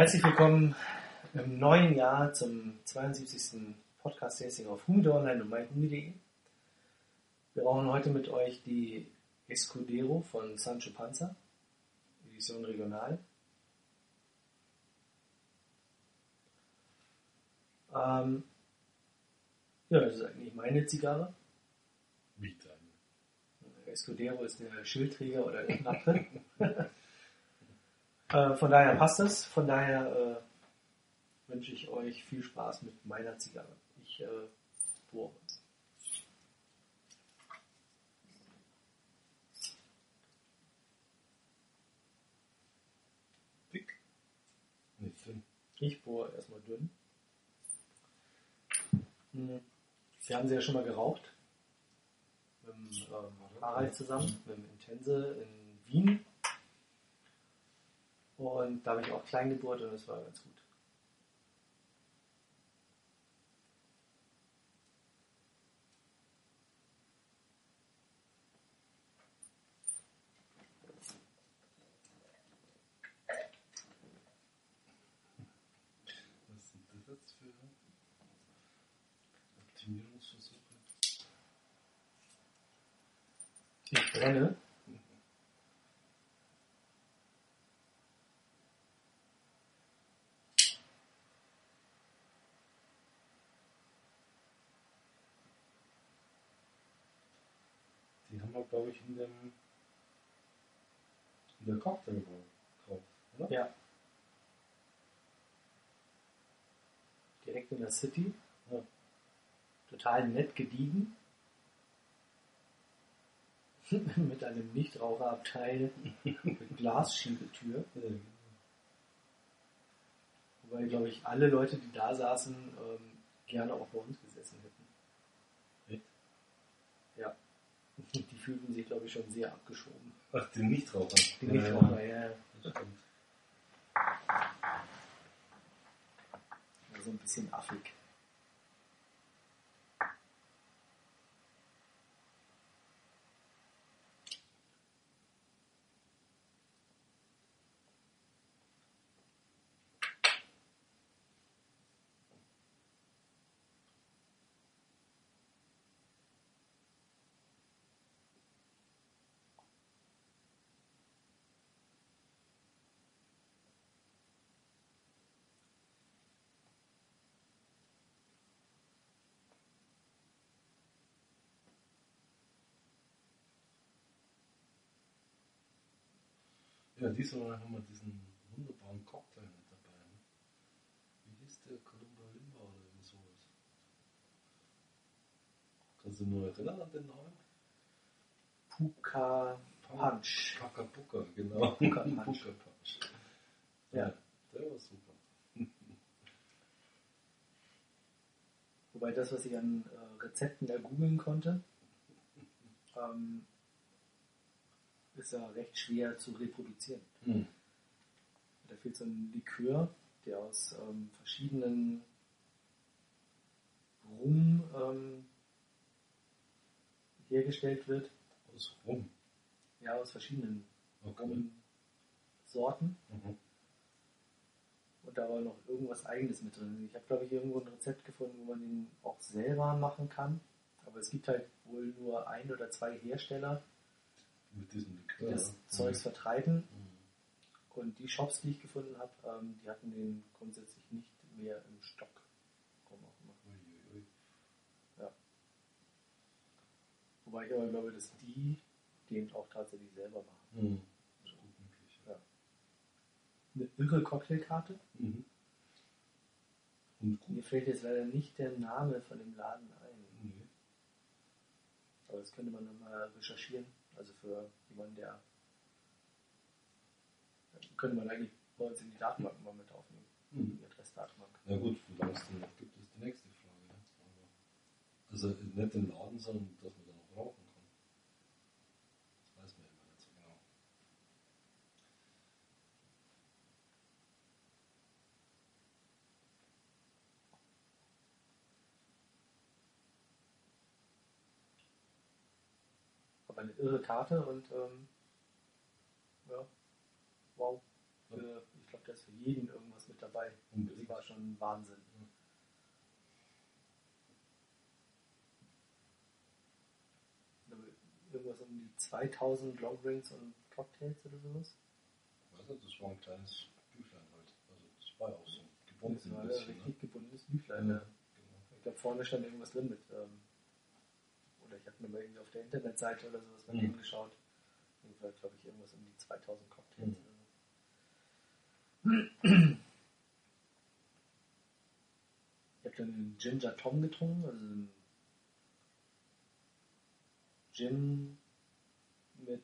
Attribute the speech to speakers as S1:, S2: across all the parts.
S1: Herzlich willkommen im neuen Jahr zum 72. Podcast-Tasting auf Humide Online und myhumide.de. Wir brauchen heute mit euch die Escudero von Sancho Panza, Edition Regional. Ähm, ja, das ist eigentlich meine Zigarre.
S2: Wie deine?
S1: Escudero ist eine Schildträger oder eine Knappe. äh, von daher passt es. Von daher äh, wünsche ich euch viel Spaß mit meiner Zigarre. Ich äh, bohre.
S2: Dick? Nee, dünn.
S1: Ich bohre erstmal dünn. Hm. Sie haben sie ja schon mal geraucht. Mit dem ähm, Harald zusammen, mit dem Intense in Wien. Und da habe ich auch klein gebohrt und es war ganz gut.
S2: Was sind das jetzt für Optimierungsversuche?
S1: Ich brenne.
S2: Die haben wir, glaube ich, in dem in der Cocktailbar gekauft, oder?
S1: Ja. Direkt in der City.
S2: Ja.
S1: Total nett gediegen. mit einem Nichtraucherabteil mit Glasschiebetür. Wobei, glaube ich, alle Leute, die da saßen, ähm, gerne auch bei uns gesessen hätten.
S2: Echt?
S1: Ja. Die fühlten sich, glaube ich, schon sehr abgeschoben.
S2: Ach, den Nichtraucher.
S1: Die
S2: Ja,
S1: Nichtraucher, ja. ja.
S2: Das stimmt.
S1: So ein bisschen affig.
S2: Ja, diesmal haben wir diesen wunderbaren Cocktail mit dabei. Ne? Wie hieß der? Columba Limba oder irgend sowas? Kannst du nur erinnern an den Namen?
S1: Puka Punch.
S2: Puka Puka, genau.
S1: Puka Punch.
S2: Puka Punch.
S1: Ja.
S2: Der war super.
S1: Wobei das, was ich an äh, Rezepten da googeln konnte, ähm, ist ja recht schwer zu reproduzieren.
S2: Hm.
S1: Da fehlt so ein Likör, der aus ähm, verschiedenen Rum ähm, hergestellt wird.
S2: Aus Rum.
S1: Ja, aus verschiedenen
S2: Okay.
S1: Rumsorten.
S2: Mhm.
S1: Und da war noch irgendwas eigenes mit drin. Ich habe, glaube ich, irgendwo ein Rezept gefunden, wo man den auch selber machen kann. Aber es gibt halt wohl nur ein oder zwei Hersteller,
S2: Mit diesem Likör.
S1: das
S2: ne?
S1: Zeugs vertreiben.
S2: Mhm.
S1: Und die Shops, die ich gefunden habe, ähm, die hatten den grundsätzlich nicht mehr im Stock. Warum auch immer.
S2: Uiuiui.
S1: Wobei ich aber glaube, dass die den auch tatsächlich selber machen.
S2: Mhm. Das ist gut möglich.
S1: Ja. Eine irre Cocktailkarte.
S2: Mhm.
S1: Mir fällt jetzt leider nicht der Name von dem Laden ein.
S2: Nee.
S1: Aber das könnte man nochmal recherchieren. Also für jemanden, der. Könnte man eigentlich bei uns in die Datenbank mal mit aufnehmen.
S2: Mhm.
S1: Die Adressdatenbank.
S2: Na gut, wie lange es den noch gibt, ist die nächste Frage. Ne? Also nicht im Laden, sondern dass man dann auch rauchen kann. Das weiß man immer nicht so genau.
S1: Aber eine irre Karte und ähm, ja, wow. Für, ich glaube, da ist für jeden irgendwas mit dabei.
S2: Unbedingt.
S1: Das war schon Wahnsinn. Irgendwas um die 2000 Longdrinks und Cocktails oder sowas.
S2: Also, das war ein kleines Büchlein halt. Also, das war ja auch so gebunden.
S1: Das war
S2: ein bisschen,
S1: richtig
S2: ne?
S1: gebundenes Büchlein.
S2: Ja,
S1: ja.
S2: genau.
S1: Ich glaube, vorne stand irgendwas drin mit. Ähm, oder ich habe mir mal irgendwie auf der Internetseite oder sowas bei
S2: Mhm.
S1: denen geschaut. Irgendwie, glaube ich, irgendwas um die 2000 Cocktails.
S2: Mhm.
S1: oder so. Ich habe dann einen Ginger Tom getrunken, also einen Gin mit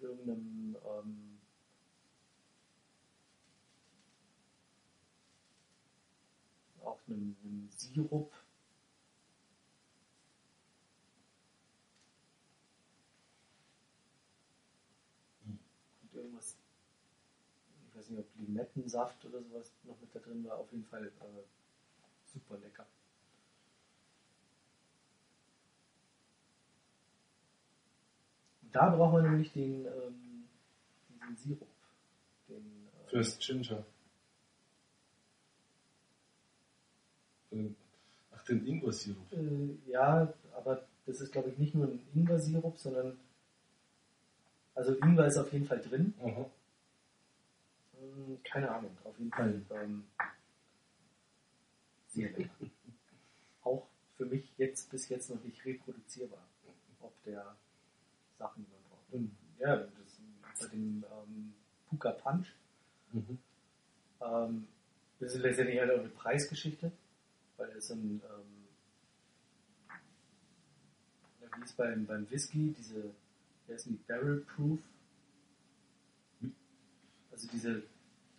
S1: irgendeinem ähm, auch einem, einem Sirup.
S2: Mhm.
S1: Und irgendwas, ich weiß nicht, ob Limettensaft oder sowas noch mit da drin war. Auf jeden Fall äh, super lecker. Und da braucht man nämlich den, ähm, diesen Sirup. Den, äh,
S2: Fürs Ginger. Ach, den Ingwer-Sirup.
S1: Äh, ja, aber das ist, glaube ich, nicht nur ein Ingwer-Sirup, sondern. Also Ingwer ist auf jeden Fall drin.
S2: Aha.
S1: Hm, Keine Ahnung, auf jeden Fall ähm, sehr lecker. Auch für mich jetzt bis jetzt noch nicht reproduzierbar, ob der Sachen, die man braucht. Und ja, das bei dem ähm, Puka Punch,
S2: Mhm.
S1: ähm, das ist letztendlich halt auch eine Preisgeschichte, weil es ein, ähm, wie es beim, beim Whisky, diese, wie heißen die, Barrel Proof, also diese,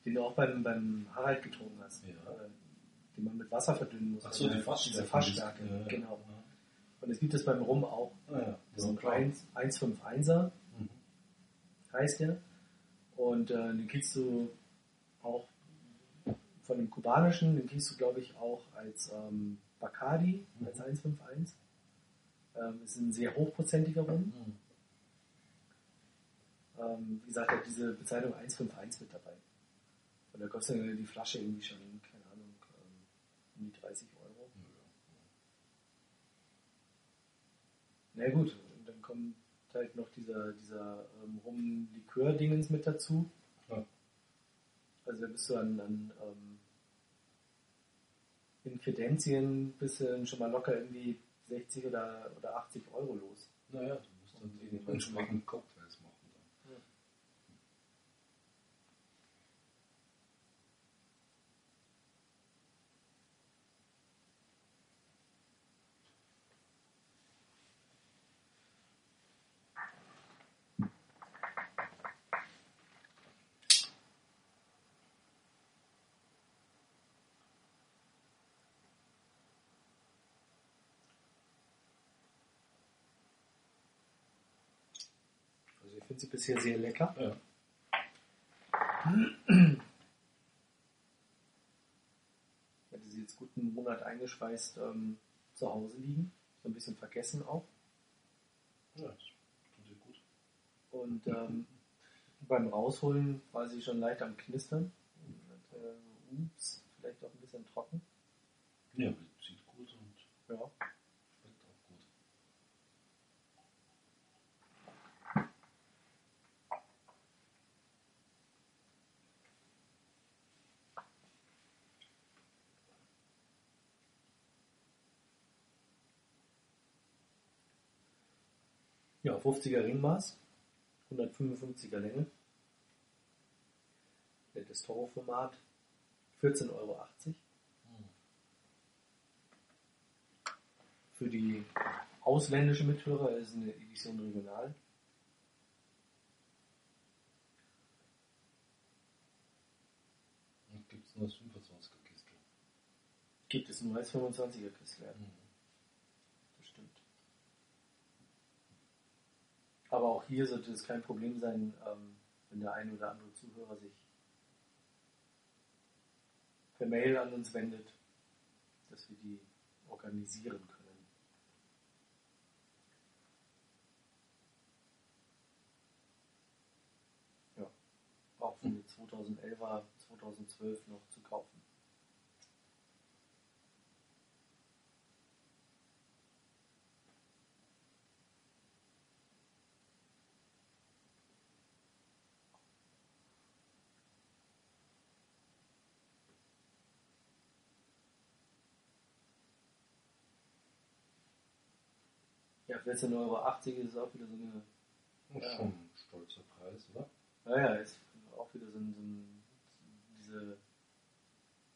S1: den du auch beim, beim Harald getrunken hast,
S2: Ja.
S1: äh, die man mit Wasser verdünnen muss.
S2: Ach so,
S1: Also
S2: die Fassstärke.
S1: Diese Fassstärke,
S2: Ja, ja.
S1: genau. Und es gibt es beim Rum auch.
S2: Ah, ja.
S1: Das ist ein
S2: klar.
S1: 1, 151er,
S2: Mhm.
S1: heißt der. Und äh, den kriegst du auch von dem kubanischen, den kriegst du, glaube ich, auch als ähm, Bacardi,
S2: Mhm.
S1: als 151. Ähm, ist ein sehr hochprozentiger Rum.
S2: Mhm.
S1: Ähm, wie gesagt, hat diese Bezeichnung 151 mit dabei. Und da kostet die Flasche irgendwie schon, keine Ahnung, ähm, um die 30 Euro. Na gut, und dann kommt halt noch dieser, dieser ähm, Rum-Likör-Dingens mit dazu.
S2: Ja.
S1: Also da bist du an, an ähm, in Kredenzien bist du dann schon mal locker irgendwie 60 oder, oder 80 Euro los.
S2: Naja, du musst dann die entsprechenden Cocktails machen. Dann.
S1: Ich finde sie bisher sehr lecker.
S2: Ja.
S1: Ich hatte sie jetzt gut einen Monat eingeschweißt ähm, zu Hause liegen. So ein bisschen vergessen auch.
S2: ja, das tut dir gut.
S1: Und ähm, beim Rausholen war sie schon leicht am Knistern. Und, äh, ups, vielleicht auch ein bisschen trocken.
S2: Ja, aber sieht gut und
S1: Ja. 150er Ringmaß, 155er Länge, nettes Toro-Format, 14,80 Euro. Für die ausländischen Mithörer ist eine Edition regional.
S2: Gibt es nur als 25er Kiste?
S1: Gibt es nur als 25er Kiste, ja. Mhm. Aber auch hier sollte es kein Problem sein, ähm, wenn der ein oder andere Zuhörer sich per Mail an uns wendet, dass wir die organisieren können. Ja, auch für eine 2000 2011er, 2012 noch zu kaufen. Ja, 14,80 Euro ist auch wieder so eine
S2: ist
S1: Ja.
S2: schon ein stolzer Preis, oder?
S1: Naja, ist auch wieder so, ein, so ein, diese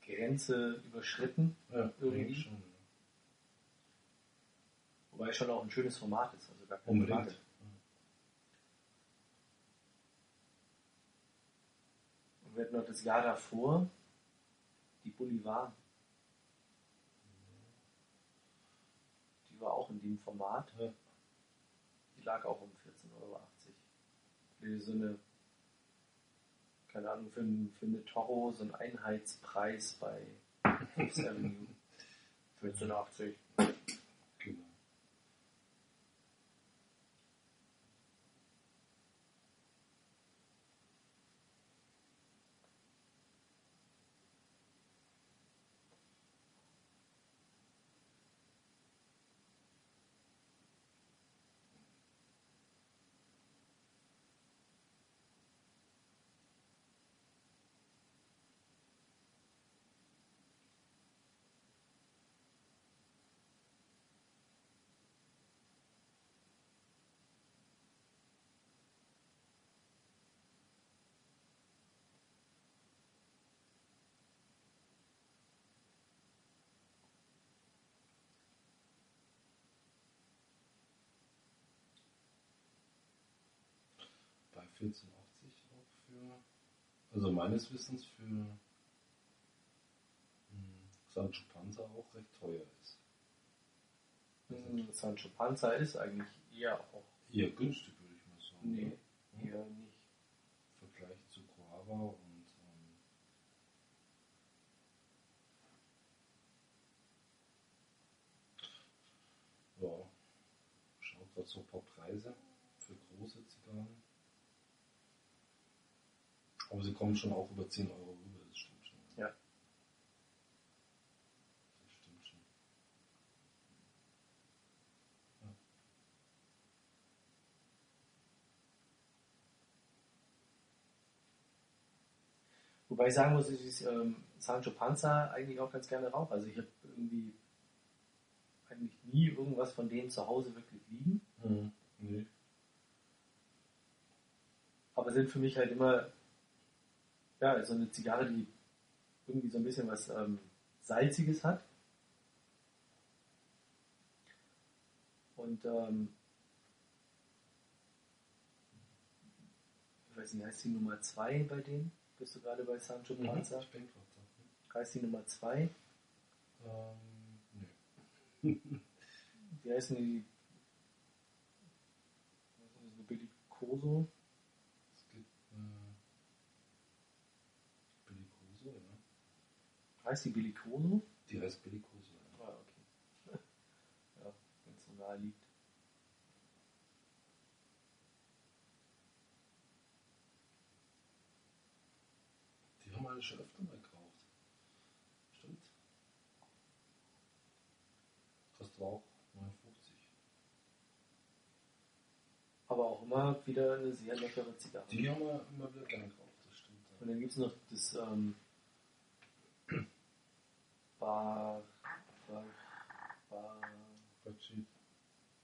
S1: Grenze überschritten,
S2: Ja,
S1: Irgendwie.
S2: schon. Ja.
S1: wobei es schon auch ein schönes Format ist, also gar keine
S2: Unbedingt.
S1: Frage. Und wir hatten noch das Jahr davor die Bolivar. Die war auch in dem Format.
S2: Ja.
S1: Die lag auch um 14,80 Euro. Für so eine, keine Ahnung, für, ein- für eine Toro so ein Einheitspreis bei Fifth Avenue. 14,80.
S2: 14,80 auch für, also meines Wissens für hm, Sancho Panza auch recht teuer ist.
S1: Hm, Sancho Panza ist eigentlich eher auch.
S2: Eher günstig, würde ich mal sagen.
S1: Nee,
S2: Hm?
S1: eher nicht.
S2: Im Vergleich zu Coava und ähm, ja, schaut gerade so ein paar Preise für große Zigarren. Aber sie kommen schon auch über 10 Euro rüber, das stimmt schon.
S1: Ja.
S2: Das stimmt schon.
S1: Wobei ich sagen muss, dass ich ähm, Sancho Panza eigentlich auch ganz gerne rauche. Also ich habe irgendwie eigentlich nie irgendwas von denen zu Hause wirklich liegen.
S2: Mhm. Nee.
S1: Aber sind für mich halt immer ja, so eine Zigarre, die irgendwie so ein bisschen was ähm, Salziges hat. Und ähm, ich weiß nicht, heißt die Nummer 2 bei denen? Bist du gerade bei Sancho Panza?
S2: Ich bin gerade da.
S1: Heißt die Nummer 2?
S2: Ähm, nee.
S1: Wie heißen die? Bellicoso?
S2: Es gibt äh, Bellicoso, ja.
S1: Heißt die Bellicoso?
S2: Die heißt Bellicoso, ja.
S1: Ah, okay. ja, wenn es so nahe liegt.
S2: Die haben wir schon öfter mal gekauft. Stimmt. Kostet auch 59.
S1: Aber auch immer wieder eine sehr leckere Zigarre.
S2: Die haben wir immer wieder gerne gekauft, das stimmt.
S1: Und dann gibt es noch das ähm, Bar, Bar, Bar,
S2: Bacci-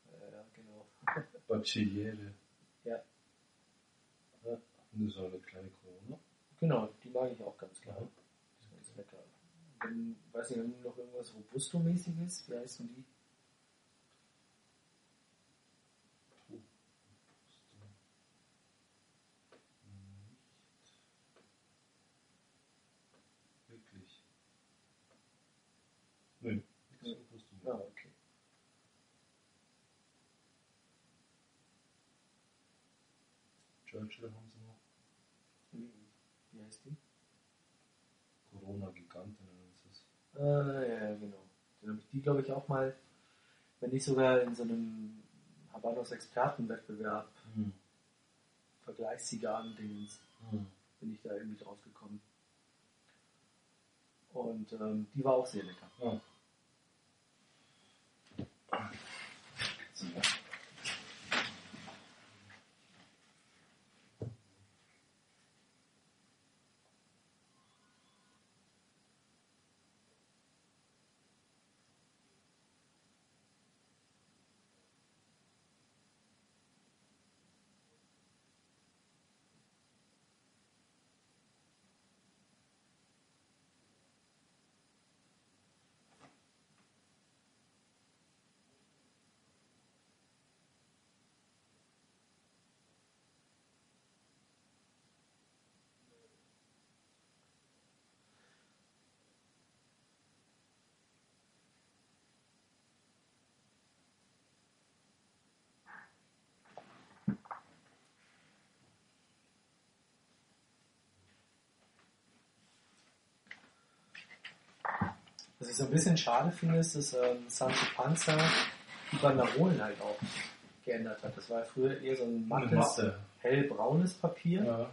S1: ja, genau.
S2: Baccigliere.
S1: Ja.
S2: ja. Und das ist auch eine kleine Corona.
S1: Genau, die mag ich auch ganz gerne.
S2: Mhm.
S1: Die ist ganz lecker. Wenn, weiß nicht, noch irgendwas Robusto-mäßiges? Wie heißen die?
S2: Puh. Robusto. Nicht. Wirklich. Nö, nichts
S1: Ja.
S2: Robusto.
S1: Ah, okay.
S2: Churchill haben sie noch.
S1: Wie, wie heißt die?
S2: Corona Gigante nennen
S1: Ah, ja, ja, genau. Dann habe ich die, glaube ich, auch mal, wenn nicht sogar in so einem Habanos Expertenwettbewerb
S2: Hm.
S1: Vergleichszigarren-Dingens.
S2: Hm.
S1: bin ich da irgendwie drauf gekommen. Und ähm, die war auch sehr lecker.
S2: Ja.
S1: Was ich so ein bisschen schade finde, ist, dass ähm, Sancho Panza die Banderolen halt auch geändert hat. Das war ja früher eher so ein mattes,
S2: Matte.
S1: hellbraunes Papier.
S2: Ja.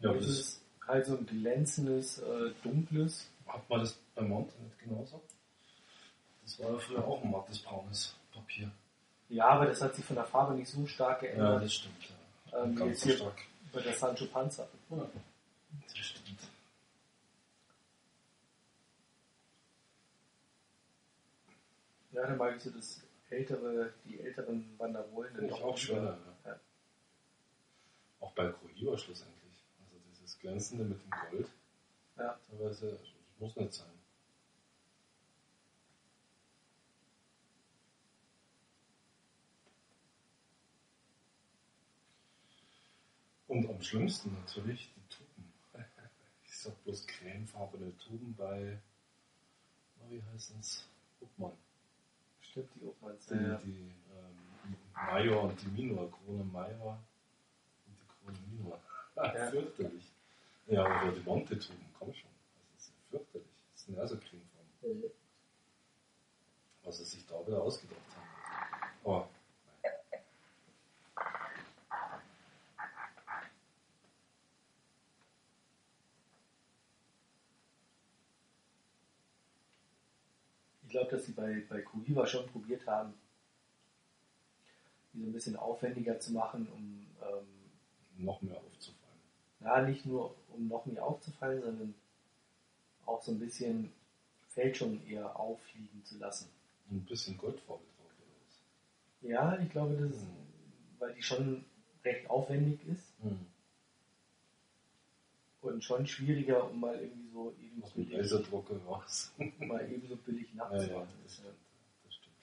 S2: Ja, das
S1: ist halt so ein glänzendes, äh, dunkles.
S2: hat man das bei Monte nicht genauso. Das war ja früher auch ein mattes braunes Papier.
S1: Ja, aber das hat sich von der Farbe nicht so stark
S2: Ja,
S1: geändert
S2: das stimmt. Ja.
S1: ähm,
S2: Ganz
S1: jetzt
S2: so stark.
S1: bei der Sancho Panza.
S2: Ja, das stimmt.
S1: Ja, dann mag ich so das ältere, die älteren Banderolen.
S2: Finde ich auch schöner. Ja.
S1: Ja.
S2: Auch bei Cohiba schlussendlich. Also dieses Glänzende mit dem Gold.
S1: Ja.
S2: Teilweise, also das muss nicht sein. Und am schlimmsten natürlich die Tuben. Ich sag bloß cremefarbene Tuben bei, wie heißt es? Uppmann.
S1: Stimmt, die Obmanns.
S2: Die, die ähm, Major und die Minor, Krone Major und die Krone Minor.
S1: Ja.
S2: Fürchterlich. Ja, aber die Monte-Tuben, komm schon. Das ist fürchterlich. Das sind ja so Cremefarben. Was sie sich da wieder ausgedacht haben. Oh,
S1: glaube, dass sie bei, bei Cohiba schon probiert haben, die so ein bisschen aufwendiger zu machen, um ähm,
S2: noch mehr aufzufallen.
S1: ja, nicht nur um noch mehr aufzufallen, sondern auch so ein bisschen Fälschung eher auffliegen zu lassen.
S2: Ein bisschen Goldfarbe drauf oder was?
S1: Ja, ich glaube, das ist,
S2: Mhm.
S1: weil die schon recht aufwendig ist und schon schwieriger, um mal irgendwie so eben
S2: Aus dem
S1: billig,
S2: Laserdrucker raus.
S1: mal eben so billig
S2: ja,
S1: nachzumachen.
S2: ja,
S1: ist.
S2: das
S1: Ja.
S2: stimmt. Das stimmt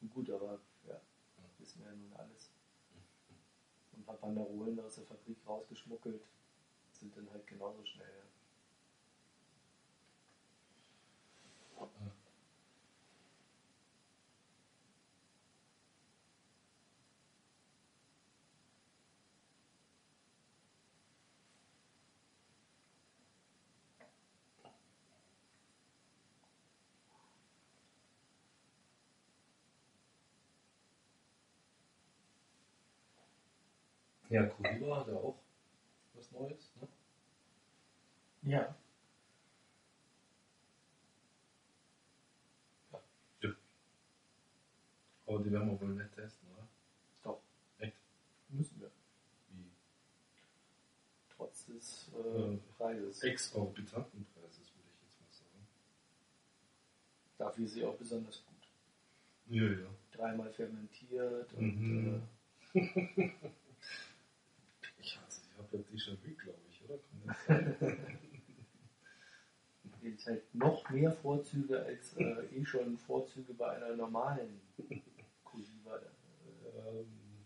S2: schon.
S1: Gut, aber ja, wissen wir ja nun alles. Ein paar Banderolen aus der Fabrik rausgeschmuggelt sind dann halt genauso schnell. Ja.
S2: Ja, Cohiba hat ja auch was Neues. Ne?
S1: ja.
S2: Aber die werden wir wohl nicht testen, oder?
S1: Doch.
S2: Echt?
S1: Müssen wir.
S2: Wie?
S1: Trotz des äh,
S2: Ja.
S1: Preises.
S2: Exorbitanten Preises, würde ich jetzt mal sagen.
S1: Dafür ist sie auch besonders gut.
S2: Ja, ja.
S1: Dreimal fermentiert und
S2: Mhm.
S1: äh,
S2: Ja Déjà-vu, glaube ich, oder?
S1: Jetzt halt noch mehr Vorzüge als äh, eh schon Vorzüge bei einer normalen Cohiba.
S2: ähm,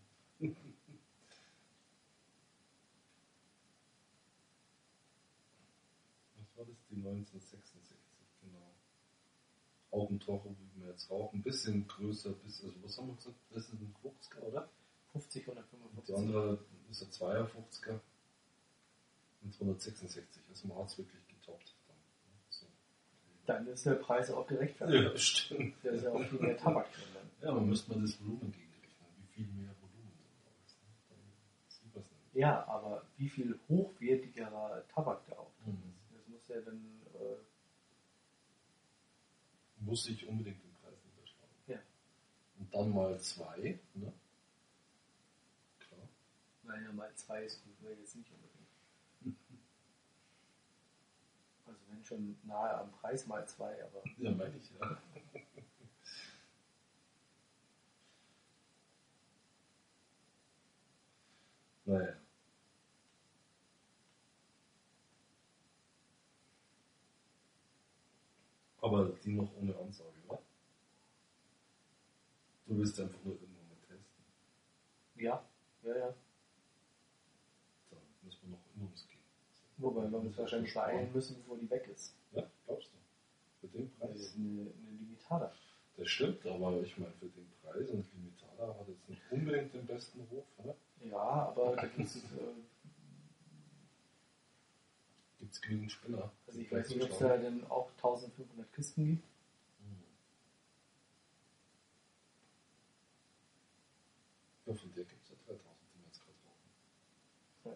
S2: was war das? Die 1966, genau. Augentaucher, wie wir jetzt rauchen. Ein bisschen größer, bis, also was haben wir gesagt? Das ist ein 50er, oder?
S1: 50 oder
S2: Und
S1: 55.
S2: die andere ist ein 52er mit 166. Also man hat es wirklich getoppt. Dann. ne? So.
S1: Dann ist der Preis auch gerechtfertigt.
S2: Ja, stimmt.
S1: Da ist ja auch viel mehr Tabak drin. Dann.
S2: Ja, man müsste mal das Volumen gegenrechnen. Wie viel mehr Volumen da ist. Ne? Dann sieht man es nämlich.
S1: Ja, aber wie viel hochwertigerer Tabak da auch drin
S2: Mhm.
S1: ist. Das muss ja dann, äh,
S2: Muss ich unbedingt den Preis niederschlagen.
S1: ja,
S2: Und dann mal zwei, ne? Klar.
S1: naja, mal zwei ist gut, wäre jetzt nicht unbedingt. Wenn schon nahe am Preis mal zwei, aber
S2: Ja, meine ich, ja. naja. Aber die noch ohne Ansage, oder? Du willst einfach nur irgendwann mal testen.
S1: ja, ja, ja.
S2: Dann müssen wir noch in uns gehen.
S1: Wobei wir uns wahrscheinlich beeilen müssen, bevor die weg ist.
S2: Ja, glaubst du? Für den
S1: Das
S2: Preis?
S1: ist eine, eine Limitada.
S2: Das stimmt, aber ich meine, für den Preis und Limitada hat jetzt nicht unbedingt den besten Ruf, oder?
S1: Ja, aber da gibt es, äh,
S2: Gibt es genügend Spinner?
S1: also ich weiß nicht, ob es da denn auch 1500 Kisten gibt.
S2: Ja, von der gibt es ja 3000, die wir jetzt gerade rauchen.
S1: Ja.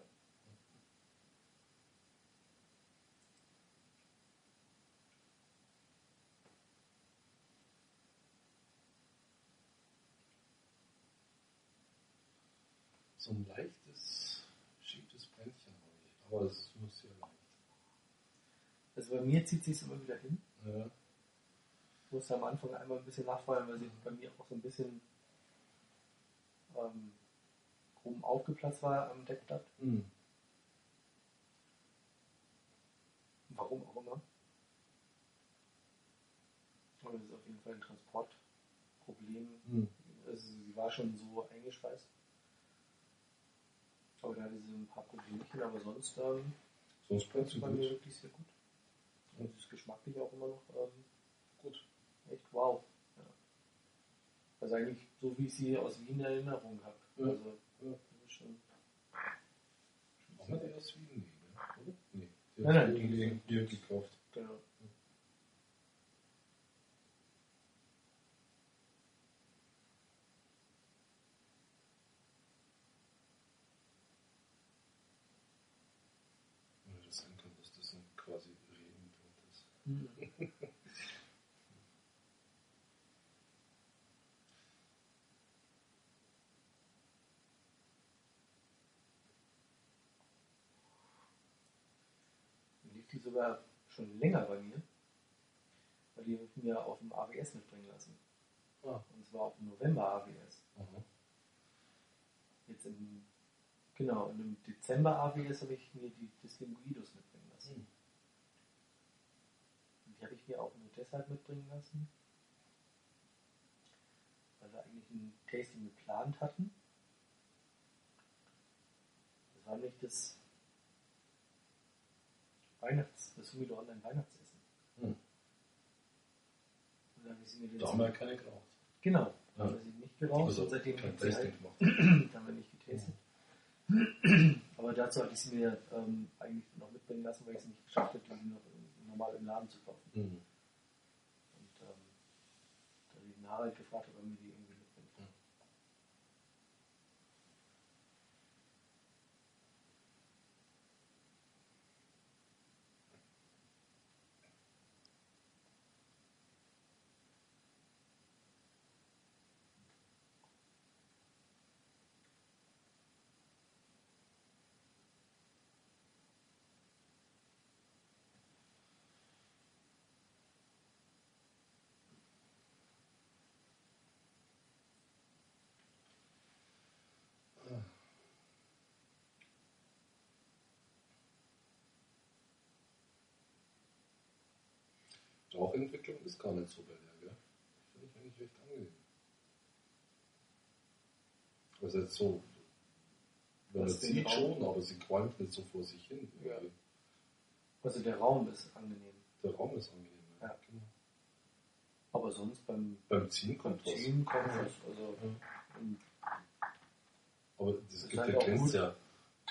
S2: So ein leichtes, schiefes Brändchen habe ich. Aber es nur sehr leicht.
S1: Also bei mir zieht sich immer wieder hin.
S2: Ja.
S1: Ich musste am Anfang einmal ein bisschen nachfeuern, weil sie bei mir auch so ein bisschen ähm, oben aufgeplatzt war am Deckblatt.
S2: Hm.
S1: Warum auch immer. Aber das ist auf jeden Fall ein Transportproblem.
S2: Hm.
S1: Also sie war schon so eingeschweißt. Aber da sie ein paar Problemchen, aber sonst ähm,
S2: Sonst sie
S1: bei mir wirklich sehr gut. Und es ist geschmacklich auch immer noch ähm,
S2: Gut.
S1: echt wow. Ja. Also eigentlich so wie ich sie aus Wien in Erinnerung habe.
S2: Ja.
S1: Also
S2: Ja.
S1: das ist schon, schon
S2: Haben wir die aus Wien? Nee, ne? oder? Nee. Die
S1: Nein, nein, die-
S2: hier- hier gekauft.
S1: genau.
S2: Ja, das sein kann, dass das ein quasi Reimport ist.
S1: Mhm. Dann liegt die sogar schon länger bei mir, weil die habe ich mir auf dem AWS mitbringen lassen.
S2: Ah.
S1: Und zwar auf dem November AWS.
S2: Aha.
S1: Jetzt im, genau, und im Dezember AWS habe ich mir die Dislinguidos mitbringen lassen.
S2: Hm.
S1: Und die habe ich mir auch nur deshalb mitbringen lassen, weil wir eigentlich ein Tasting geplant hatten. Das war nicht das Weihnachts-, das Humido Online Weihnachtsessen.
S2: Hm.
S1: Und dann habe ich sie mir
S2: Da haben wir keine geraucht.
S1: Genau,
S2: Ja.
S1: haben wir sie nicht geraucht
S2: Also
S1: und seitdem
S2: kein
S1: sie halt,
S2: gemacht.
S1: haben wir nicht getestet. Aber dazu hatte ich sie mir ähm, eigentlich noch mitbringen lassen, weil ich es nicht geschafft hätte, die noch normal im Laden zu kaufen.
S2: Mhm.
S1: Und ähm, da habe ich den Harald gefragt, ob er mir die irgendwie
S2: Rauchentwicklung ist gar nicht so bei der, gell? Finde ich eigentlich recht angenehm. Also jetzt so, man
S1: Was den
S2: sieht
S1: Rauch-
S2: schon, aber sie qualmt nicht so vor sich hin.
S1: Ja.
S2: irgendwie.
S1: Also der Raum ist angenehm.
S2: Der Raum ist angenehm.
S1: Ja.
S2: Genau.
S1: Aber sonst beim,
S2: Beim Ziehen kommt was.
S1: Ziehen kommt was. Also, und
S2: Aber das
S1: ist
S2: gibt
S1: halt
S2: ja
S1: auch
S2: kennst
S1: gut.
S2: ja,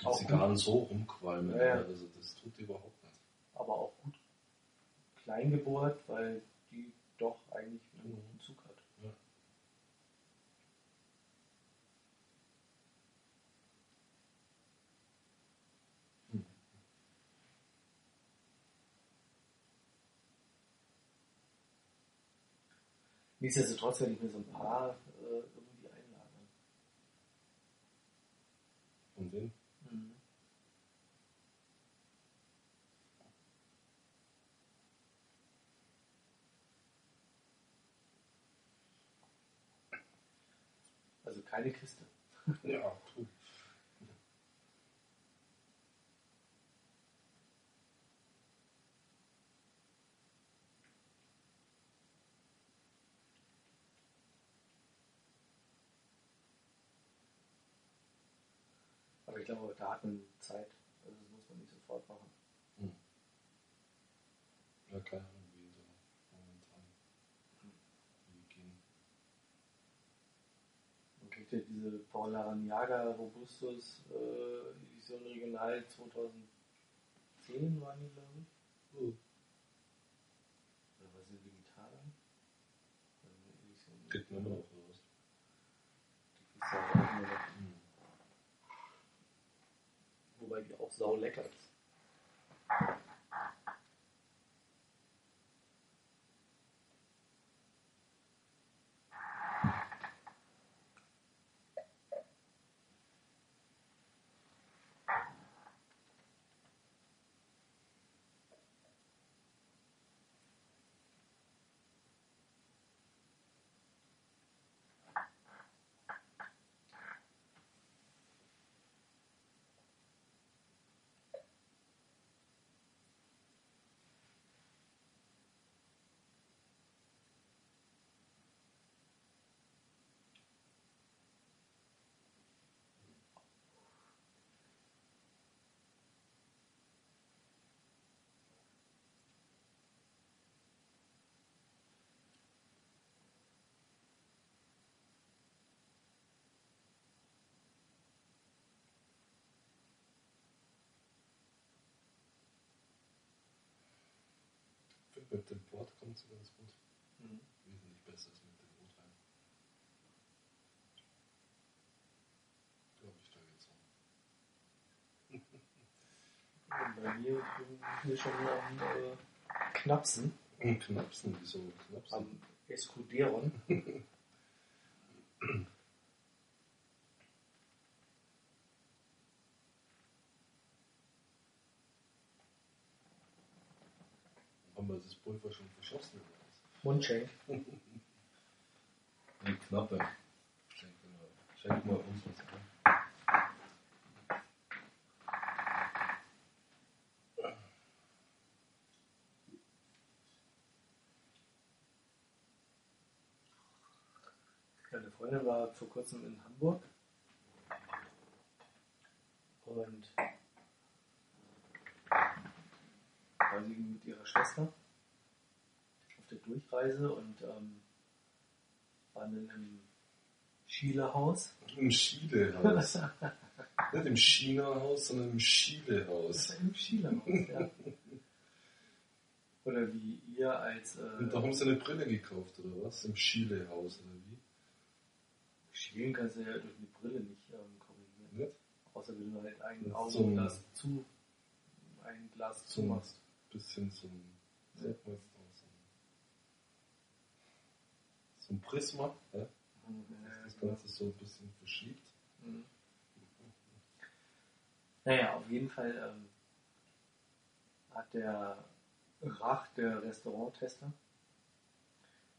S2: die
S1: Auch
S2: Zigarren so rumqualmen.
S1: Ja, ja.
S2: Also das tut die überhaupt nicht.
S1: aber auch gut Kleingebohrt, weil die doch eigentlich einen guten mhm. Zug hat.
S2: Ja. Hm.
S1: Nichtsdestotrotz wenn ich mir so ein paar äh, irgendwie
S2: einlagern.
S1: Und wen? Keine Kiste.
S2: Ja.
S1: Aber ich glaube, da hat man Zeit. Also das muss man nicht sofort machen.
S2: Ja, keine Ahnung, wie so momentan wie gehen.
S1: Man kriegt ja diese Paul Laraniaga Robustus äh, Edition Regional 2010 waren die, glaube ich.
S2: Oh.
S1: Oder was ist digital?
S2: Kriegt man noch raus.
S1: Die kriegst du halt auch immer noch.
S2: Hm.
S1: Wobei die auch sau lecker ist.
S2: Mit dem Port kommt es ganz gut.
S1: Mhm.
S2: Wesentlich besser als mit dem Rotwein. Glaube ich da jetzt auch.
S1: Bei mir ich bin hier schon am äh, Knapsen,
S2: Knapsen, wieso Knapsen?
S1: am Escuderon.
S2: Haben wir das Pulver schon verschossen? oder was?
S1: Mundschenk.
S2: Nee, Knappe. Schenk mal, schenk mal uns was ein.
S1: Meine Freundin war vor kurzem in Hamburg und war sie mit ihrer Schwester Durchreise und ähm, waren dann im Schielehaus.
S2: Im Schielehaus. Nicht im China-Haus, sondern im Schielehaus.
S1: Im Schielehaus, ja. Oder wie ihr als
S2: Und
S1: äh,
S2: da haben sie eine Brille gekauft, oder was? Im Schielehaus, oder wie?
S1: Schielen kannst du ja durch eine Brille nicht ähm, korrigieren.
S2: Nicht?
S1: Außer wenn du halt ein Augenglas zu, ein Glas zumachst.
S2: bisschen wie sagt man jetzt noch, so ein, Prisma, ja? das Ganze so ein bisschen verschiebt.
S1: Mhm. Naja, auf jeden Fall ähm, hat der Rach, der Restauranttester,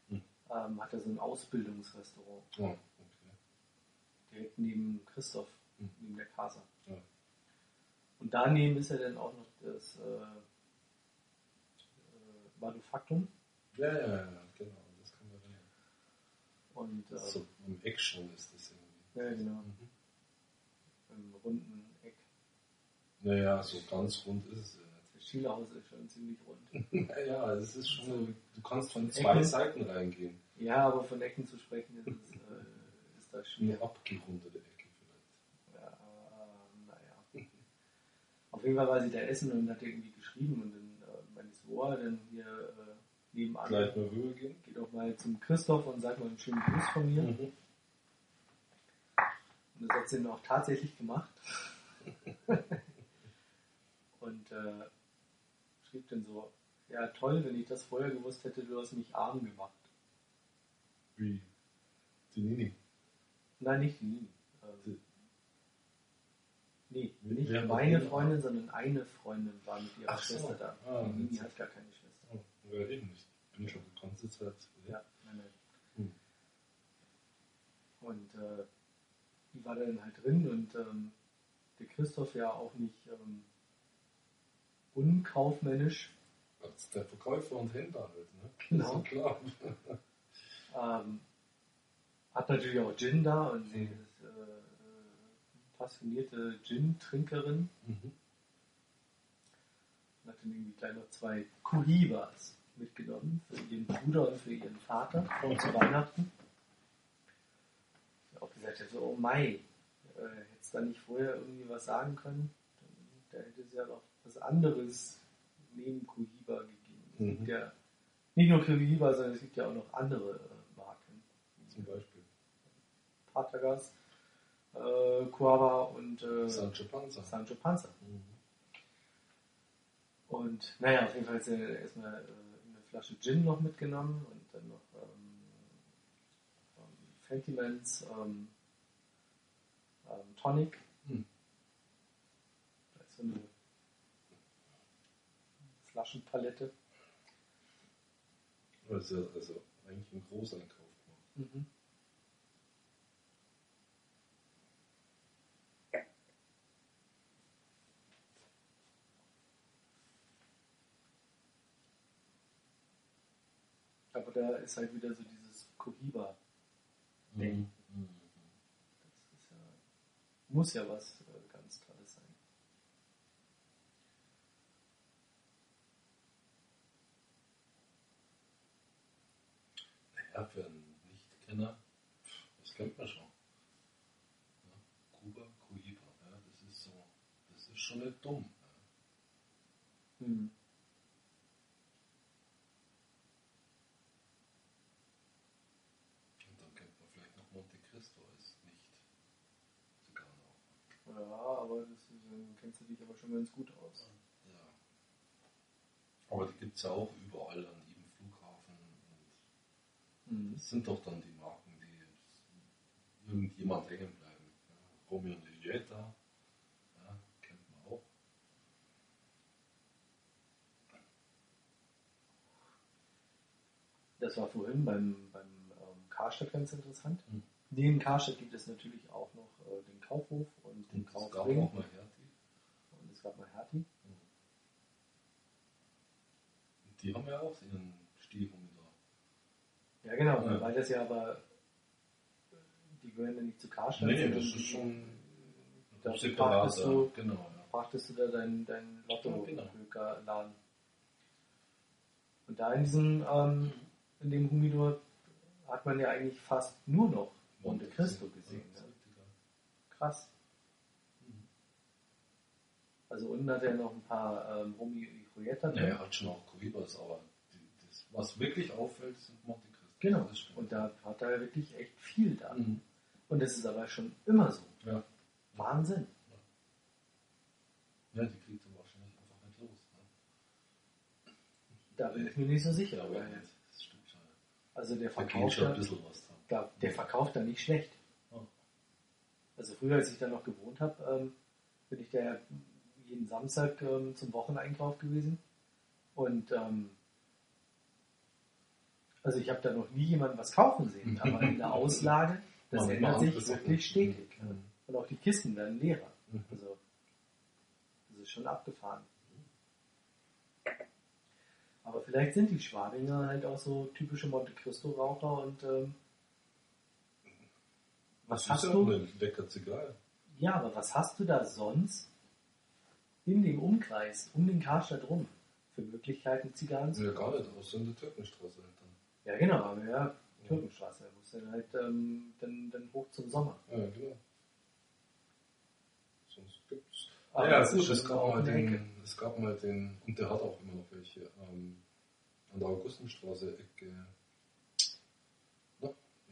S2: Hm.
S1: ähm, hat er so ein Ausbildungsrestaurant
S2: Oh, okay.
S1: direkt neben Christoph,
S2: Hm.
S1: neben der Casa.
S2: Ja.
S1: Und daneben ist ja dann auch noch das äh, äh, Manufaktum.
S2: Ja, ja, ja, genau, das kann man dann.
S1: Und äh,
S2: So im Eck schon ist das irgendwie.
S1: ja, genau,
S2: Mhm.
S1: im runden Eck.
S2: Naja, so ganz rund ist es ja
S1: Das Schielehaus ist schon ziemlich rund.
S2: nicht. Naja, es ist schon, so, du kannst von zwei
S1: Ecken?
S2: Seiten reingehen.
S1: Ja, aber von Ecken zu sprechen ist, es, äh, ist das schwierig.
S2: Eine abgerundete Ecke vielleicht.
S1: Ja, naja. Auf jeden Fall war sie da essen und hat irgendwie geschrieben und dann äh, meinte ich so, oh, dann hier äh, nebenan
S2: Gleich mal rübergehen.
S1: geht doch mal zum Christoph und sag mal einen schönen Gruß von mir.
S2: Mhm.
S1: Und das hat sie dann auch tatsächlich gemacht. und äh, schrieb dann so, ja toll, wenn ich das vorher gewusst hätte, du hast mich arm gemacht.
S2: Wie die Nini.
S1: Nein, nicht die Nini.
S2: Die-
S1: nee, nicht meine Freundin, sondern eine Freundin war mit ihrer
S2: Ach so.
S1: Schwester da.
S2: Ah,
S1: die Nini hat gar keine Schwester.
S2: Ja, eben nicht. Ich bin schon die ganze Zeit.
S1: Ja, meine.
S2: Hm.
S1: Und äh, die war dann halt drin und ähm, der Christoph ja auch nicht ähm, unkaufmännisch.
S2: Als der Verkäufer und Händler halt, ne?
S1: Genau.
S2: Klar.
S1: Ähm, hat natürlich auch Gin da und sie
S2: Mhm.
S1: ist äh, äh, passionierte Gin-Trinkerin.
S2: Mhm.
S1: Und hat dann irgendwie gleich noch zwei Cohibas mitgenommen für ihren Bruder und für ihren Vater auch zu Weihnachten. Auch gesagt hätte, oh Mai, äh, hättest da nicht vorher irgendwie was sagen können? Dann, da hätte es ja noch was anderes neben Cohiba gegeben. Es
S2: Mhm.
S1: gibt ja nicht nur Cohiba, sondern es gibt ja auch noch andere äh, Marken.
S2: Zum Beispiel.
S1: Patagas, äh, Cuava und äh,
S2: Sancho Panza.
S1: Sancho Panza.
S2: Mhm.
S1: Und naja, auf jeden Fall hat sie erstmal äh, Flasche Gin noch mitgenommen und dann noch ähm, ähm, Fentimans ähm, ähm, Tonic.
S2: Hm.
S1: Da ist so eine Flaschenpalette.
S2: Das ist ja also eigentlich ein Großeinkauf gemacht.
S1: Mhm. Aber da ist halt wieder so dieses Cohiba. Nee.
S2: Mhm.
S1: Das ist ja, muss ja was äh, ganz Tolles sein.
S2: Naja, für einen Nichtkenner, das kennt man schon. Ja, Kuba, Cohiba, ja, das ist so, das ist schon nicht dumm. Ja.
S1: Hm.
S2: Und dann kennt man vielleicht noch Monte Cristo als nicht sogar noch.
S1: Ja, aber das äh, kennst du dich aber schon ganz gut aus.
S2: Ja. Aber die gibt es ja auch überall an jedem Flughafen.
S1: Mhm.
S2: das sind doch dann die Marken, die irgendjemand hängen bleiben. Ja, Romeo und Julieta, ja, kennt man auch.
S1: Das war vorhin beim, beim ähm, Karstadt ganz interessant.
S2: Mhm.
S1: Neben Karstadt gibt es natürlich auch noch äh, den Kaufhof und den
S2: Und es gab
S1: Kaufring
S2: auch mal Hertie.
S1: und es gab mal Hertie.
S2: Und die haben ja auch ihren Stiefel da.
S1: Ja genau,
S2: Ja.
S1: weil das ja aber äh, die gehören ja nicht zu Karstadt.
S2: Nee, das ist schon
S1: da brachtest du,
S2: Genau, ja.
S1: brachtest du da dein, dein lotto
S2: Ja, genau.
S1: Und da in diesem, ähm, in dem Humidor hat man ja eigentlich fast nur noch Monte Cristo gesehen.
S2: Ja,
S1: Ne?
S2: ja.
S1: Krass. Also unten hat er noch ein paar ähm, Romeo y Julieta
S2: Ja, er hat schon auch Cohibas, aber die, das, was wirklich auffällt, sind Monte Cristo.
S1: Genau.
S2: Das stimmt.
S1: Und da hat er wirklich echt viel da.
S2: Mhm.
S1: Und das ist aber schon immer so.
S2: Ja.
S1: Wahnsinn.
S2: ja, die kriegt er wahrscheinlich einfach nicht los. Ne?
S1: Da bin ich mir nicht so sicher.
S2: Ja, aber nicht. Das stimmt schon.
S1: also der verkauft da,
S2: ein bisschen was dran.
S1: Da, der verkauft da nicht schlecht. Also früher, als ich da noch gewohnt habe, ähm, bin ich da jeden Samstag ähm, zum Wocheneinkauf gewesen. Und ähm, also ich habe da noch nie jemanden was kaufen sehen, aber in der Auslage, das
S2: Man-
S1: ändert sich wirklich stetig.
S2: Mhm.
S1: Und auch die Kisten werden leerer.
S2: Mhm.
S1: Also das ist schon abgefahren. Aber vielleicht sind die Schwabinger halt auch so typische Monte Cristo Raucher und ähm, was hast du?
S2: lecker Zigarre.
S1: Ja, aber was hast du da sonst in dem Umkreis, um den Karstadt rum, für Möglichkeiten, Zigarren zu
S2: Ja, gar nicht, außer in der Türkenstraße halt dann.
S1: Ja, genau, aber ja, Türkenstraße, da musst du dann halt ähm, dann, dann hoch zum Sommer.
S2: Ja, genau. Sonst gibt's.
S1: Aber
S2: ja, gut, es gab,
S1: auch
S2: mal den, es gab mal den, und der hat auch immer noch welche, ähm, an der Augustenstraße, Ecke. Na,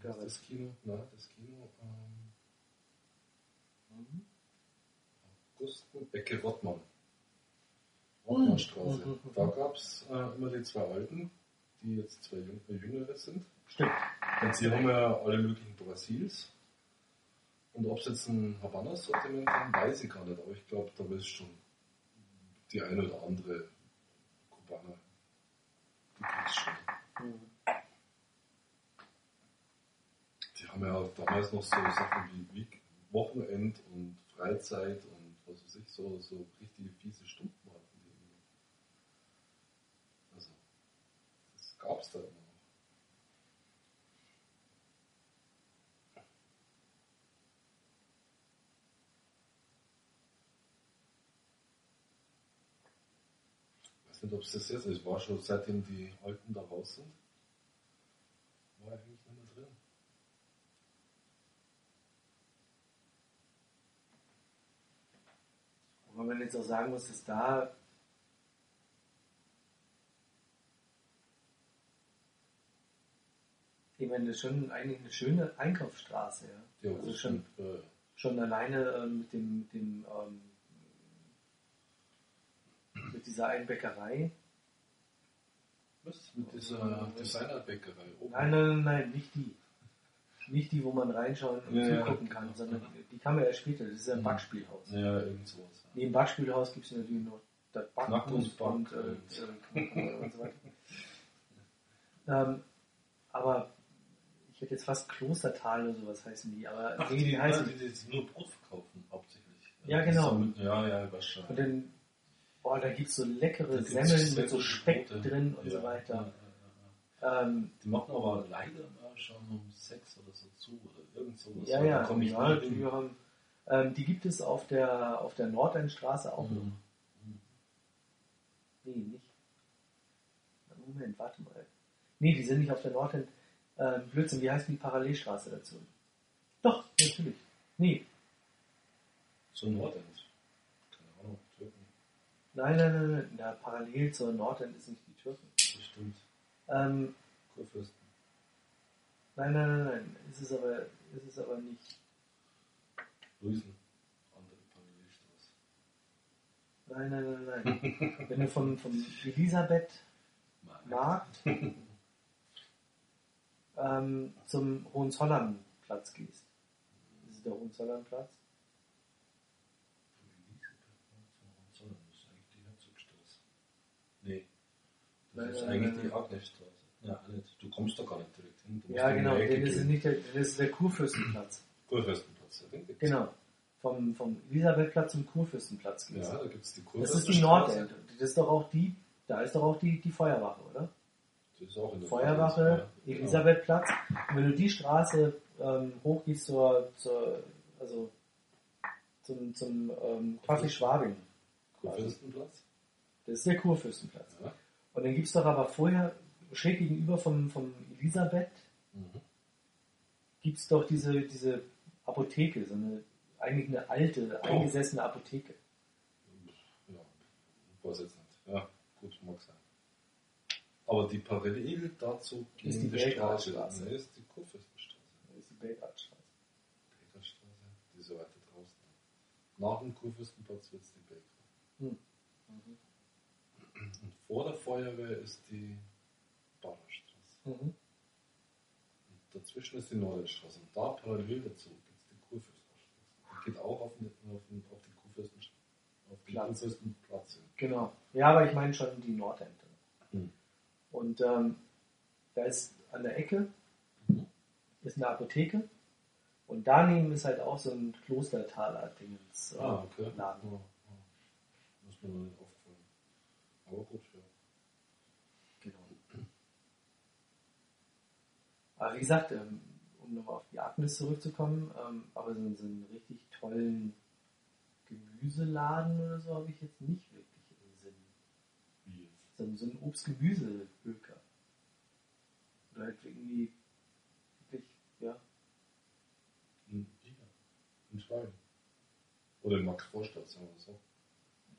S2: wie
S1: Ja,
S2: das Kino? Na, das Kino, ähm,
S1: Mhm.
S2: Augusten, Ecke Rottmann. Rottmannstraße.
S1: Mhm.
S2: Da gab es äh, immer die zwei Alten, die jetzt zwei Jüng äh, Jüngere sind.
S1: Stimmt.
S2: Jetzt hier haben ja alle möglichen Brasils. Und ob es jetzt ein Havanna-Sortiment haben, weiß ich gar nicht. Aber ich glaube, da ist schon die eine oder andere Kubaner. Die gibt's schon.
S1: Mhm.
S2: Haben ja auch damals noch so Sachen wie Week Wochenend und Freizeit und was weiß ich, so, so richtige fiese Stunden hatten die. Also, das gab's da immer noch. Ich weiß nicht, ob es das jetzt ist. War schon seitdem die Alten da raus sind. War eigentlich
S1: wenn man jetzt auch sagen muss, dass da ich meine, das ist schon eigentlich eine schöne Einkaufsstraße, ja.
S2: Ja,
S1: also schon,
S2: stimmt. Äh,
S1: schon alleine ähm, mit dem, mit dem ähm, mit dieser einen Bäckerei.
S2: Was? Mit dieser Designerbäckerei oben?
S1: Nein, nein, nein, nein, nicht die. Nicht die, wo man reinschauen und
S2: Ja, ja.
S1: zugucken kann, sondern die kam ja erst später. Das ist ja ein
S2: Mhm.
S1: Backspielhaus.
S2: Ja, irgend sowas.
S1: Neben Backspielhaus gibt es natürlich noch das Backkunst
S2: Back-
S1: und, äh, äh, Knacken und so weiter. Ähm, aber ich hätte jetzt fast Klostertal oder sowas heißen die, aber
S2: Ach,
S1: nee,
S2: die,
S1: die, heißen.
S2: die, die, die nur Brot verkaufen, hauptsächlich.
S1: Ja, genau.
S2: mit- Ja, ja, wahrscheinlich.
S1: Und dann, boah, da gibt es so leckere Semmeln mit so Speck
S2: Brote.
S1: drin und
S2: Ja,
S1: so weiter.
S2: ja, ja.
S1: Ähm,
S2: Die machen aber leider mal schon um sechs oder so zu oder irgend sowas.
S1: ja,
S2: Aber
S1: ja,
S2: Da komme ich
S1: ja, die,
S2: hin.
S1: Ähm, die gibt es auf der, auf der Nordendstraße auch noch.
S2: Mhm.
S1: Nee, nicht. Moment, warte mal. Nee, die sind nicht auf der Nordend. Ähm, Blödsinn, wie heißt die Parallelstraße dazu? Doch, natürlich. Nee,
S2: So Nordend. Keine Ahnung, Türken.
S1: nein, nein, nein, nein. Na, parallel zur Nordend ist nicht die Türken.
S2: Bestimmt.
S1: Ähm,
S2: Kurfürsten.
S1: nein, nein, nein, nein. Ist es aber, ist es aber nicht.
S2: Luisen. Andere Parallelstraße.
S1: Nein, nein, nein, nein. Wenn du vom, vom Elisabeth Markt ähm, zum Hohenzollernplatz gehst. Das ist der Hohenzollernplatz.
S2: Das ist eigentlich die Herzogstraße. Nee. Das
S1: Nein,
S2: ist
S1: nein,
S2: eigentlich
S1: nein,
S2: die. Agnesstraße. Ja, nicht. Du kommst da gar nicht direkt hin.
S1: Ja, genau. Das ist nicht der, das ist der Kurfürstenplatz.
S2: Kurfürstenplatz.
S1: Genau. Vom, vom Elisabethplatz zum kurfürstenplatz gehst.
S2: Ja, da gibt es die
S1: das
S2: Kurfürstenstraße.
S1: ist die Nordend. Das ist doch auch die, da ist doch auch die, die Feuerwache, oder?
S2: Das ist auch in der
S1: Feuerwache,
S2: Ja, genau.
S1: Elisabethplatz. Und wenn du die Straße ähm, hochgehst zur, zur also zum, zum ähm, Café Schwabing,
S2: Kurfürstenplatz.
S1: das ist der Kurfürstenplatz.
S2: Ja.
S1: Und dann gibt's doch aber vorher, schräg gegenüber vom, vom Elisabeth,
S2: Mhm.
S1: gibt's doch diese, diese Apotheke, so eine, eigentlich eine alte, eingesessene Apotheke.
S2: Ja, weiß jetzt nicht. Ja, gut, mag sein. Aber die parallel dazu
S1: Ist die
S2: gehende
S1: Belgradstraße.
S2: ne, ist die Kurfürstenstraße.
S1: Das ist die Belgradstraße.
S2: Belgradstraße, die ist ja weiter draußen. Nach dem Kurfürstenplatz wird es die Belgrad.
S1: Hm.
S2: Und vor der Feuerwehr ist die Barerstraße.
S1: Mhm.
S2: Und dazwischen ist die Nordendstraße. Und da parallel dazu gibt es die Kurfürstenstraße. Die geht auch auf, den, auf, den, auf den
S1: Platz.
S2: Kurfürstenplatz hin.
S1: Genau. Ja, aber ich meine schon die Nordend.
S2: Hm.
S1: Und ähm, da ist an der Ecke
S2: Mhm.
S1: ist eine Apotheke und daneben ist halt auch so ein Klostertaler-Dingens äh,
S2: Ah, okay. Ja,
S1: Laden.
S2: ja. Muss mir noch nicht aufgefallen. Aber gut, ja.
S1: Genau. Aber wie gesagt, ähm, um nochmal auf die Agnes zurückzukommen, ähm, aber so, so einen richtig tollen Gemüseladen oder so habe ich jetzt nicht wirklich im Sinn.
S2: Wie jetzt?
S1: So, ein- so ein Obst-Gemüse-Höker. Oder halt irgendwie wirklich, ja,
S2: In, hier. in Schweigen. Oder in Max-Vorstadt, sagen wir so.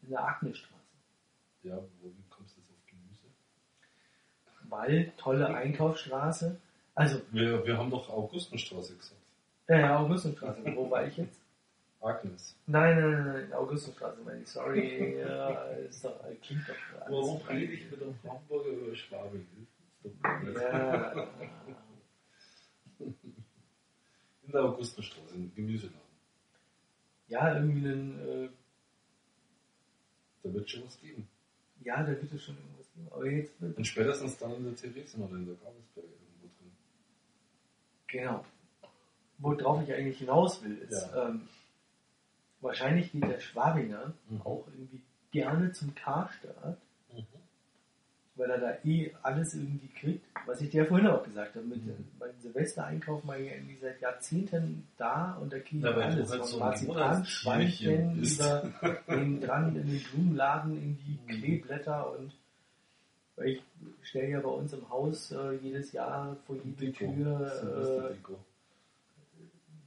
S1: in der Agnesstraße.
S2: Ja, wo, kommst du jetzt auf Gemüse?
S1: Weil, tolle Einkaufsstraße. Also,
S2: Wir, wir haben doch Augustenstraße gesagt.
S1: äh, Augustenstraße, wo war ich jetzt?
S2: Agnes.
S1: Nein, nein, nein, nein, Augustenstraße meine ich, sorry, ja, ist doch, klingt doch alles
S2: Warum rede ich mit einem Hamburger über Schwabing?
S1: Ja,
S2: In der Augustenstraße, im Gemüseladen.
S1: Ja, irgendwie einen, äh,
S2: Da wird schon was geben.
S1: ja, da wird es schon irgendwas geben. Aber jetzt wird
S2: Und spätestens dann in der Theresen oder in der Gabelsberg irgendwo drin.
S1: Genau. Worauf ich eigentlich hinaus will, ist,
S2: Ja.
S1: ähm, wahrscheinlich geht der Schwabinger
S2: Mhm.
S1: auch irgendwie gerne zum Karstadt, weil er da eh alles irgendwie kriegt, was ich dir ja vorhin auch gesagt habe. Mit
S2: Mhm.
S1: meinem Silvestereinkauf ja irgendwie seit Jahrzehnten da und da kriege ich
S2: Ja,
S1: alles.
S2: halt
S1: Von
S2: so ein
S1: Marzipan,
S2: Monatstierchen
S1: Schweinchen,
S2: bist.
S1: über den dran in den Blumenladen irgendwie
S2: Mhm.
S1: Kleeblätter und weil ich stelle ja bei uns im Haus äh, jedes Jahr vor jede
S2: Deko.
S1: Tür äh,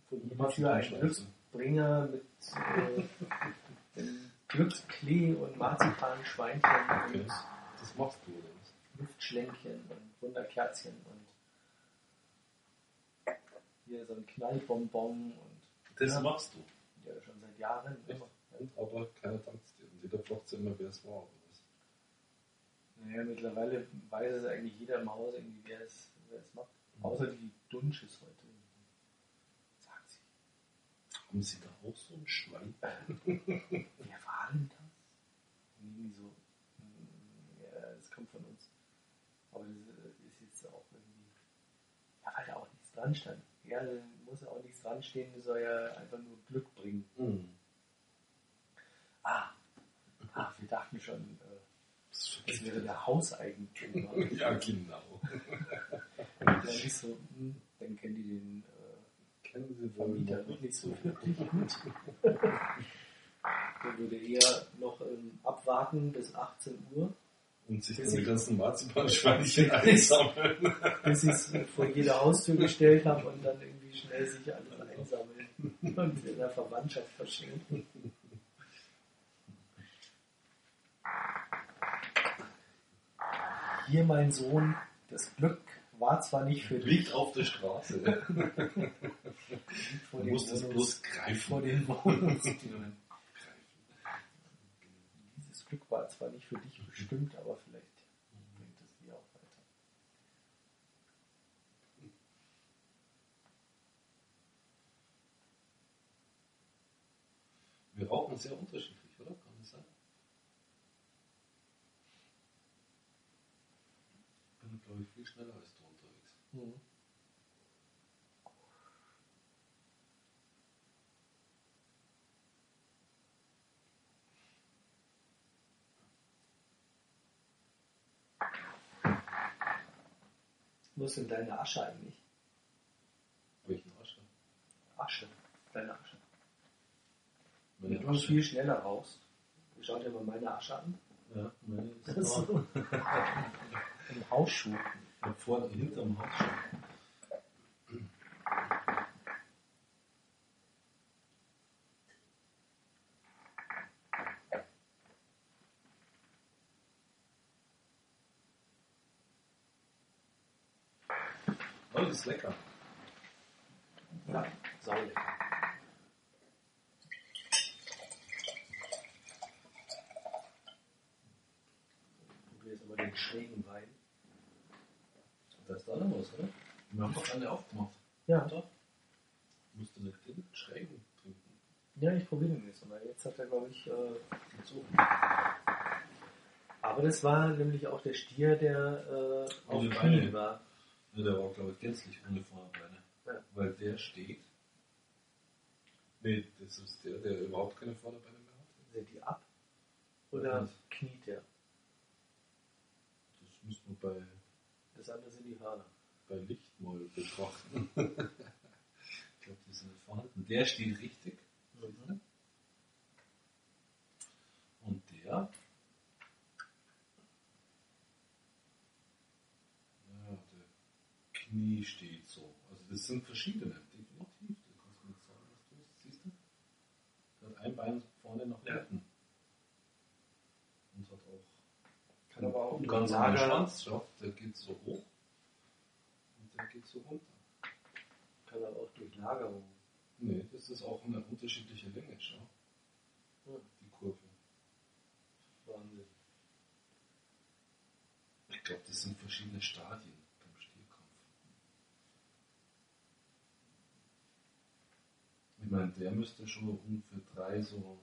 S1: vor jede Tür einen Glücksbringer mit äh, Glücksklee und Marzipan-Schweinchen
S2: Okay.
S1: und
S2: Das machst du, oder was?
S1: Luftschlänkchen und Wunderkerzchen und hier so ein Knallbonbon und
S2: Das
S1: Ja.
S2: machst du.
S1: ja, schon seit Jahren immer.
S2: Und aber keiner dankt dir. Und jeder fragt sich immer, wer es war?
S1: Naja, mittlerweile weiß es eigentlich jeder im Haus irgendwie, wer es, wer es macht.
S2: Mhm.
S1: Außer die Dunsches heute.
S2: Haben sie da auch so ein Schwein?
S1: Wer war denn das? Irgendwie so, mm, ja, das kommt von uns. Aber das äh, ist jetzt auch irgendwie, ja, weil da auch nichts dran stand. Ja, da muss ja auch nichts dran stehen, das soll ja einfach nur Glück bringen.
S2: Mhm.
S1: Ah, ah wir dachten schon, äh,
S2: Das
S1: das wäre der Hauseigentümer.
S2: Ja, genau.
S1: Dann so, hm, dann kennen die den
S2: Kennen Sie wohl
S1: Vermieter nicht so wirklich gut. Der würde eher noch ähm, abwarten bis 18 Uhr,
S2: Und sich dann die ganzen Marzipanschweinchen einsammeln.
S1: bis ich es vor jede Haustür gestellt habe und dann irgendwie schnell sich alles einsammeln und in der Verwandtschaft verschenken. Hier, mein Sohn, das Glück war zwar nicht für dich
S2: Liegt auf der Straße. Du musst es bloß greifen.
S1: vor den Wohnungstüren. Dieses Glück war zwar nicht für dich bestimmt, aber vielleicht bringt es dir auch weiter.
S2: Wir rauchen sehr unterschiedlich, oder? Kann das sein? Ich bin, glaube ich, viel schneller als unterwegs.
S1: Wo ist denn deine Asche eigentlich?
S2: Welchen Asche?
S1: Asche. Deine Asche.
S2: Meine
S1: Wenn du viel schneller rauchst, schau dir mal meine Asche an.
S2: Ja, meine ist
S1: so. Im Hausschuh.
S2: Da vorne hinterm Haus. Oh, das ist lecker.
S1: Ja, saulecker. Ich probiere jetzt aber den schrägen Wein.
S2: Da ist da noch was, oder? Wir haben doch alle aufgemacht.
S1: Ja?
S2: Musst du nicht den schrägen trinken.
S1: ja ich probiere den jetzt mal. Jetzt hat er, glaube ich, äh,
S2: So.
S1: aber das war nämlich auch der Stier, der äh, auf Knien war.
S2: Ja, der war, glaube ich, gänzlich ohne Vorderbeine.
S1: Ja.
S2: Weil der steht. Nee, das ist der, der überhaupt keine Vorderbeine mehr hat.
S1: Sind die ab? Oder
S2: Was?
S1: kniet der?
S2: Das müssen wir bei,
S1: Das andere sind die Hörner.
S2: bei Licht mal betrachten. ich glaube, die sind nicht vorhanden. Der steht richtig.
S1: Mhm.
S2: Und der. Ja, der Knie steht so. Also das sind verschiedene, definitiv. Du kannst mir nicht sagen, was du. Siehst du? Der hat ein Bein vorne nach
S1: Ja.
S2: hinten. Und
S1: kann aber auch
S2: Gonzaga. Schwanzschaft, da geht so hoch und dann geht so runter.
S1: Kann aber auch durch Lagerung.
S2: Nee, das ist auch eine unterschiedliche Länge, schau.
S1: Ja.
S2: Die Kurve.
S1: Wahnsinn.
S2: Ich glaube, das sind verschiedene Stadien beim Stierkampf. Ich meine, der müsste schon ungefähr drei so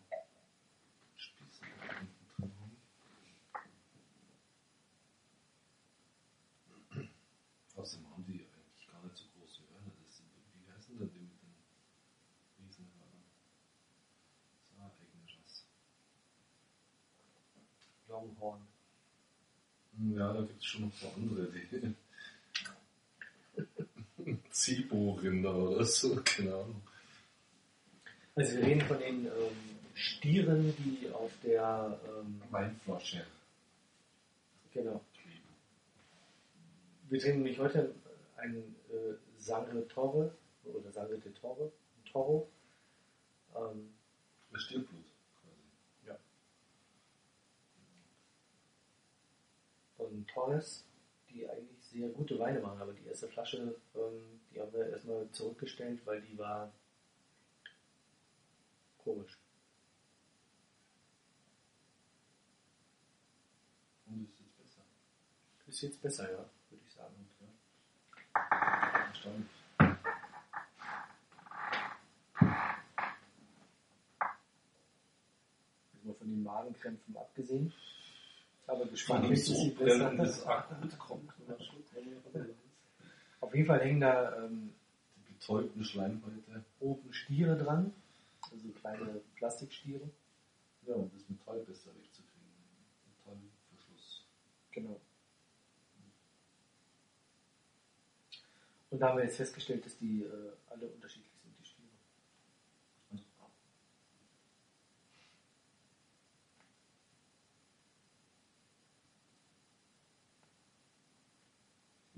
S1: Longhorn.
S2: Hm, Ja, da gibt es schon noch so andere, die Zibo-Rinder oder so, keine Ahnung.
S1: Also wir reden von den ähm, Stieren, die auf der ähm,
S2: Weinflasche.
S1: genau. Wir trinken nämlich heute ein äh, Sangre Torre oder Sangre de Torre, Toro. Ähm,
S2: Stierblut quasi.
S1: Von Torres, die eigentlich sehr gute Weine machen, aber die erste Flasche, ähm, die haben wir erstmal zurückgestellt, weil die war komisch.
S2: Und ist jetzt besser.
S1: Ist jetzt besser, ja, würde ich sagen.
S2: Erstaunlich.
S1: Jetzt mal von den Magenkrämpfen abgesehen. Aber
S2: so
S1: sie
S2: brennendes
S1: besser.
S2: akut kommt,
S1: Auf jeden Fall hängen da ähm,
S2: Die betäubten Schleimhäute.
S1: oben Stiere dran, also kleine Plastikstiere.
S2: Ja, um das Metall besser wegzukriegen. Metallverschluss.
S1: Genau. Und da haben wir jetzt festgestellt, dass die äh, alle unterschiedlich sind, die Stiere.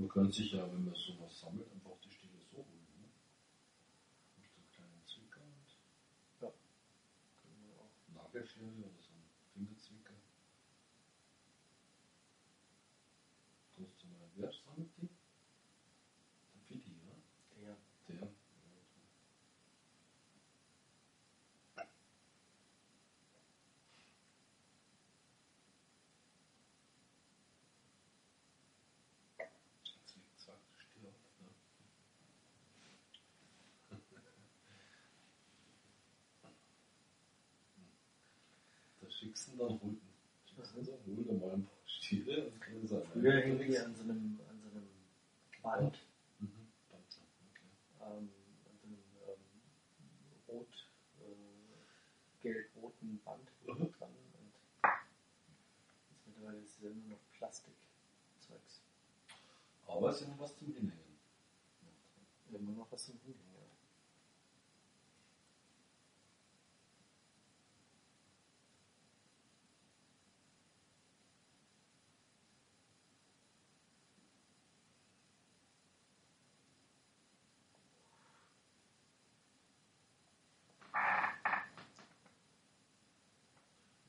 S2: Man kann sich ja, wenn man sowas sammelt, einfach die Stiele so holen. Ne? Mit so kleinen Zwicker und
S1: Ja. Können wir auch.
S2: Nagelschere oder so ein Fingerzwicker. Kannst du mal, wer sammelt die? Der Fidi, oder?
S1: Ja.
S2: Der. Zwick, zack, Stier auf, ne? Ihn dann holen. Schickst du ihn so, hol dir mal ein paar Stiere und sagen.
S1: Früher hingen die an so einem, an so einem Band,
S2: Mhm. Panzer, okay.
S1: ähm, an so einem ähm, rot, äh, gelb-roten Band
S2: Mhm.
S1: dran. Und jetzt mittlerweile ist es ja nur noch Plastikzeugs.
S2: Aber es ist ja noch was zum Hinhängen.
S1: Immer noch was zum Hinhängen. Ja.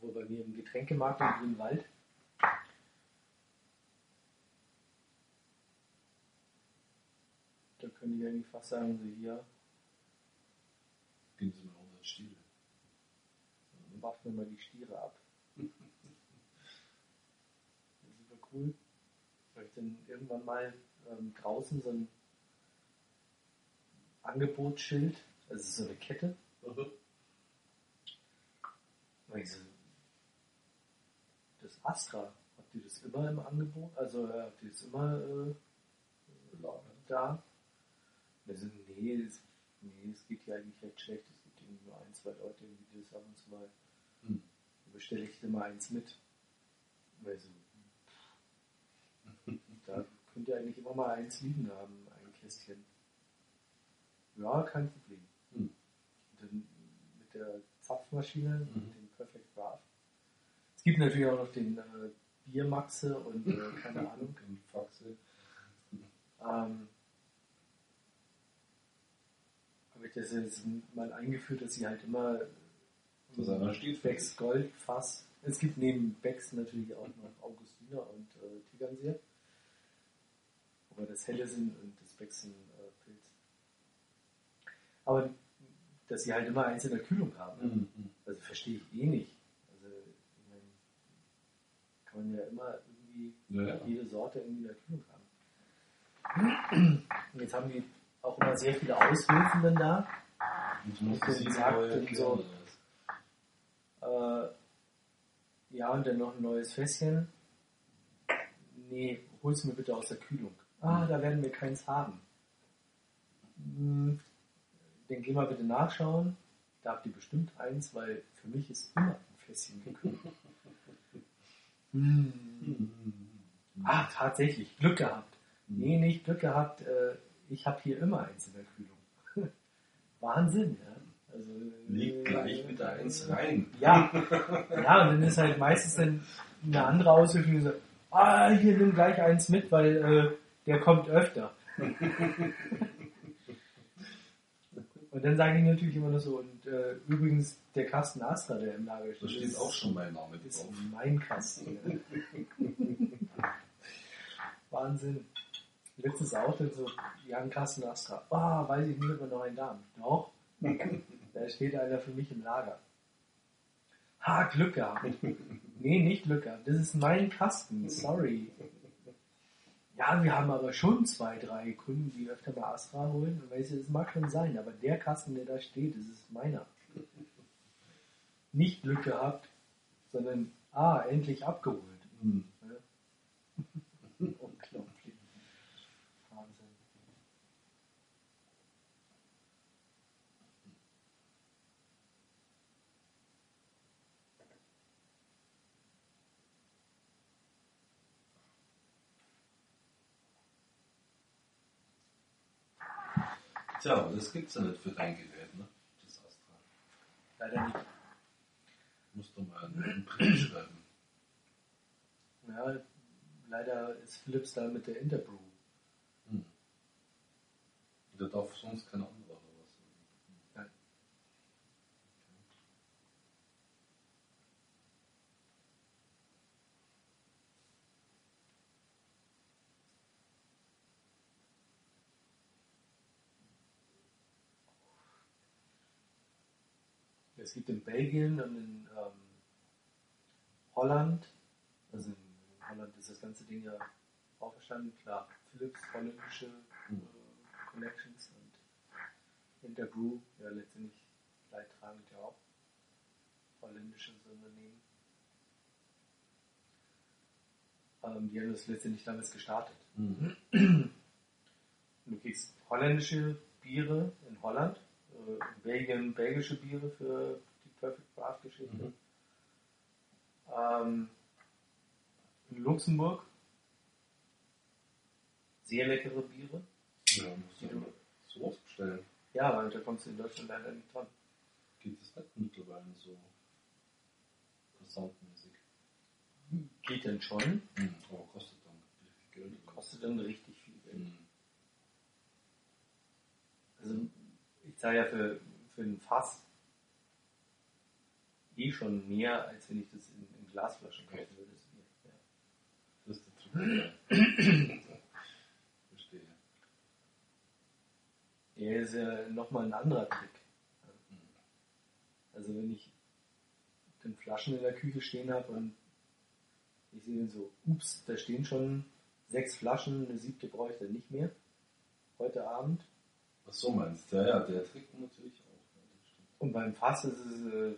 S1: Wo bei mir im Getränkemarkt im Grünwald da könnte ich eigentlich fast sagen, so hier,
S2: Geben Sie mir 100 Stiele.
S1: macht mir mal die Stiere ab. Das ist super cool. Weil ich dann irgendwann mal ähm, draußen so ein Angebotsschild, also so eine Kette, und ich so, das Astra, habt ihr das immer im Angebot? Also äh, habt ihr das immer äh, da? Sind, nee, es, nee, es geht hier eigentlich recht schlecht. Es gibt irgendwie nur ein, zwei Leute, die das ab und zu mal.
S2: Hm.
S1: Bestelle ich dir mal eins mit. Weil so, da könnt ihr eigentlich immer mal eins liegen haben, ein Kästchen. Ja, kein Problem.
S2: Hm.
S1: Dann mit der Zapfmaschine,
S2: Mhm.
S1: mit dem Perfect Draft. Es gibt natürlich auch noch den äh, Biermaxe und äh, keine Ahnung.
S2: Und Faxe.
S1: Ähm, habe ich das jetzt mal eingeführt, dass sie halt immer
S2: Das steht.
S1: Becks Gold Fass. Es gibt neben Becks natürlich auch noch Augustiner und äh, Tegernseer. Aber das Helle sind und das Becks sind äh, Pilz. Aber dass sie halt immer der Kühlung haben,
S2: mhm.
S1: also verstehe ich eh nicht. Kann man ja immer irgendwie
S2: Ja,
S1: jede Sorte irgendwie in der Kühlung haben. Und jetzt haben die auch immer sehr viele Auswürfen dann da.
S2: Und du musst
S1: Und
S2: sie erklären,
S1: so-? Äh, ja, und dann noch ein neues Fässchen. Nee, hol's mir bitte aus der Kühlung. Ah, da werden wir keins haben. Hm, dann geh mal bitte nachschauen. Da habt ihr bestimmt eins, weil für mich ist immer ein Fässchen gekühlt. Hm. Ah, tatsächlich, Glück gehabt. Nee, nicht Glück gehabt. Äh, ich habe hier immer eins in der Kühlung. Wahnsinn, ja. Also,
S2: Leg gleich mit der Eins rein.
S1: Ja, ja, und dann ist halt meistens dann eine andere Auswirkung, die so, ah, hier nimm gleich eins mit, weil äh, der kommt öfter. und dann sage ich natürlich immer nur so, und äh, übrigens der Kasten Astra, der im Lager steht,
S2: Da steht
S1: ist-
S2: auch schon mein Name
S1: ist
S2: drauf.
S1: mein Kasten. Ja. Wahnsinn. Letztens auch dann so, ja, ein Kasten Astra. Ah, weiß ich nicht, ob wir noch einen da haben. Doch. Da steht einer für mich im Lager. Ha, Glück gehabt. Nee, nicht Glück gehabt. Das ist mein Kasten. Sorry. Ja, wir haben aber schon zwei, drei Kunden, die öfter mal Astra holen. Und weißt du, das mag schon sein, aber der Kasten, der da steht, das ist meiner. Nicht Glück gehabt, sondern, ah, endlich abgeholt.
S2: Hm.
S1: Unglaublich. Wahnsinn.
S2: Tja, aber das gibt's ja nicht für dein Gerät, ne? Das Astra.
S1: Leider nicht.
S2: Musst du mal einen Brief schreiben.
S1: Ja, leider ist Philips da mit der Interbrew.
S2: Hm. Der darf sonst kein anderer oder was?
S1: Nein. Es gibt in Belgien und in ähm, Holland, also in Holland ist das ganze Ding ja auferstanden, klar, Philips, holländische
S2: Hm.
S1: äh, Connections und Interbrew, ja letztendlich leidtragend ja auch, holländisches Unternehmen. Ähm, die haben das letztendlich damals gestartet.
S2: Hm.
S1: Du kriegst holländische Biere in Holland, in Belgien belgische Biere für die Perfect Craft Geschichte.
S2: Mhm.
S1: Ähm, in Luxemburg sehr leckere Biere.
S2: Ja, musst du aber sowas bestellen.
S1: Ja, aber da kommst du in Deutschland leider nicht dran.
S2: Geht das nicht mittlerweile so versandmäßig?
S1: Geht denn schon,
S2: Hm. Aber kostet dann richtig Geld.
S1: kostet dann richtig viel Geld.
S2: Hm.
S1: Also zahle ja für, für ein Fass eh schon mehr, als wenn ich das in, in Glasflaschen kaufen würde. Das
S2: ist der Trick. Verstehe.
S1: Der ist ja nochmal ein anderer Trick. Also wenn ich dann Flaschen in der Küche stehen habe und ich sehe dann so, ups, da stehen schon sechs Flaschen, eine siebte brauche ich dann nicht mehr. Heute Abend.
S2: Was so meinst du? Ja, ja, der Trick natürlich auch.
S1: Und beim Fass ist es, äh,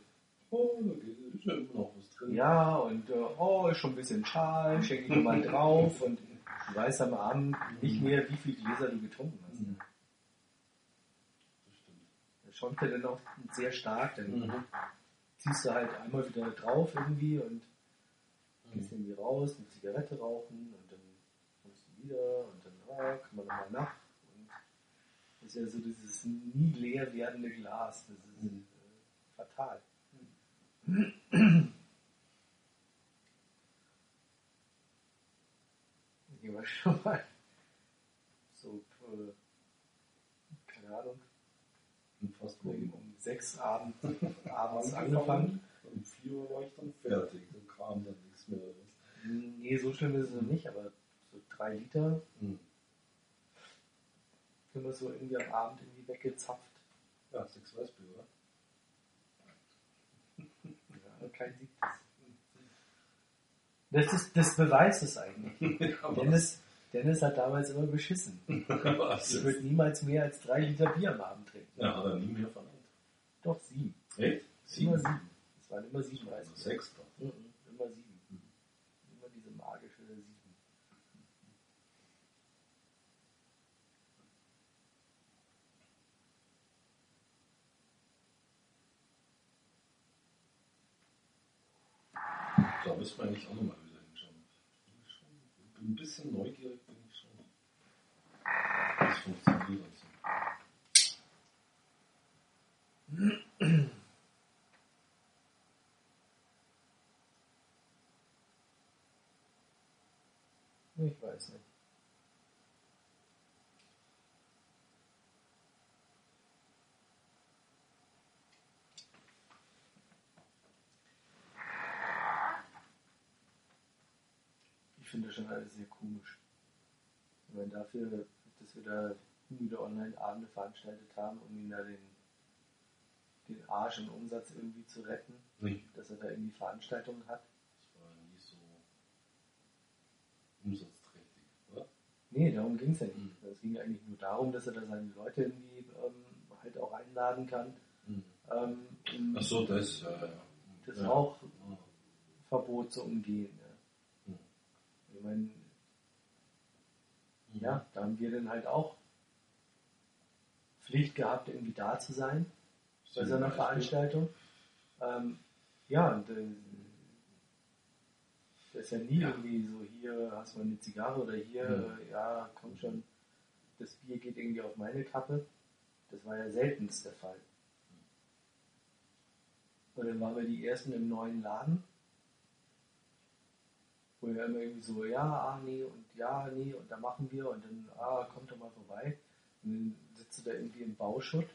S2: Oh, da ist ja immer noch was drin.
S1: ja, und äh, oh, ist schon ein bisschen schal, schenke ich mal drauf und du weißt am Abend nicht mehr, wie viel Gläser du getrunken hast.
S2: Mhm. Das stimmt.
S1: Das schäumt ja dann auch sehr stark, dann
S2: Mhm.
S1: ziehst du halt einmal wieder drauf irgendwie und gehst
S2: Mhm.
S1: irgendwie raus, eine Zigarette rauchen und dann kommst du wieder und dann ah, kann man nochmal nach. Ist ja so dieses nie leer werdende Glas. Das ist
S2: Mhm.
S1: äh, fatal. Ich war schon mal so, äh, keine Ahnung,
S2: fast
S1: um,
S2: wegen
S1: um sechs Abend, abends angefangen.
S2: Um 4 Uhr war ich dann fertig. Dann kam dann nichts mehr.
S1: Nee, so schlimm ist es noch nicht, aber so drei Liter
S2: Mhm.
S1: Immer so irgendwie am Abend irgendwie weggezapft.
S2: Ja, sechs Weißbier, oder?
S1: Ja, kein siebtes. Das, ist, das beweist es eigentlich. Dennis, Dennis hat damals immer beschissen. Ich würde niemals mehr als drei Liter Bier am Abend trinken.
S2: Ja, hat er nie mehr verlangt.
S1: Doch, sieben.
S2: Echt?
S1: Immer sieben. Es waren immer sieben
S2: Also
S1: Reisen.
S2: sechs doch.
S1: Mhm, immer sieben. Immer diese magische sieben.
S2: Da müssen wir eigentlich auch nochmal wieder hinschauen. Ein bisschen neugierig bin ich schon. Das funktioniert also.
S1: Ich weiß nicht. Ich finde das schon alles sehr komisch. Ich meine, dafür, dass wir da wieder Online-Abende veranstaltet haben, um ihn da den, den Arsch und Umsatz irgendwie zu retten,
S2: Nee,
S1: dass er da irgendwie Veranstaltungen hat.
S2: das war nie so umsatzträchtig, oder?
S1: Nee, darum ging es ja nicht.
S2: Mhm.
S1: Es ging eigentlich nur darum, dass er da seine Leute irgendwie ähm, halt auch einladen kann. Ähm, um
S2: Ach so, das, ja, ja.
S1: das
S2: ja.
S1: auch Verbot zu umgehen. Ja.
S2: Mhm.
S1: Ich meine, ja, da haben wir dann halt auch Pflicht gehabt, irgendwie da zu sein bei so einer. Veranstaltung. Ähm, ja, und äh, das ist ja nie
S2: Ja.
S1: irgendwie so, hier hast du mal eine Zigarre oder hier,
S2: Mhm.
S1: äh, ja, komm schon, das Bier geht irgendwie auf meine Kappe. Das war ja seltenst der Fall. Und dann waren wir die ersten im neuen Laden, wo ja immer irgendwie so, ja, ah, nee, und ja, nee, und da machen wir, und dann, ah, kommt doch mal vorbei. Und dann sitzt du da irgendwie im Bauschutt.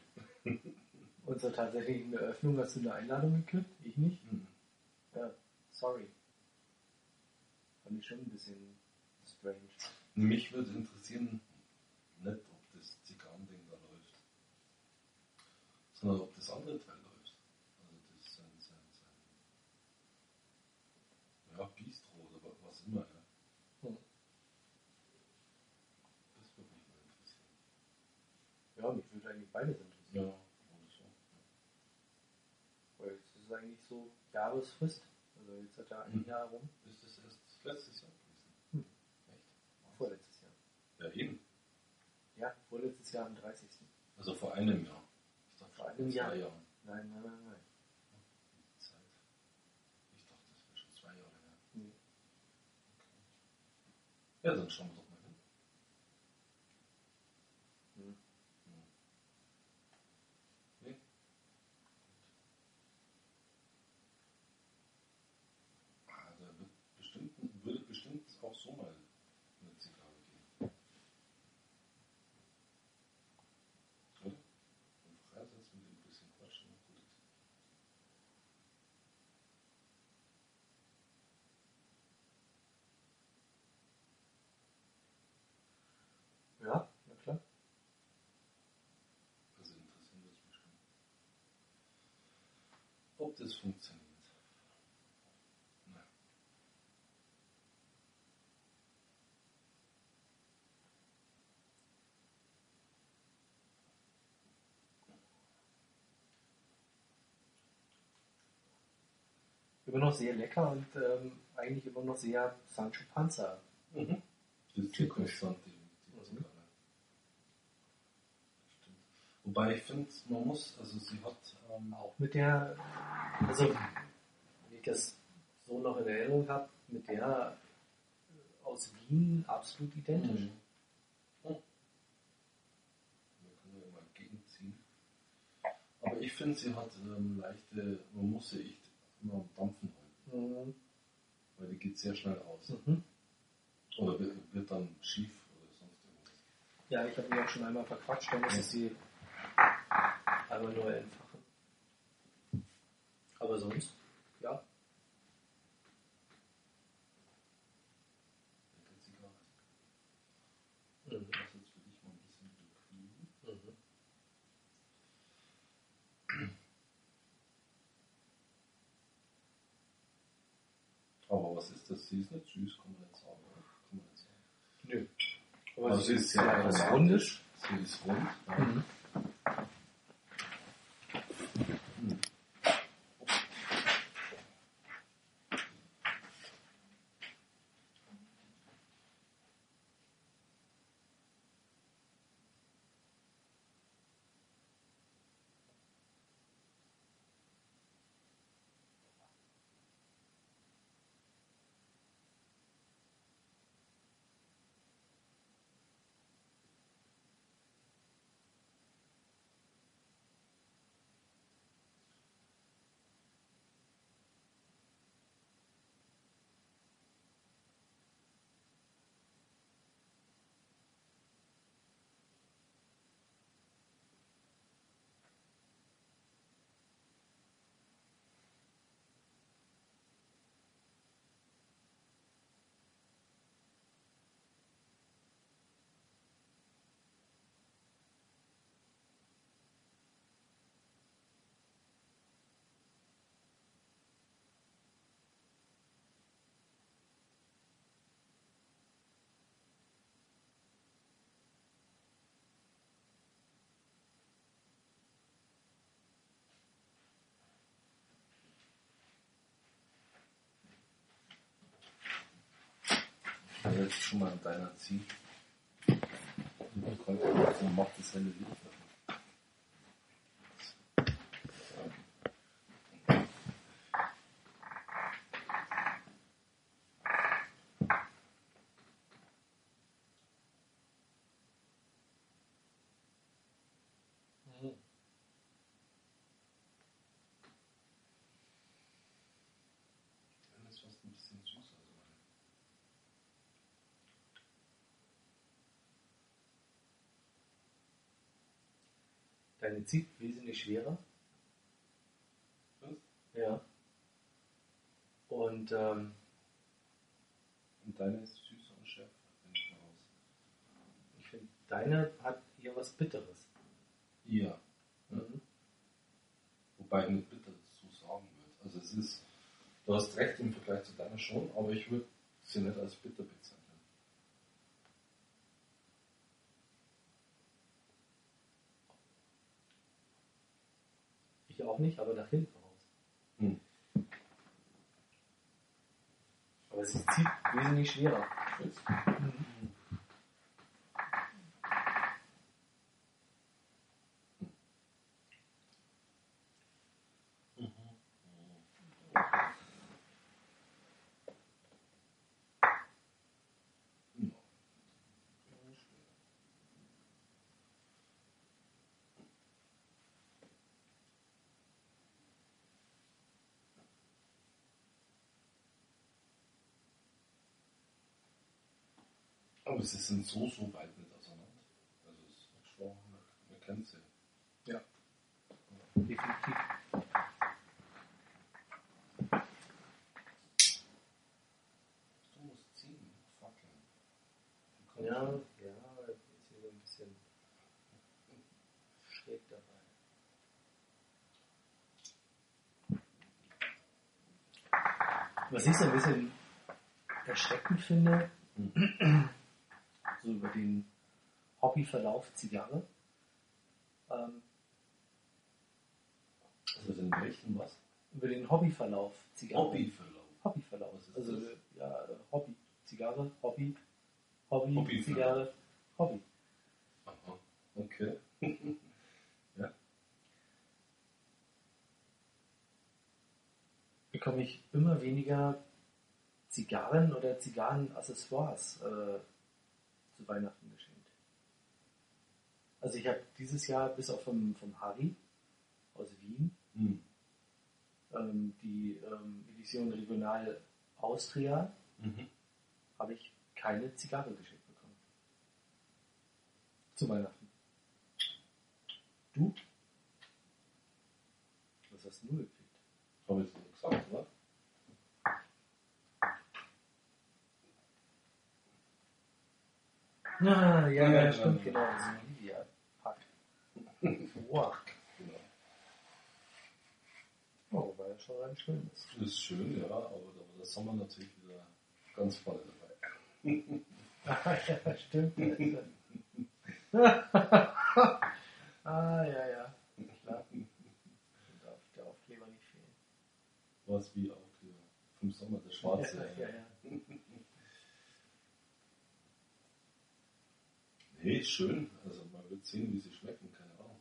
S1: und so tatsächlich in der Öffnung hast du eine Einladung gekriegt, ich nicht.
S2: Mhm.
S1: Ja, sorry. Fand ich schon ein bisschen strange.
S2: Mich würde interessieren, nicht ob das Zigarrending da läuft, sondern ob das andere Teil läuft. Also das sein, sein, sein ja, Bistro oder wa- was immer. Ja.
S1: Hm.
S2: Das würde mich mal interessieren.
S1: Ja, mich würde eigentlich beides interessieren.
S2: Ja.
S1: Weil es ist eigentlich so Jahresfrist. Also jetzt hat er ein
S2: Mhm.
S1: Jahr rum.
S2: Ist das erst letztes Jahr gewesen?
S1: Hm.
S2: Echt?
S1: Vorletztes Jahr.
S2: Ja, eben.
S1: Ja, vorletztes Jahr am 30.
S2: Also vor einem Jahr. Ich dachte
S1: Vor einem
S2: vor
S1: Jahr.
S2: zwei Jahren.
S1: Nein, nein, nein, nein.
S2: Zeit. Ich dachte, das wäre schon zwei Jahre her.
S1: Nee.
S2: Ja, dann schauen wir doch mal hin.
S1: Hm.
S2: Nee. Ah, da wird bestimmt, würde bestimmt auch so mal eine Zigarre gehen. Oder? Einfach reinsetzen, mit ihm ein bisschen quatschen und gut ist.
S1: Ja, na klar.
S2: Also interessieren wird es mich schon. Ob das funktioniert. Na.
S1: Immer noch sehr lecker und ähm, eigentlich immer noch sehr Sancho Panza.
S2: Mhm. Das ist die
S1: Mhm.
S2: Wobei ich finde, man muss, also sie hat, ähm,
S1: Auch mit der, also wenn ich das so noch in Erinnerung habe, mit der aus Wien absolut identisch.
S2: Mhm. Da kann man ja mal gegenziehen. Aber ich finde, sie hat ähm, leichte, man muss sie echt immer am Dampfen halten,
S1: Mhm.
S2: weil die geht sehr schnell aus.
S1: Mhm.
S2: Oder wird, wird dann schief oder sonst irgendwas.
S1: Ja, ich habe mich auch schon einmal verquatscht, dann muss ich sie einmal neu entfachen. Aber sonst, ja. Mhm.
S2: Das ist jetzt für dich mal ein bisschen wieder kühlen.
S1: Mhm.
S2: Aber was ist das? Sie ist nicht süß, kann man nicht sagen. Kann man nicht sagen.
S1: Nö.
S2: Aber sie ist sehr aromatisch.
S1: Rundes.
S2: Sie ist rund. Ja.
S1: Mhm.
S2: Jetzt schon mal deiner ziehen. Und macht das helle Licht. Das ist fast ein bisschen süß. Also
S1: Deine zieht wesentlich schwerer.
S2: Was?
S1: Ja. Und ähm,
S2: Und deine ist süß und schärfer, wenn ich mal raus.
S1: ich finde, deine hat eher was Bitteres.
S2: Ja.
S1: Mhm.
S2: Wobei ich nicht bitter so sagen würde. Also es ist, du hast recht im Vergleich zu deiner schon, aber ich würde sie nicht als bitter bezeichnen.
S1: Ich auch nicht, aber nach hinten raus.
S2: Hm.
S1: Aber sie zieht wesentlich schwerer.
S2: Jetzt? Aber sie sind so, so weit nicht auseinander. Also es ist schon, kennt sie.
S1: Ja. Definitiv.
S2: Du musst ziehen, fackeln.
S1: Ja, ja, ist hier so ein bisschen schräg dabei. Was ich so ein bisschen erschreckend finde, so über den Hobbyverlauf Zigarre, ähm,
S2: Also den welchen was?
S1: über den Hobbyverlauf Zigarre.
S2: Hobbyverlauf.
S1: Hobbyverlauf. Also ja, Hobby, Zigarre, Hobby, Hobby,
S2: Hobbyverlauf.
S1: Zigarre, Hobby.
S2: Aha. Okay. ja.
S1: bekomme ich immer weniger Zigarren oder Zigarrenaccessoires äh, zu Weihnachten geschenkt. Also ich habe dieses Jahr bis auf vom, vom Harry aus Wien
S2: Hm.
S1: ähm, die ähm, Edition Regional Austria
S2: Mhm.
S1: habe ich keine Zigarre geschenkt bekommen. Zu Weihnachten. Du? Was hast du gekriegt?
S2: Habe ich so gesagt, oder?
S1: Ah, ja, ja,
S2: Ja,
S1: stimmt, genau. Das ist Olivia. Fuck. Wow.
S2: Genau.
S1: Oh, war ja schon ein schönes.
S2: Das ist schön, ja, aber da war der Sommer natürlich wieder ganz vorne dabei.
S1: Ah, ja, stimmt. ah, ja, ja. Klar. Darf der Aufkleber nicht fehlen.
S2: Was wie auch hier vom Sommer, der schwarze.
S1: Ja, ja, ja.
S2: Nee, schön. Also man wird sehen, wie sie schmecken, keine Ahnung.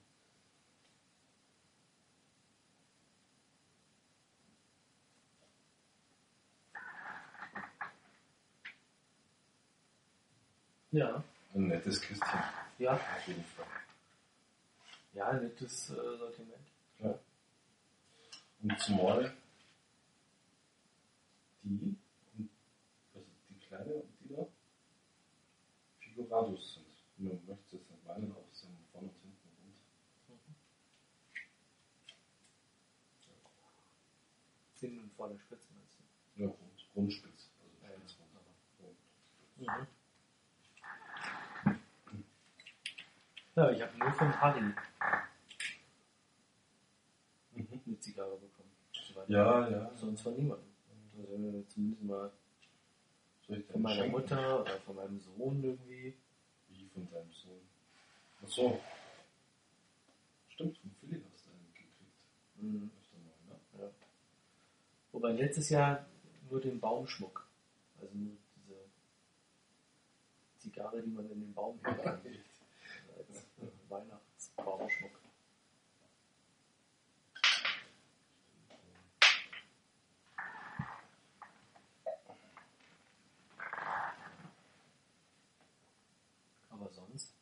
S1: Ja,
S2: Ein nettes Kistchen.
S1: ja,
S2: Auf jeden Fall.
S1: ja, nettes äh, Sortiment.
S2: Ja. Und zumal die, und also die kleine und die da, Figurados sind. Man möchte es nicht meinen, auch sind vorne und hinten rund.
S1: Sinn und vorne Spitze meinst du?
S2: Ja, rund, rundspitz. Also
S1: Ja, ja.
S2: spitzrund, aber rund.
S1: Mhm. Ja, ich habe nur von Harry
S2: Mhm.
S1: eine Zigarre bekommen.
S2: Ja, ja.
S1: Sonst von niemandem. Also zumindest mal von meiner? Mutter oder von meinem Sohn irgendwie.
S2: Von deinem Sohn. Ach so. Stimmt, von Philipp hast du einen gekriegt.
S1: Mhm.
S2: Mal, ne?
S1: Ja. Wobei letztes Jahr nur den Baumschmuck. Also nur diese Zigarre, die man in den Baum hängt. als Weihnachtsbaumschmuck. Aber sonst?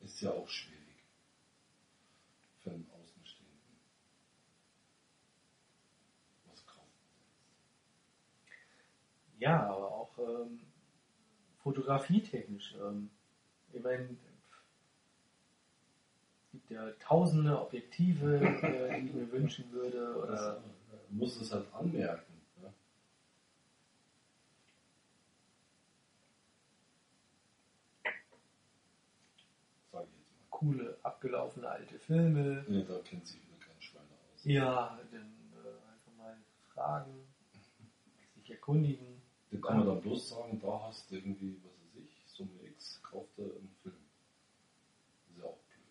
S2: Ist ja auch schwierig. Für einen Außenstehenden. Was kauft man
S1: Ja, aber auch ähm, fotografietechnisch. Ähm, ich meine, es gibt ja tausende Objektive, äh, die ich mir wünschen würde. Oder
S2: Man muss es halt anmerken. Ja? Sag ich jetzt mal.
S1: Coole, abgelaufene alte Filme.
S2: Nee, da kennt sich wieder kein Schwein aus.
S1: Ja, dann äh, einfach mal fragen, sich erkundigen.
S2: Da kann man dann bloß sagen, da hast du irgendwie, was weiß ich, Summe X, kauft er einen Film. Das ist ja auch blöd.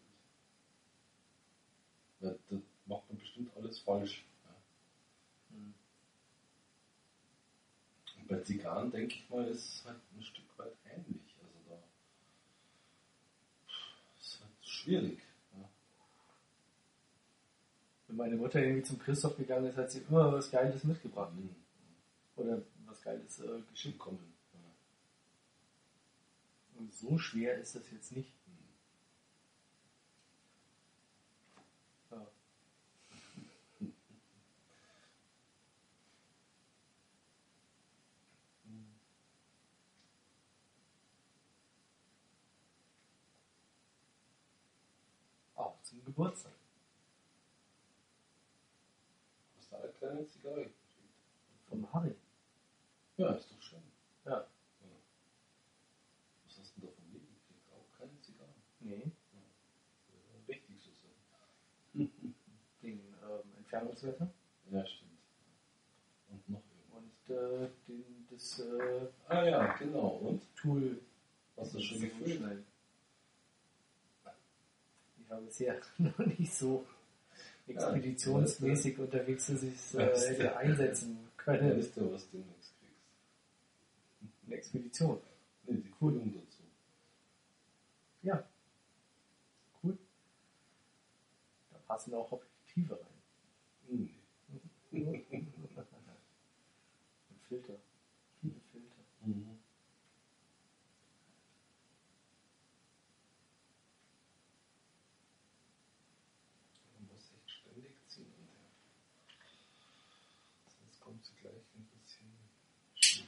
S2: Weil das macht man bestimmt alles falsch. Ja.
S1: Hm.
S2: Und bei Zigarren, denke ich mal, ist es halt ein Stück weit ähnlich. Also da ist halt schwierig. Ja.
S1: Wenn meine Mutter irgendwie zum Christoph gegangen ist, hat sie immer was Geiles mitgebracht.
S2: Mhm.
S1: Oder was Geiles äh, geschickt.
S2: Kommen. Ja.
S1: Und so schwer ist das jetzt nicht. Ja. Auch zum Geburtstag.
S2: Hast du eine kleine Zigarre gekriegt?
S1: Vom Harry.
S2: Ja, ist doch schön.
S1: Ja.
S2: Was hast du denn davon mitgekriegt? Auch keine Zigarre.
S1: Nee.
S2: Ja, Richtig so sein.
S1: Den ähm, Entfernungswerte.
S2: Ja, stimmt. Und noch irgendwas.
S1: Und äh, den, das äh,
S2: Ah ja, genau. Und?
S1: Tool.
S2: Hast du schon gefüllt?
S1: Schneiden. Ich war bisher noch nicht so expeditionsmäßig unterwegs, dass ich es
S2: Ja,
S1: äh, hätte einsetzen
S2: Ja,
S1: können.
S2: wisst ihr, was du demnächst kriegst?
S1: Eine Expedition.
S2: Nee, die Füllung dazu.
S1: Ja. Cool. Da passen auch Objektive rein.
S2: Hm, Nee.
S1: Und Filter. Viele Filter.
S2: Mhm. Man muss echt ständig ziehen. Und ja. Sonst kommt sie gleich ein bisschen schief.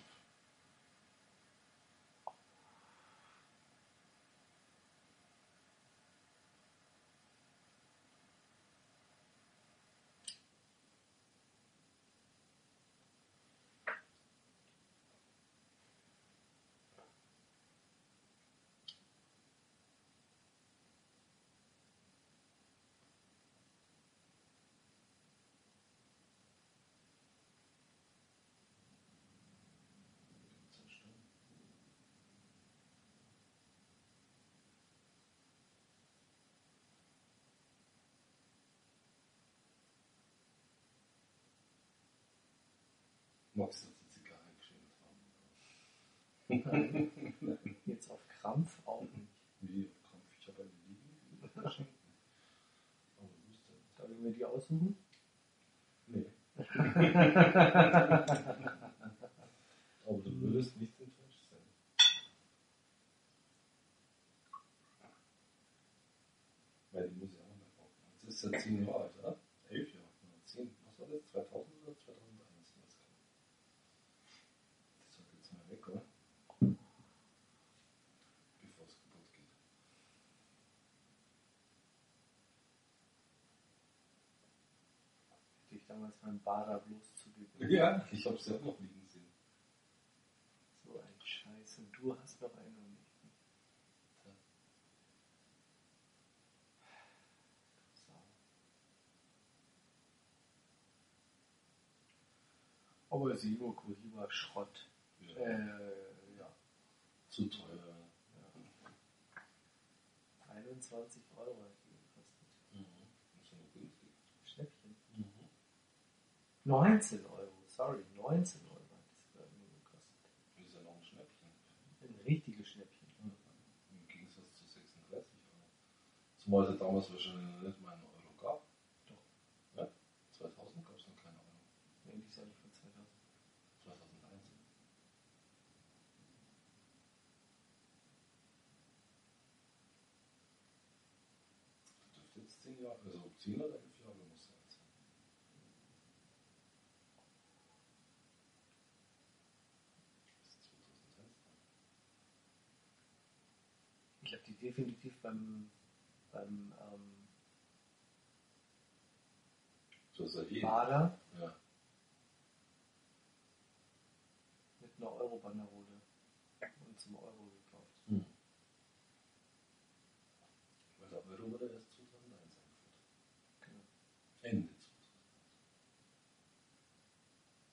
S2: Zerstören. Zigarre geschenkt haben?
S1: Jetzt auf Krampf auch nicht.
S2: Wie? Krampf, ich habe eine liegen. Geschenkt. Aber du bist ja.
S1: Darf ich mir die aussuchen?
S2: Nee. Aber du würdest nicht enttäuscht sein. Weil die muss ich auch noch mal kaufen. Jetzt ist ja 10 Jahre alt, oder? 11 Jahre. Ja, 10. Was war das? 2000 oder 2001? Ich weiß gar nicht. Das hat jetzt mal weg, oder? Bevor es kaputt geht.
S1: Hätte ich damals meinen Bader bloß zugegeben.
S2: Ja, ich habe es ja auch noch liegen sehen.
S1: So ein Scheiß. Und du hast noch einen und ich nicht.
S2: Tja.
S1: Sau. Aber Simo Kuriba Schrott.
S2: Ja.
S1: Äh, ja.
S2: Zu teuer.
S1: 21 Euro hat die gekostet.
S2: Mhm. Ist ja noch günstig.
S1: Schnäppchen.
S2: Mhm.
S1: 19 Euro. sorry, 19 Euro hat das nur gekostet.
S2: Das ist ja noch ein Schnäppchen.
S1: Ein richtiges Schnäppchen.
S2: Im Gegensatz zu 36 Euro. Zumal es damals wahrscheinlich nicht mal einen Euro gab.
S1: Doch.
S2: Ja? 2000 gab es noch keine Euro.
S1: Nee, die ist ja nicht von 2000.
S2: 2001. Das dürfte jetzt 10 Jahre, also 10 oder 11 Jahre muss es alt sein. Das ist 2001 dann.
S1: Ich habe die definitiv beim, beim ähm,
S2: So.
S1: Bader
S2: Ja.
S1: mit einer Euro-Banderole und zum Euro gekauft.
S2: Hm. Weil der Euro wurde erst 2001 eingeführt.
S1: Genau.
S2: Ende 2001.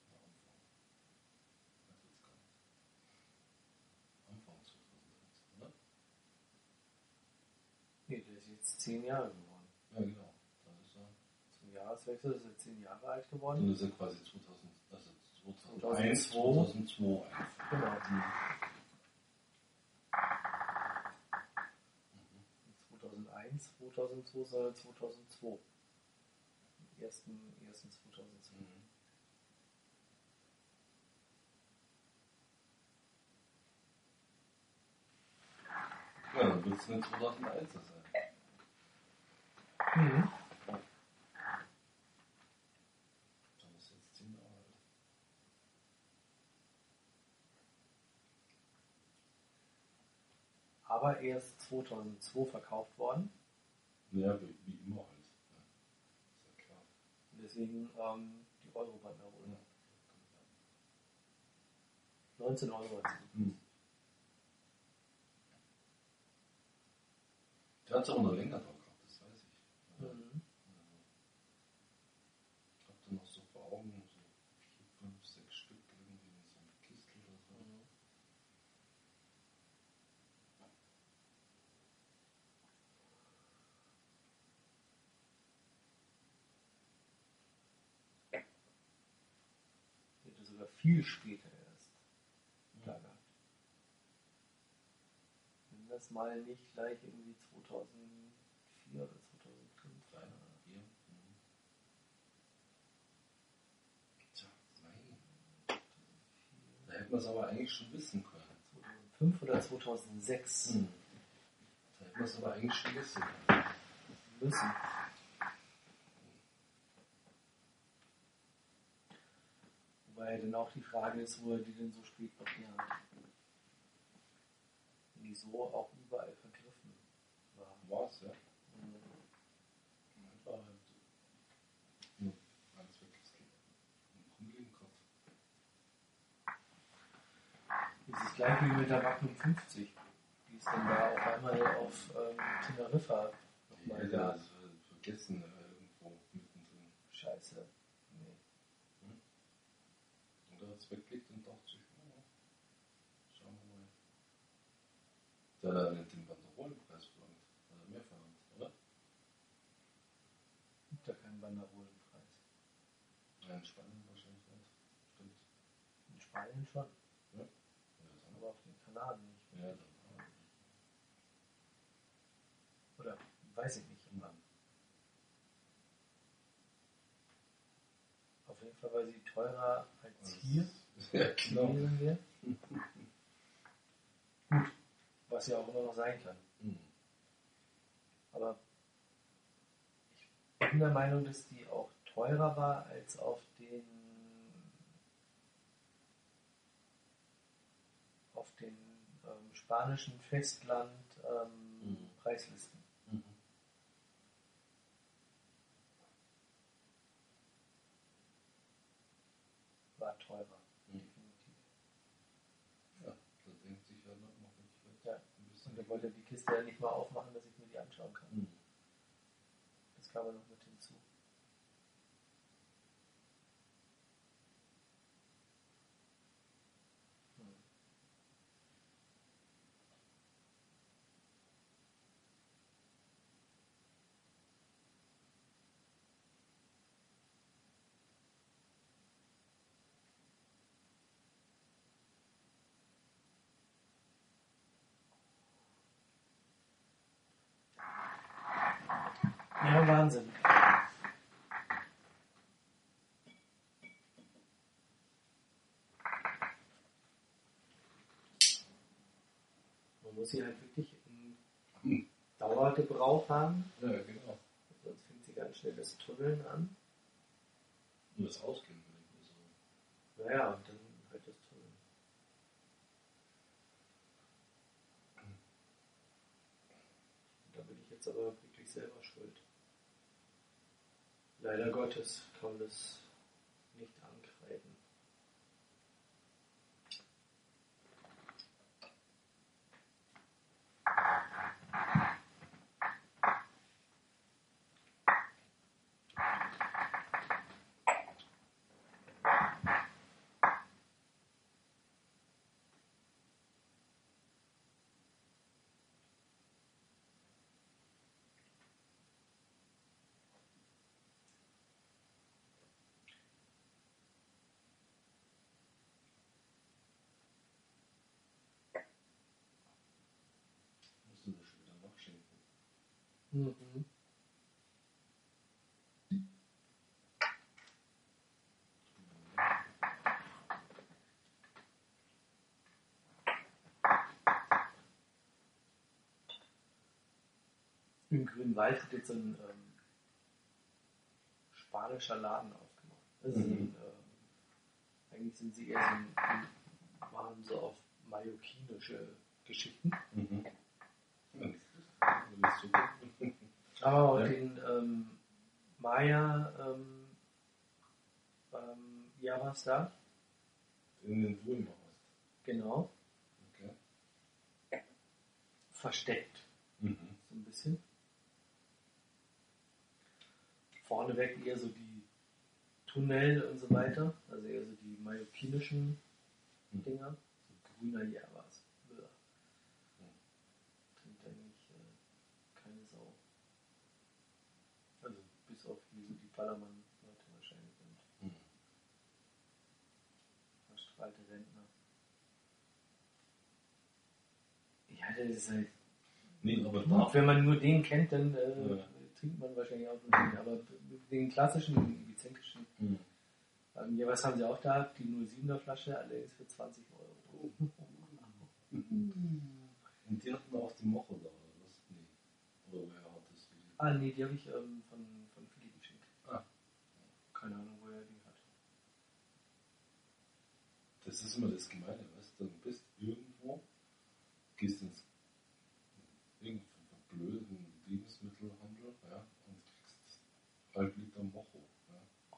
S2: Ja, Anfang. Weiß jetzt gar nicht. Anfang 2001, oder?
S1: Nee, 10 Jahre geworden.
S2: Ja, genau. Dann ist er.
S1: Zum Jahreswechsel ist er 10 Jahre alt
S2: Dann
S1: geworden.
S2: ist er quasi 2000, also 2001,
S1: 2002.
S2: 2002 eingeführt.
S1: Genau.
S2: Mhm.
S1: Nicht 2001, 2002, sondern 2002. Am 1. 1. 2002.
S2: Mhm. Ja, dann wird es nicht 2001 sein.
S1: Mhm.
S2: Dann ist jetzt 10 Jahre alt.
S1: Aber erst 2002 verkauft worden.
S2: Ja, wie, wie immer halt. Ja. Ist ja klar.
S1: Und deswegen ähm, die Euro-Banderole.
S2: Ja.
S1: 19 Euro.
S2: Hm. Der hat es auch noch länger da gehabt, das weiß ich. Ja.
S1: Mhm.
S2: Ich hab da noch so vor Augen, so vier, fünf, sechs Stück irgendwie in so einem Kistel oder so.
S1: Die hätte sogar viel später erst da gehabt. Wenn das mal nicht gleich irgendwie 2004 oder 2005 war.
S2: Vier. Mhm. Tja, nein. Da hätte man es aber eigentlich schon wissen können.
S1: 2005 oder 2006
S2: Hm. Da hätte man es aber eigentlich schon wissen können.
S1: müssen. Wobei dann auch die Frage ist, wo er die denn so spät noch her hat. Wenn die so auch überall vergriffen war.
S2: War's, ja.
S1: Mhm.
S2: War halt eins weggeskippt. Und rumliegen gehabt.
S1: Das ist gleich wie mit der Magnum 50. Die ist dann da auf einmal auf ähm, Teneriffa nochmal
S2: hätte
S1: da.
S2: das äh, vergessen äh, irgendwo mittendrin.
S1: Scheiße. Nee.
S2: Weggelegt und dachte sich, oh, schauen wir mal. Der hat nicht den Banderolenpreis verlangt. Hat er mehr verlangt, oder?
S1: Gibt ja keinen Banderolenpreis.
S2: Nein, in Spanien wahrscheinlich nicht. Stimmt.
S1: In Spanien schon,
S2: Ja, ja
S1: aber auf den Kanaren nicht.
S2: Ja, dann.
S1: Oder weiß ich nicht.
S2: Ja.
S1: Auf jeden Fall war sie teurer als hier
S2: Ja, genau.
S1: Gut, was ja auch immer noch sein kann.
S2: Hm.
S1: Aber ich bin der Meinung, dass die auch teurer war als auf den auf den ähm, spanischen Festland ähm,
S2: Mhm.
S1: Preislisten. Teurer,
S2: Mhm.
S1: definitiv.
S2: Ja, da denkt sich ja noch nicht.
S1: Ja.
S2: Ein bisschen.
S1: Und er wollte die Kiste ja nicht mal aufmachen, dass ich mir die anschauen kann. Das kam ja noch mit hinzu. Hm. Ja, Wahnsinn. Man muss sie halt wirklich
S2: Hm.
S1: Dauergebrauch haben,
S2: Ja, genau.
S1: sonst fängt sie ganz schnell das Tunneln an.
S2: Nur das Ausgehen will ich nur so.
S1: Naja, und dann halt das Tunneln. Da bin ich jetzt aber wirklich selber schuld. Leider Gottes kann nicht ankreiden.
S2: Musst du das schon wieder nachschenken.
S1: Mhm. Im Grünen Wald hat jetzt so ein ähm, spanischer Laden aufgemacht. Also
S2: Mhm.
S1: ein, ähm, eigentlich sind sie eher so ein, waren so auf mallorquinische Geschichten.
S2: Mhm. Ja, das ist super.
S1: Aber auch
S2: Ja.
S1: den ähm, Maya, ähm, ähm, ja, was da?
S2: In den hast.
S1: Genau.
S2: Okay.
S1: Versteckt,
S2: Mhm.
S1: so ein bisschen. Vorneweg eher so die Tunnel und so weiter, also eher so die mallorquinischen
S2: Mhm.
S1: Dinger. So grüner Javas. Bäh.
S2: Mhm.
S1: Trinkt eigentlich äh, keine Sau. Also bis auf hier so die Ballermann-Leute wahrscheinlich und
S2: Mhm.
S1: verstrahlte Rentner. Ja, das ist halt
S2: Nee, aber da.
S1: Wenn man nur den kennt, dann äh,
S2: Ja.
S1: trinkt man wahrscheinlich auch den. Aber den klassischen, den byzantinischen,
S2: Mhm.
S1: ähm, ja, was haben sie auch da? Die 07er Flasche, allerdings für 20 Euro.
S2: Und die hatten auch die Mocho da, oder was? Nee. Oder wer hat das?
S1: Ah, nee, die habe ich ähm, von, von Philipp geschenkt.
S2: Ah.
S1: Keine Ahnung, wo er die hat.
S2: Das ist immer das Gemeine, weißt du? Bist irgendwo, gehst ins irgendeinen blöden Lebensmittelhandel, ja, und kriegst halb Liter Mocho. Ja.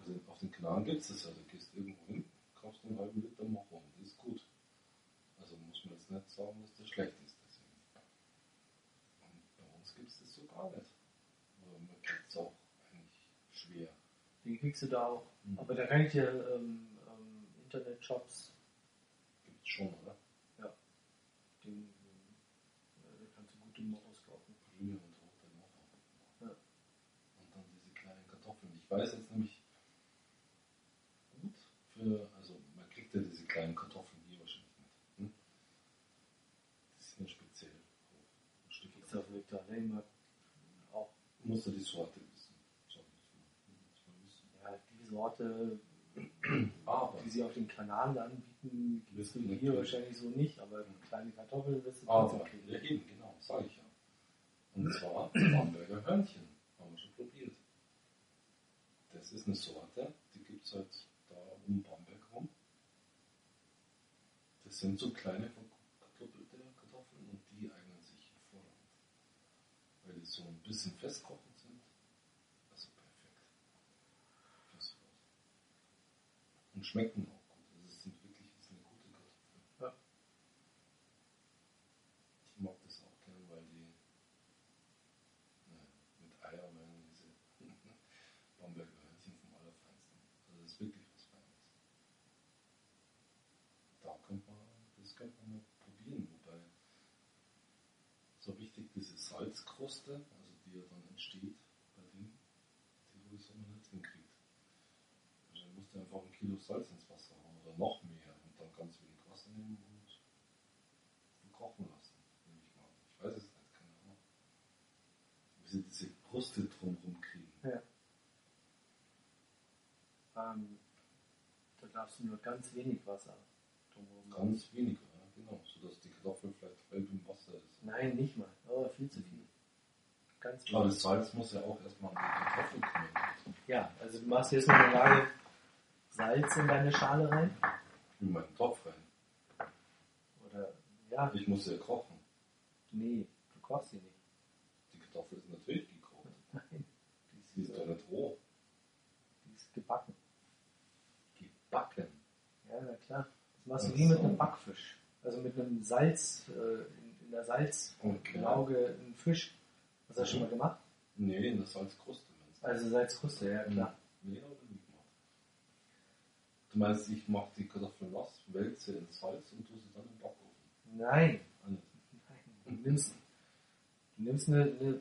S2: Also auf den Kanaren gibt es das ja, du gehst irgendwo hin, kaufst einen halben Liter Mocho und das ist gut. Also muss man jetzt nicht sagen, dass das schlecht ist. Deswegen. Und bei uns gibt es das so gar nicht. Oder man kriegt es auch eigentlich schwer.
S1: Den kriegst du da auch.
S2: Mhm.
S1: Aber da kann ich dir ähm, ähm, Internetshops,
S2: Gibt es schon, oder?
S1: den, ähm, äh, da kannst du gute Moros kaufen.
S2: Brühe und rote Mocho.
S1: Ja.
S2: Und dann diese kleinen Kartoffeln. Ich weiß jetzt nämlich gut für, also man kriegt ja diese kleinen Kartoffeln hier wahrscheinlich nicht. Hm? Die sind ja speziell ein Stück.
S1: Du auf Victor Lehmer auch.
S2: Musst du die Sorte wissen. Sag ich so. Muss man wissen.
S1: Ja, die Sorte,
S2: Aber,
S1: die sie auf den Kanaren anbieten, du
S2: Wissen
S1: hier wahrscheinlich so nicht, aber kleine Kartoffeln wirst du
S2: aber,
S1: trotzdem kriegen.
S2: ja eben, genau, sage ich ja. Und zwar Bamberger Hörnchen. Haben wir schon probiert. Das ist eine Sorte, die gibt es halt da um Bamberg rum. Das sind so kleine verkuppelte Kartoffeln und die eignen sich hervorragend. Weil die so ein bisschen festkochend sind. Also perfekt. Das war's. Und schmecken auch gut. Also es sind wirklich es ist eine gute Kartoffel.
S1: Ja.
S2: Ich mag das auch gern, weil die äh, mit Eier Mayonnaise Bamberger Hörnchen vom Allerfeinsten. Also das ist wirklich was Feines. Da könnte man, das könnte man mal probieren, wobei so richtig diese Salzkruste, also die ja dann entsteht bei denen, die wo ich so mal nicht hinkriegt. Also dann musst du einfach ein Kilo Salz ins Wasser hauen oder noch mehr und dann ganz wenig Wasser nehmen und kochen lassen, nehme ich mal. Ich weiß es nicht, keine Ahnung. Wie sie diese Kruste drumherum kriegen.
S1: Ja. Ähm, da darfst du nur ganz wenig Wasser drumherum.
S2: Ganz weniger, ja, genau. Sodass die Kartoffel vielleicht halb im Wasser ist.
S1: Nein, nicht mal. Oh, viel zu viel. Ganz
S2: Aber
S1: wenig.
S2: das Salz muss ja auch erstmal an die Kartoffel kommen.
S1: Ja, also du machst jetzt mal eine Lage Salz in deine Schale rein.
S2: In meinen Topf rein.
S1: Oder, ja,
S2: Ich muss ja kochen.
S1: nee, du kochst sie nicht.
S2: Die Kartoffel ist natürlich gekocht.
S1: Nein,
S2: Die ist doch nicht roh.
S1: die ist gebacken.
S2: Gebacken.
S1: Ja, na klar. Das machst du wie mit einem Backfisch. Also mit einem Salz, äh, in, in der Salzlauge einen Fisch. Hast du das schon mal gemacht?
S2: Nee, in der Salzkruste meinst du?
S1: Also Salzkruste, ja klar.
S2: Nee, gemacht. Du meinst, ich mache die Kartoffeln nass, wälze ins Salz und tue sie dann im Backofen.
S1: Nein, nein. Du nimmst, du nimmst eine, eine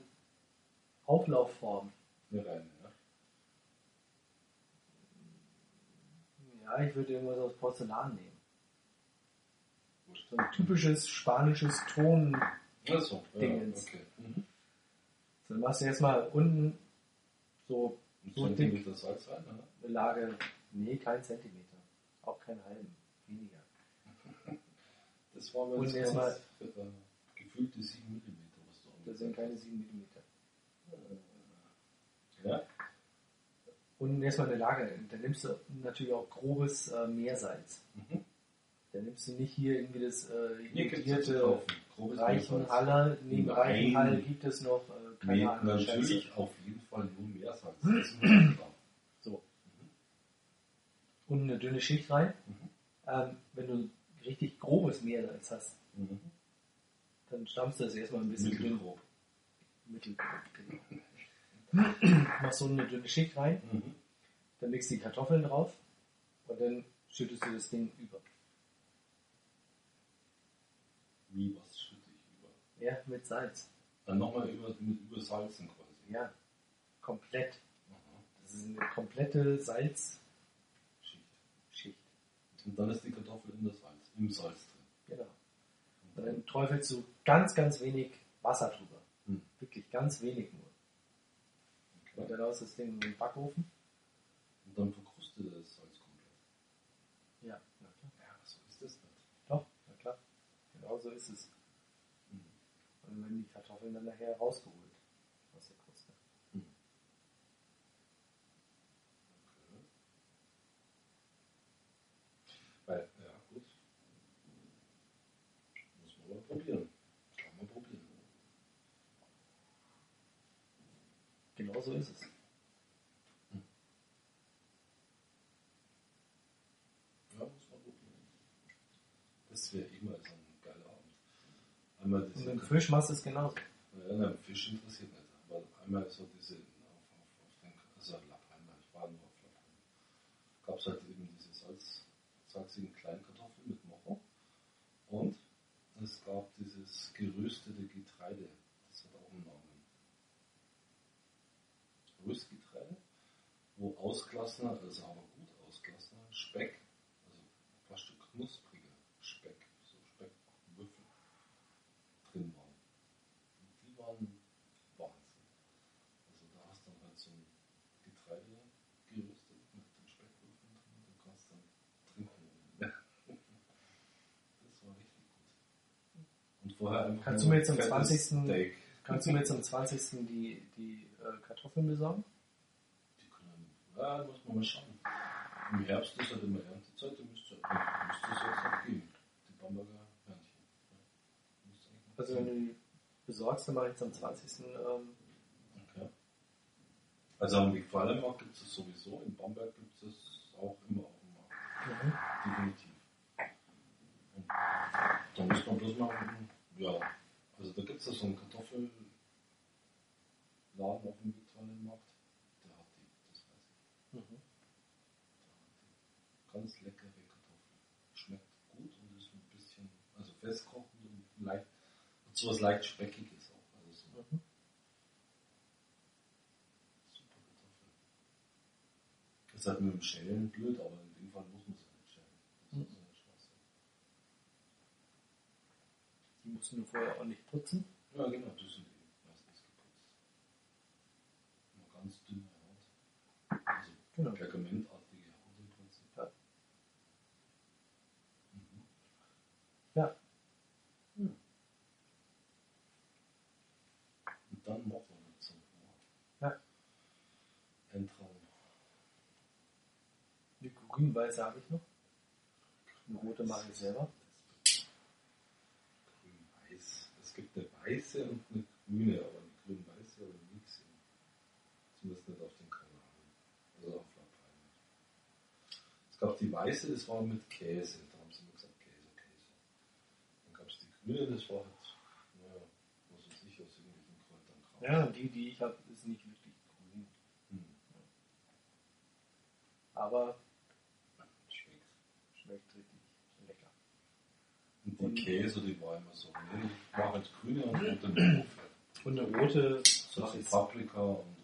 S1: Auflaufform.
S2: Eine reine, ja.
S1: Ja, ich würde irgendwas aus Porzellan nehmen. So ein typisches spanisches Ton.
S2: Ja,
S1: Dingens.
S2: okay. Mhm.
S1: So, dann machst du erstmal unten so So
S2: ja.
S1: eine Lage, nee, kein Zentimeter. Auch keinen halben, weniger.
S2: Das war mir
S1: Und
S2: jetzt
S1: erst
S2: ganz, äh, gefühlte 7 mm, was du
S1: Das sind keine 7 mm.
S2: Ja?
S1: Und erstmal eine Lage. Dann nimmst du natürlich auch grobes äh, Meersalz.
S2: Mhm.
S1: Dann nimmst du nicht hier irgendwie das äh. Reichenhaller. Neben. Reichenhall gibt es noch äh, keine andere
S2: natürlich
S1: Scheiße.
S2: auf jeden Fall nur Meersalz. Das ist mir klar.
S1: So. Und eine dünne Schicht rein.
S2: Mhm.
S1: Ähm, wenn du richtig grobes Meersalz hast,
S2: Mhm.
S1: dann stammst du das erstmal ein bisschen dünn.
S2: Mittelgrob.
S1: Mittelgrob, genau. Machst so eine dünne Schicht rein,
S2: Mhm.
S1: dann legst du die Kartoffeln drauf und dann schüttest du das Ding über.
S2: Wie, was schütte ich über?
S1: Ja, mit Salz.
S2: Dann nochmal über, mit übersalzen quasi.
S1: Ja, komplett.
S2: Aha.
S1: Das ist eine komplette Salzschicht.
S2: Und dann ist die Kartoffel in der Salz, im Salz drin.
S1: Genau. Und dann träufelst du ganz, ganz wenig Wasser drüber.
S2: Hm.
S1: Wirklich ganz wenig nur. Und
S2: Okay.
S1: dann aus das Ding in den Backofen.
S2: Und dann verkrustet das Salz komplett.
S1: Ja, na klar.
S2: Ja, so ist das nicht.
S1: Doch, na klar. Genau so ist es.
S2: Mhm.
S1: Und werden die Kartoffeln dann nachher rausgeholt aus der Kruste.
S2: Mhm. Okay. Weil, ja, gut. Muss man mal probieren. Kann man probieren.
S1: Genau so ist es.
S2: Ja, muss man probieren. Das wäre immer so ein geiler Abend. Einmal
S1: Und dem Fisch machst du es genauso.
S2: Ja, nein, Fisch interessiert nicht. Aber einmal so diese, auf, auf, auf den, also Lappheimer, ich war nur auf Lappheimer, gab es halt eben diese Salz, salzigen Kleinkartoffeln mit Mocho. Und es gab dieses geröstete Getreide. Das hat auch einen Namen. Röstgetreide, wo ausgelassener, also aber gut ausgelassener Speck, also fast schon knuspriger Speck, so Speckwürfel drin waren. Und die waren Wahnsinn. Also da hast du dann halt so ein Getreide geröstet mit den Speckwürfeln drin und du kannst dann trinken. Das war richtig gut. Und vorher
S1: Kannst du mir jetzt am
S2: fettes
S1: 20.
S2: Steak.
S1: Kannst du mir jetzt am 20. die, die äh, Kartoffeln besorgen?
S2: Die können, ja, muss man mal schauen. Im Herbst ist halt immer Erntezeit, da müsste müsste es jetzt noch geben. Die Bamberger Hörnchen. Ja.
S1: Also wenn du die besorgst, dann mache ich jetzt am 20. Ähm,
S2: Okay. Also am Wegfallermarkt gibt es es sowieso, in Bamberg gibt es es auch immer auf dem Markt. Definitiv. Und da muss man bloß mal, ja, also da gibt es ja so einen Kartoffelladen auf dem Wegfallermarkt, der hat die, das weiß ich.
S1: Mhm.
S2: Der hat die ganz leckere Kartoffeln. Schmeckt gut und ist ein bisschen, also festkochend und leicht, hat sowas leicht Speckiges auch. Also so
S1: Mhm.
S2: super Kartoffel. Ist halt mit dem Schälen blöd, aber in dem Fall muss man es nicht schälen. Das ist ja nicht Spaß.
S1: Die musst du vorher ordentlich putzen.
S2: Ja, genau, das sind die meistens geputzt. Ganz dünne Haut. Also
S1: Genau.
S2: pergamentartige Haut im Prinzip.
S1: Ja.
S2: Mhm.
S1: Ja.
S2: Hm. Und dann noch mal dazu.
S1: Ja.
S2: Ein Traum.
S1: Die grün-weiße habe ich noch. Eine rote mache ich selber.
S2: Grün-weiß. Es gibt eine weiße und eine grüne, aber eine grün-weiße oder nix. Zumindest nicht auf den Kanaren. Also auf La Palma. Es gab die weiße, das war mit Käse. Da haben sie immer gesagt Käse, Käse. Dann gab es die grüne, das war halt, naja, was weiß ich, aus irgendwelchen Kräutern Kraut.
S1: Ja, die, die ich habe, ist nicht wirklich grün.
S2: Hm.
S1: Aber
S2: Schmeckt.
S1: schmeckt richtig lecker.
S2: Und die
S1: Und-
S2: Käse, die war immer so, nee, ich mache jetzt grüne und rote mit
S1: Und eine rote
S2: viel
S1: ich,
S2: Paprika und,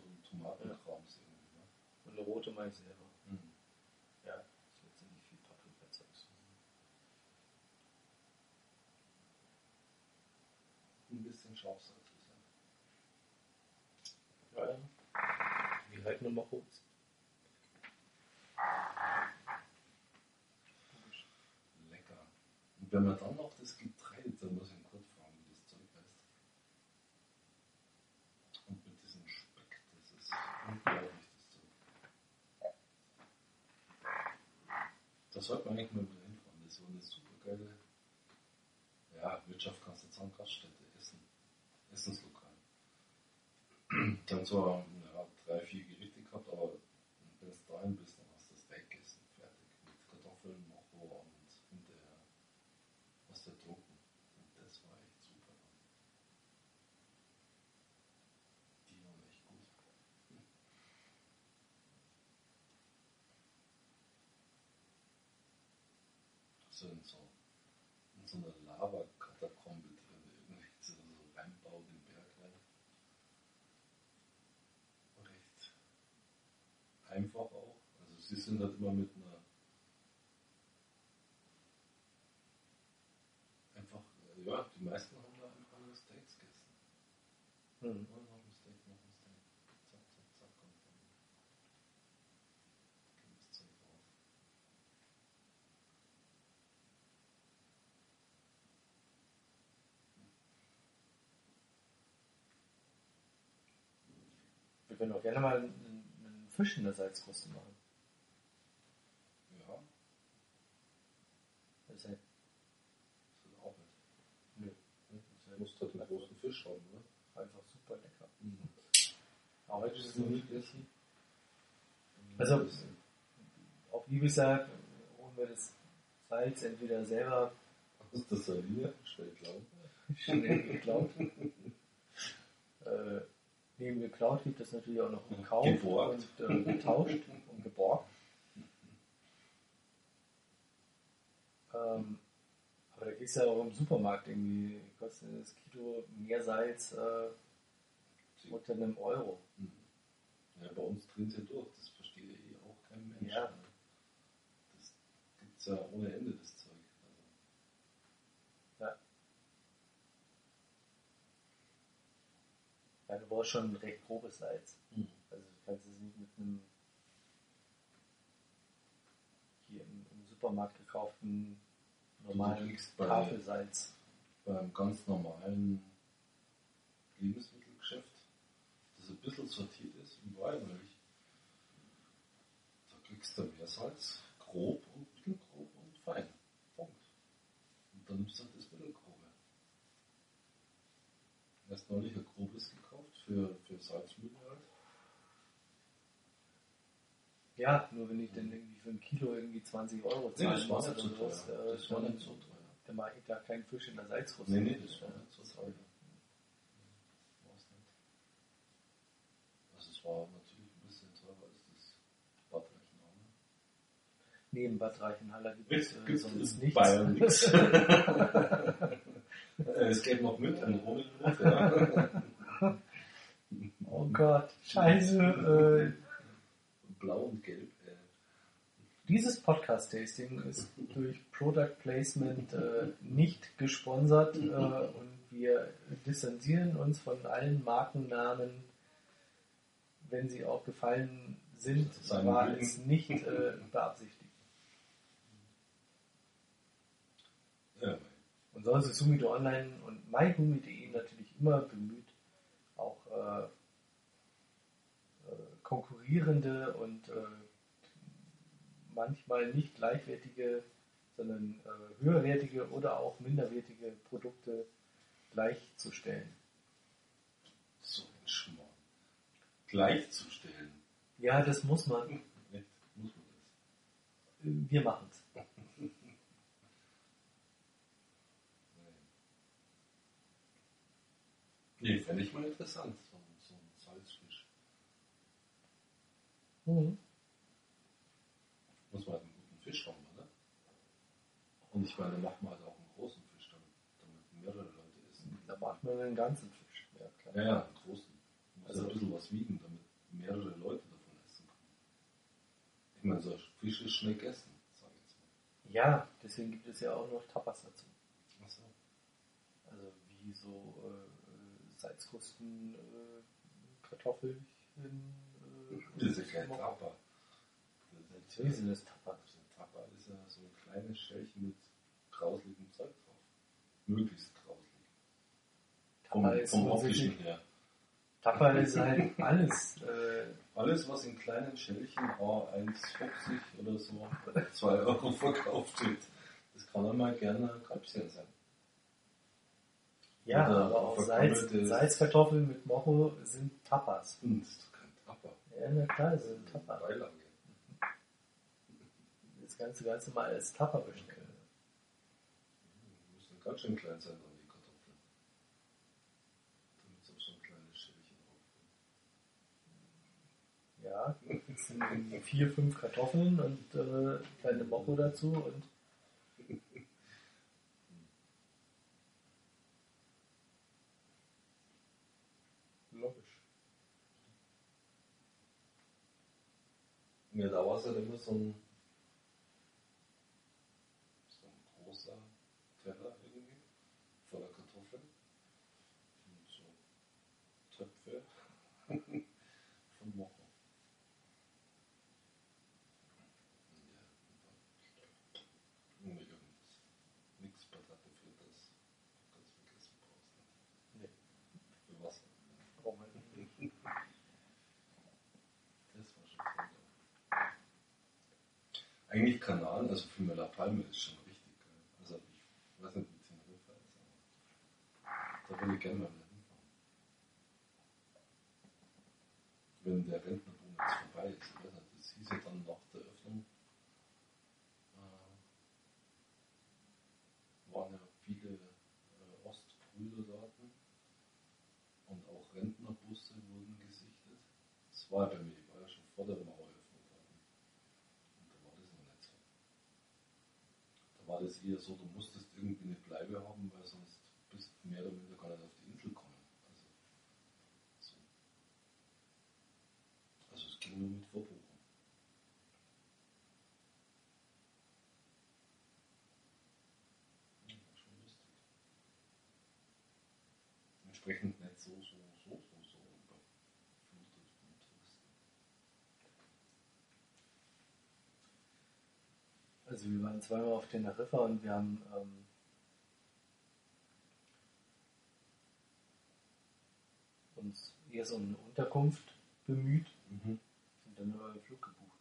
S2: und Tomatenkrams irgendwie. Ne?
S1: und eine rote mache ich selber.
S2: Mhm.
S1: Ja, das wird ziemlich viel Paprika-Zeugs.
S2: Ein bisschen Scharfsalz ist ja.
S1: Ja, ja. Wie halt nochmal Holz.
S2: Lecker. Und wenn man dann noch das Getreide, dann muss ich ihn kurz fragen, wie das Zeug heißt. Und mit diesem Speck, das ist unglaublich, das Zeug. Da sollte man eigentlich mal wieder hinfahren. Das ist so eine super geile, ja, Wirtschaft kannst du Essen, Essenslokal. Dann zwar ja, drei, vier Gerichte gehabt, aber wenn du dahin bist, dann hast du das weggegessen, fertig. Mit Kartoffeln noch wo und hinterher hast du getrunken. Und das war echt super. Die waren echt gut. So in so, in so einer Lava-Katakombe drin, irgendwie so, so reinbaut den Berg rein. Recht einfach auch. Also sie sind halt immer mit einer einfach, ja, die meisten haben da einfach nur Steaks gegessen.
S1: Hm.
S2: Ja, noch ein Steak, noch ein Steak. Zack, zack, zack und dann geht das Zeug raus.
S1: Wir können auch gerne mal einen, einen Fisch in der Salzkruste machen.
S2: Ja,
S1: Das ist halt,
S2: das ist auch nicht.
S1: nö,
S2: Du musst halt einen großen Fisch haben, ne?
S1: einfach super lecker.
S2: Mhm.
S1: Aber heute ist es
S2: noch
S1: nicht
S2: gegessen.
S1: Also, auch wie gesagt, holen wir das Salz entweder selber
S2: Aus der Saline, schnell glauben.
S1: schnell geklaut. äh, neben geklaut gibt es natürlich auch noch gekauft
S2: Geborgt.
S1: und äh, getauscht und geborgt. Ähm, aber da kriegst du ja auch im Supermarkt irgendwie, kostet das Kilo Meersalz äh, unter einem Euro.
S2: Mhm. Ja, bei uns drehen sie durch, das versteht ja eh auch kein Mensch.
S1: Ja.
S2: Das gibt's ja ohne Ende, das Zeug. Also,
S1: Ja. Ja, du brauchst schon recht grobes Salz.
S2: Mhm.
S1: Also du kannst es nicht mit einem hier im, im Supermarkt gekauften normalen
S2: kriegst bei- beim ganz normalen Lebensmittelgeschäft, das ein bisschen sortiert ist, überall nämlich. Da kriegst du Meersalz, grob und mittelgrob und fein. Punkt. Und dann nimmst du halt das mittelgrobe. Erst neulich ein grobes gekauft für, für Salzmühle halt.
S1: Ja, nur wenn ich dann irgendwie für ein Kilo irgendwie 20 Euro
S2: Nee,
S1: zahlen
S2: das war nicht so teuer.
S1: äh,
S2: Das war nicht so teuer.
S1: dann mache ich da keinen Fisch in der Salzkruste.
S2: Nee, nee, das war nicht so teuer. Also es war natürlich ein bisschen teurer als das Bad Reichenhall.
S1: Neben Bad Reichenhaller gibt es äh, sonst nichts.
S2: Bayern nichts. Es geht noch mit ohne Blut, ja.
S1: oh Gott, scheiße. Äh,
S2: Blau und Gelb. Äh.
S1: Dieses Podcast-Tasting ist durch Product Placement äh, nicht gesponsert äh, und wir distanzieren uns von allen Markennamen, wenn sie auch gefallen sind, war
S2: Leben.
S1: es nicht äh, beabsichtigt.
S2: Ja,
S1: Und sonst ist Sumido Online und mygumi.de natürlich immer bemüht, auch äh, konkurrierende und äh, manchmal nicht gleichwertige, sondern äh, höherwertige oder auch minderwertige Produkte gleichzustellen.
S2: so ein Schmarrn. Gleichzustellen.
S1: Ja, das muss man.
S2: Echt, muss man das?
S1: Äh, Wir machen es.
S2: Nee, fände ich mal interessant, so, ein- so ein Salzfisch.
S1: Mhm.
S2: Muss man halt einen guten Fisch haben, oder? Und ich meine, macht man halt auch einen großen Fisch, damit, damit mehrere Leute essen.
S1: Da macht man einen ganzen Fisch. Ja, klar.
S2: Ja, ja, einen großen. Muss
S1: Also-
S2: ein bisschen was wiegen, damit mehrere Leute davon essen können. Ich meine, so Fisch ist schnell gegessen, sag ich jetzt mal.
S1: Ja, deswegen gibt es ja auch noch Tapas dazu.
S2: Achso.
S1: Also wie so äh, Salzkrusten, äh, Kartoffelchen.
S2: Das ist ja kein Tapa. Das ist
S1: Tapas?
S2: das Tapa ist ja so ein kleines Schälchen mit grausligem Zeug drauf. Möglichst grauslig.
S1: Tapa ist
S2: vom optischen her.
S1: Tapa ist halt alles. Äh,
S2: Alles, was in kleinen Schälchen A1,50 oder so, 2 Euro verkauft wird, das kann einmal gerne Kalbschen sein.
S1: ja,
S2: Oder
S1: aber auch Salz, Salzkartoffeln mit Mocho sind Tapas.
S2: Hm, das ist doch kein Tapa.
S1: Ja, na klar, das sind.
S2: Beilage.
S1: Das Ganze ganz normal als Tapa bestellen.
S2: Die müssen ganz schön klein sein, dann die Kartoffeln. Damit es auf so ein kleines Schälchen aufkommt.
S1: Ja, das sind vier, fünf Kartoffeln und äh, deine Mocho dazu und
S2: Ja, da war es halt immer Eigentlich Kanal, also für La Palme ist schon richtig geil. Also ich weiß nicht, wie Teneriffa ist, aber da würde ich gerne mal wieder hinfahren. Wenn der Rentnerboom jetzt vorbei ist, ich weiß nicht, das hieß ja dann nach der Öffnung, äh, waren ja viele äh, Ostbrüder dort und auch Rentnerbusse wurden gesichtet. Ich war ja schon vor der Maueröffnung da. Und da war das noch nicht so. Da war das eher so, du musstest irgendwie eine Bleibe haben, weil sonst bist du mehr oder weniger gar nicht auf die Insel kommen. Also, so. also es ging nur mit Verbuchung. Ja, war schon lustig. Entsprechend nicht so, so, so, so, so überflutet von Touristen.
S1: Also wir waren zweimal auf Teneriffa und wir haben ähm, uns eher so eine Unterkunft bemüht
S2: Mhm.
S1: und dann über den Flug gebucht.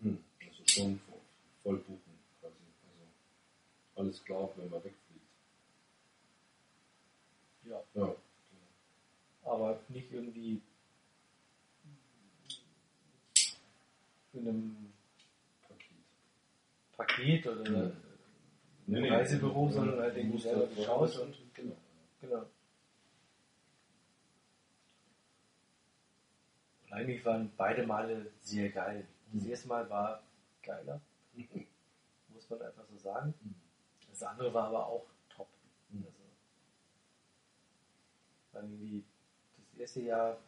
S2: Hm. Also schon vo- voll buchen quasi. Also alles klar, wenn man wegfliegt.
S1: Ja.
S2: Ja.
S1: Aber nicht irgendwie in einem
S2: Paket.
S1: Oder
S2: Ja.
S1: einem Reisebüro,
S2: Ja,
S1: sondern halt
S2: du
S1: irgendwie
S2: musst
S1: selber geschaut und
S2: genau.
S1: genau. Und eigentlich waren beide Male sehr geil. Das
S2: Mhm.
S1: erste Mal war geiler, muss man einfach so sagen.
S2: Mhm.
S1: Das andere war aber auch top.
S2: Mhm.
S1: Also, war irgendwie das erste Jahr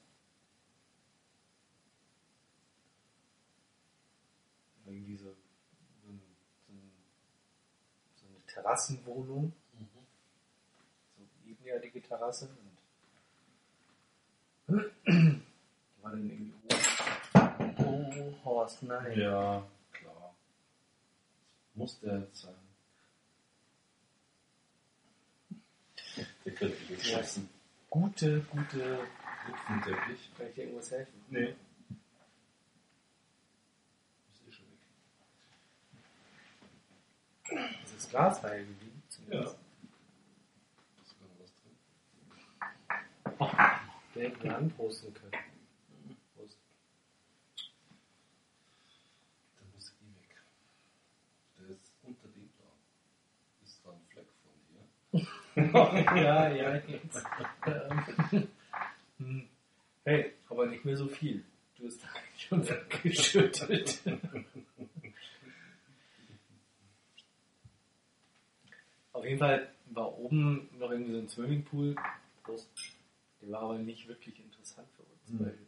S1: irgendwie so, ein, so, ein, so eine Terrassenwohnung,
S2: Mhm.
S1: so ebenerdige Terrasse und die war dann irgendwie Horst, nein.
S2: Ja, klar. Muss der jetzt sein. Der könnte ich jetzt
S1: Ja.
S2: schießen.
S1: Gute, gute.
S2: Hüpfenteppich.
S1: Kann ich dir irgendwas helfen?
S2: Nee. Ist eh schon weg.
S1: Das ist Glasheil geblieben.
S2: Ja.
S1: Zumindest.
S2: Ist sogar noch was drin.
S1: Der hätte wir anprosten können. Prost.
S2: Der muss eh weg. Der ist unter dem da. Ist da ein Fleck von hier.
S1: ja, ja, jetzt. Ähm, hm. Hey, aber nicht mehr so viel. Du hast schon weggeschüttet. Auf jeden Fall war oben noch irgendwie so ein Swimmingpool. Prost. Der war aber nicht wirklich interessant für uns,
S2: Mhm.
S1: weil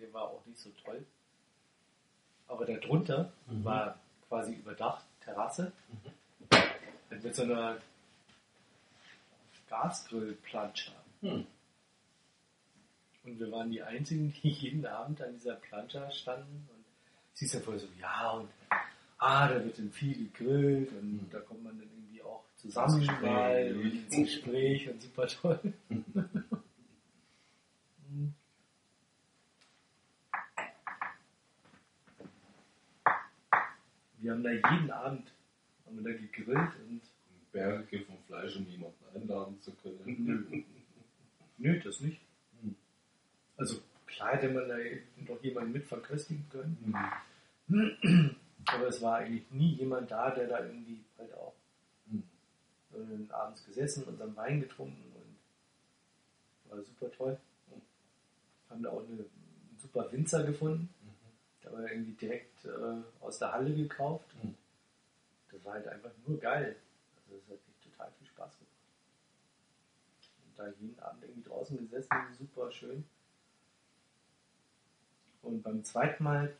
S1: der war auch nicht so toll. Aber darunter
S2: Mhm.
S1: war quasi überdacht Terrasse mit so einer Gasgrillplansche.
S2: Hm.
S1: Und wir waren die Einzigen, die jeden Abend an dieser Plancha standen. Und sie ist ja voll so, ja, und ah, da wird dann viel gegrillt und
S2: Mhm.
S1: da kommt man dann irgendwie auch zusammen mal und ins Gespräch und super toll. Mhm. wir haben da jeden Abend haben wir da gegrillt und
S2: Berge vom Fleisch, um jemanden einladen zu können.
S1: Nö. Nö, das nicht.
S2: Hm.
S1: Also klar hätte man da noch jemanden mit verköstigen können.
S2: Hm.
S1: Aber es war eigentlich nie jemand da, der da irgendwie halt auch
S2: Hm.
S1: äh, abends gesessen und unseren Wein getrunken und war super toll. Haben da auch eine, einen super Winzer gefunden. Da war irgendwie direkt äh, aus der Halle gekauft.
S2: Hm.
S1: Das war halt einfach nur geil. Also das hat echt total viel Spaß gemacht. Und da jeden Abend irgendwie draußen gesessen, super schön. Und beim zweiten Mal,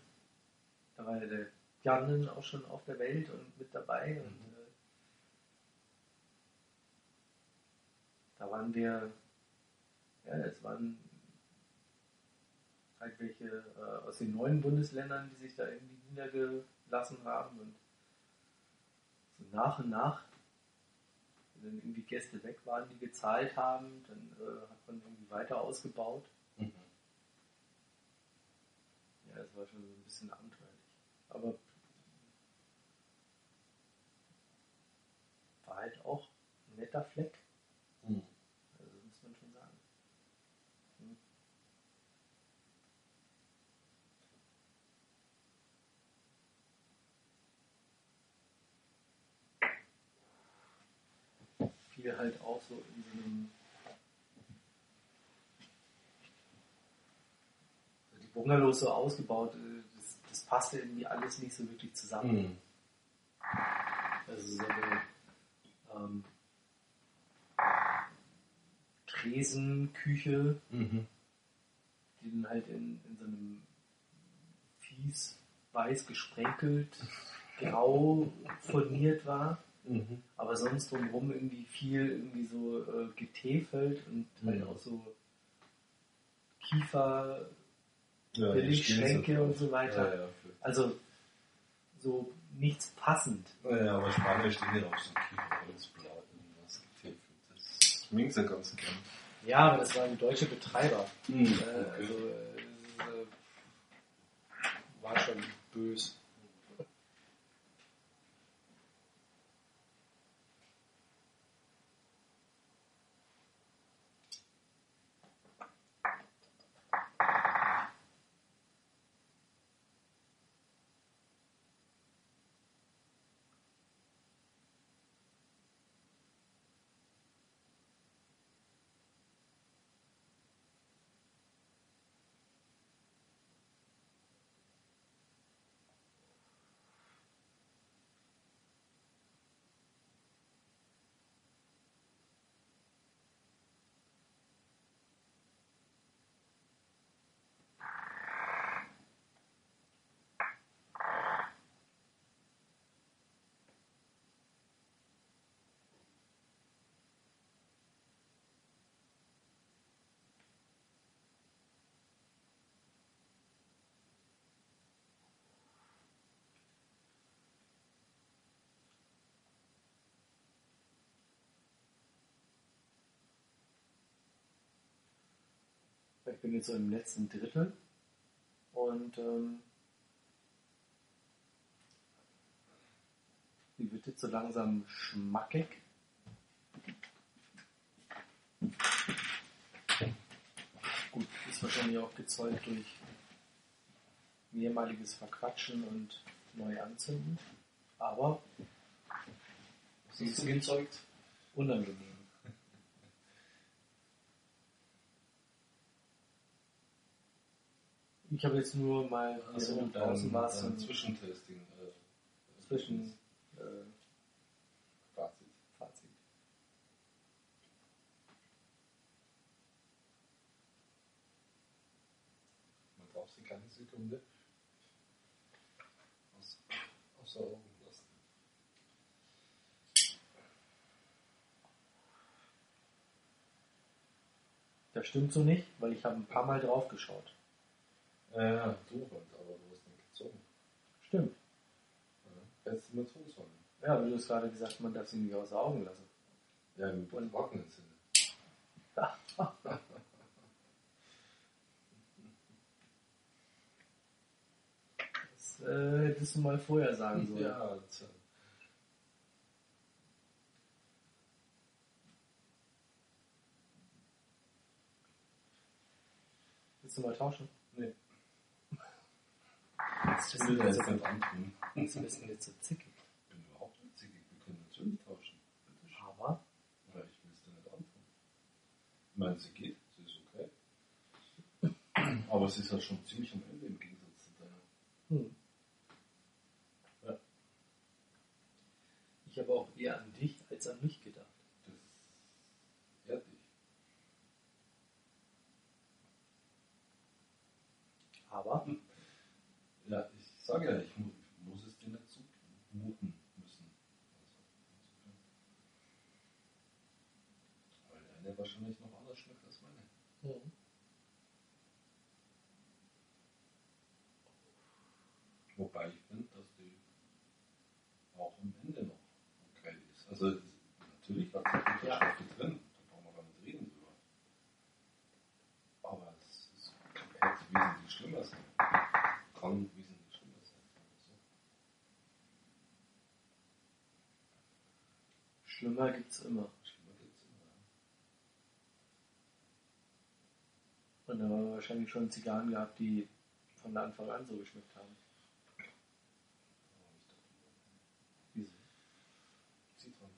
S1: da war ja der Jannen auch schon auf der Welt und mit dabei. Und
S2: Mhm.
S1: äh, da waren wir, ja, es waren halt welche äh, aus den neuen Bundesländern, die sich da irgendwie niedergelassen haben und so nach und nach, wenn dann irgendwie Gäste weg waren, die gezahlt haben, dann äh, hat man irgendwie weiter ausgebaut.
S2: Mhm.
S1: Ja, das war schon so ein bisschen abenteuerlich. Aber halt auch ein netter Fleck.
S2: Hm.
S1: Also das muss man schon sagen. Hm. Viel halt auch so in so einem die Bungalows so ausgebaut, äh, das, das passte irgendwie alles nicht so wirklich zusammen.
S2: Hm.
S1: Also so eine ähm, Tresenküche,
S2: Mhm.
S1: die dann halt in, in so einem fies weiß gesprenkelt, grau furniert war.
S2: Mhm.
S1: Aber sonst drumherum irgendwie viel irgendwie so äh, getäfelt und halt
S2: Mhm.
S1: auch so Kiefer,
S2: Ja,
S1: Billigschränke und so weiter.
S2: Ja, ja,
S1: also so nichts passend.
S2: ja, aber Spanier stehen ja auf so Kieferholzblatt und was getäfelt. Das schminkt ja ganz gern.
S1: Ja, aber das waren deutsche Betreiber.
S2: Mhm.
S1: Äh, also äh, das, äh, war schon bös. Ich bin jetzt so im letzten Drittel und ähm, die wird jetzt so langsam schmackig. Gut, ist wahrscheinlich auch gezeugt durch mehrmaliges Verquatschen und neu anzünden. Aber
S2: Was ist gezeugt?
S1: unangenehm. Ich habe jetzt nur mal
S2: Also
S1: in draußen war es
S2: ein Zwischentesting. Äh,
S1: Zwischen äh,
S2: Fazit.
S1: Fazit.
S2: Man darf sie keine Sekunde aus, außer Augen lassen.
S1: Das stimmt so nicht, weil ich habe ein paar Mal drauf geschaut.
S2: Ja, ja, du halt, aber du hast nicht gezogen.
S1: Stimmt.
S2: Ja. Mal tun sollen.
S1: Ja, wie du es gerade gesagt hast, man darf sie nicht außer Augen lassen.
S2: Ja, im übertragenen Sinne.
S1: Das äh, hättest du mal vorher sagen sollen.
S2: Ja, das,
S1: Willst du mal tauschen? Das ist
S2: nicht antun.
S1: das ist ein bisschen jetzt so zickig.
S2: Ich bin überhaupt nicht zickig. Wir können natürlich tauschen.
S1: Aber
S2: Aber ich will es dir nicht antun. Ich meine, sie geht, sie ist okay. Aber sie ist halt schon ziemlich am Ende im Gegensatz zu deiner.
S1: hm.
S2: Ja.
S1: ich habe auch eher an dich als an mich gedacht.
S2: Das ehrt dich.
S1: Aber
S2: Ja, ich sage ja, ich mu muss es dir nicht zumuten müssen. Also. Weil deine wahrscheinlich noch anders schmeckt als meine.
S1: hm.
S2: Wobei ich finde, dass die auch am Ende noch okay ist. Also es- natürlich hat sie Bitterstoffe drin, da brauchen wir gar nicht reden drüber. Aber es, es hätte wesentlich schlimmer sein. Kann wesentlich schlimmer sein. sagen wir so.
S1: Schlimmer gibt es immer.
S2: Schlimmer geht's immer.
S1: Und da haben wir wahrscheinlich schon Zigarren gehabt, die von Anfang an so geschmeckt haben.
S2: Aber nicht darüber.
S1: Wieso?
S2: Zitron.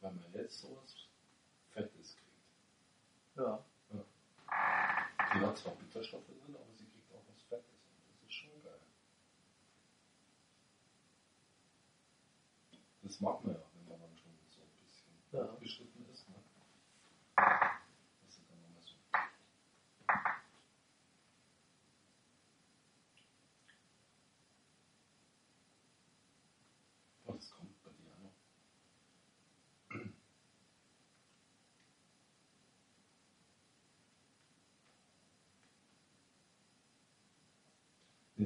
S2: Weil man jetzt sowas
S1: Ja.
S2: Die hat zwar Bitterstoffe drin, aber sie kriegt auch was Fettes. Das ist schon geil. Das mag man ja, wenn man dann schon so ein bisschen
S1: Ja.
S2: abgeschnitten ist. Ne? Das ist dann nochmal so. Oh, das kommt bei dir auch noch.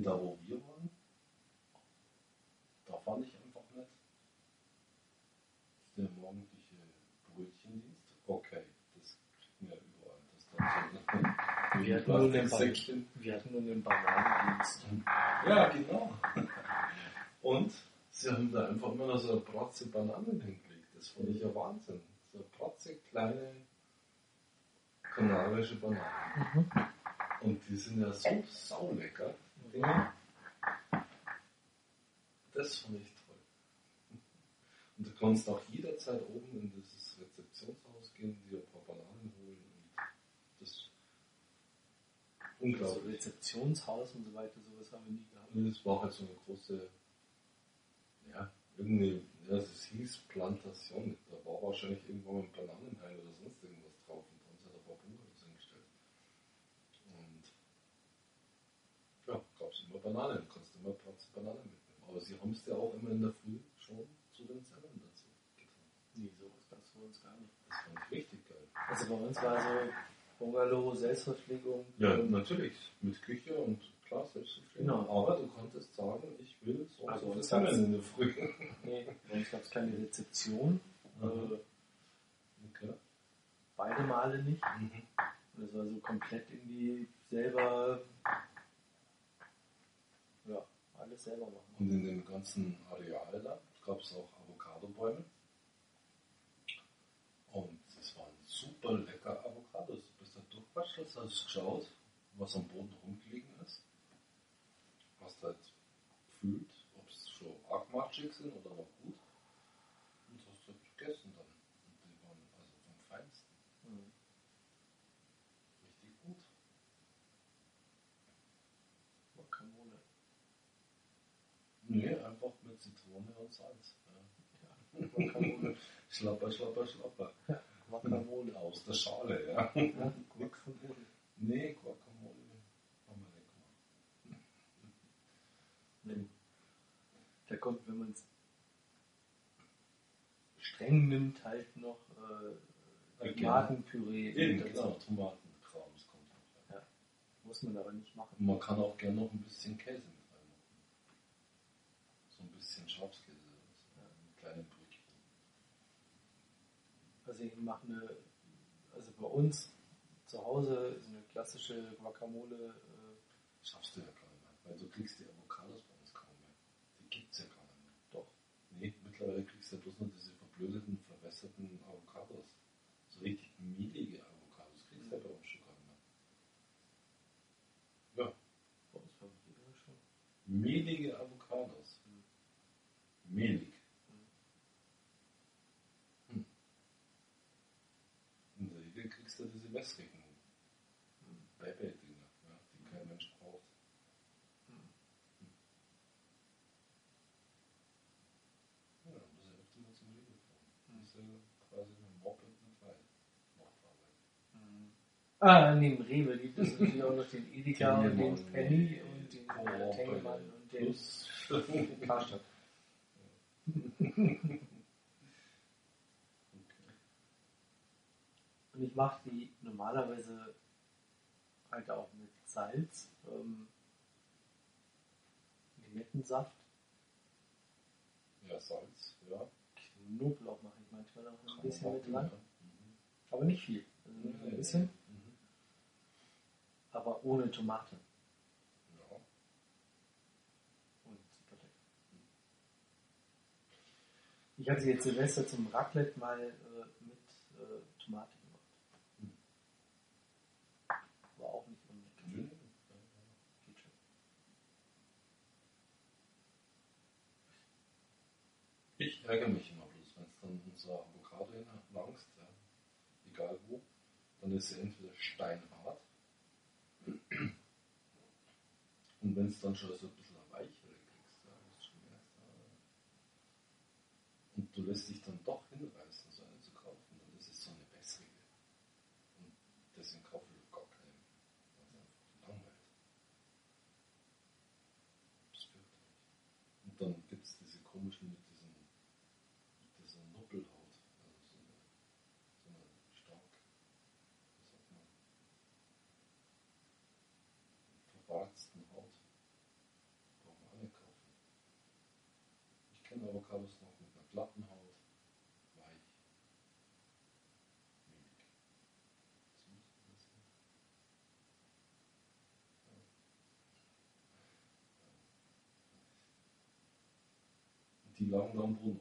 S2: Da wo wir waren, da fand ich einfach nicht. Der morgendliche Brötchendienst, okay, das kriegt man ja überall. Das dann so
S1: Wir hatten, nur einen
S2: Plastiksäckchen.
S1: wir hatten nur einen Bananendienst.
S2: Ja, genau. Und sie haben da einfach immer noch so eine Bratze Bananen hingelegt. Das fand ich ja Wahnsinn. So eine Bratze kleine kanarische Bananen.
S1: Mhm.
S2: Und die sind ja so saulecker. Dinger. Das fand ich toll. Und du kannst auch jederzeit oben in dieses Rezeptionshaus gehen, dir ein paar Bananen holen. Und das ist
S1: So
S2: unglaublich.
S1: Rezeptionshaus und so weiter, sowas haben wir nie gehabt.
S2: Und es war halt so eine große, ja, irgendwie, ja, es hieß Plantation. Da war wahrscheinlich irgendwann mal ein Bananenhain oder sonst irgendwas drauf und dann hat er ein paar Bungalows hingestellt. Und ja, gab es immer Bananen, du kannst immer Platz Bananen mitnehmen. Aber sie haben es ja auch immer in der Früh schon zu den Semmeln dazu getan.
S1: Nee, sowas gab es bei uns gar nicht.
S2: Das fand ich richtig geil.
S1: Also bei uns war so Bungalow, Selbstverpflegung.
S2: Ja, natürlich. Mit Küche und klar, selbstverständlich.
S1: Genau.
S2: Aber du konntest sagen, ich will so und
S1: Also
S2: so Semmeln in der Früh.
S1: Nee, bei uns gab es keine Rezeption.
S2: Mhm. Okay.
S1: beide Male nicht.
S2: Mhm.
S1: Und das war so komplett irgendwie selber, ja, alles selber machen.
S2: Und in dem ganzen Areal da gab es auch Avocadobäume. Und es waren super lecker Avocados. Du bist da durchquatscht, hast geschaut, was am Boden rumgelegen ist. Hast halt gefühlt, ob es schon arg sind oder noch gut. Und hast halt gegessen dann. Und die waren also vom Feinsten.
S1: Mhm.
S2: Richtig gut.
S1: Guacamole.
S2: Nee, einfach mit Zitrone und Salz. Ja.
S1: Guacamole.
S2: Schlapper, schlapper, schlapper.
S1: Guacamole.
S2: Aus der Schale, ja.
S1: Ja, Guacamole.
S2: Nee, Guacamole haben wir nicht gemacht.
S1: Nee. Da kommt, wenn man es streng nimmt, halt noch äh,
S2: Ja,
S1: Tomatenpüree
S2: Eben, genau, Tomatenkram, das kommt noch rein.
S1: Muss man aber nicht machen.
S2: Man kann auch gerne noch ein bisschen Käse ein bisschen Schafskäse, so ein kleines Brötchen.
S1: Also ich mache eine, also bei uns zu Hause ist eine klassische Guacamole. Äh,
S2: Schaffst du ja gar nicht mehr, weil du kriegst die Avocados bei uns kaum mehr. Die gibt's ja gar nicht mehr.
S1: doch.
S2: Nee, mittlerweile kriegst du ja bloß noch diese verblödeten, verwässerten Avocados. So richtig mehlige Avocados kriegst du ja bei uns schon gar nicht mehr. Ja,
S1: Bei uns war jeder schon.
S2: mehlige Avocados. Mehlig. Hm. In der Regel kriegst du diese wässrigen Baby-Dinger, ja, die kein Mensch braucht. Ja, dann muss er öfter mal zum Rewe fahren. Dann ist er quasi mit dem Moped mit weit nachfahren.
S1: Ah, neben Rewe gibt es natürlich auch noch den Edeka und den Penny und den äh, Tengelmann und den
S2: Plus.
S1: Karstadt. Und ich mache die normalerweise halt auch mit Salz, ähm, Limettensaft,
S2: Ja, Salz, ja.
S1: Knoblauch mache ich manchmal noch ein bisschen mit dran,
S2: Ja.
S1: Aber nicht viel. Also nur ein bisschen,
S2: Mhm.
S1: aber ohne Tomate.
S2: Ja.
S1: Und super lecker. Ich hatte jetzt Silvester zum Raclette mal äh, mit äh, Tomate gemacht. War auch nicht unlecker. Schon.
S2: Ich ärgere mich immer bloß, wenn es dann unsere Avocado langst, ja, egal wo, dann ist sie entweder steinhart und wenn es dann schon so ein bisschen weichere kriegst, ja, das schon merkst, ja, lässt dich dann doch hinreißen, so eine zu kaufen, dann ist es so eine wässrige. Und deswegen kaufe ich gar keine, weil es einfach langweilt. Das fürchterlich. Und dann gibt es diese komischen mit diesen, mit dieser Nuppelhaut, also so eine, so eine stark, wie sagt man, verwarzten Haut. Brauchen wir auch nicht kaufen. Ich kenne Avocados noch mit einer glatten Haut, weich, mehlig. So muss man das sehen. Und die lagen da am Brunnen rum.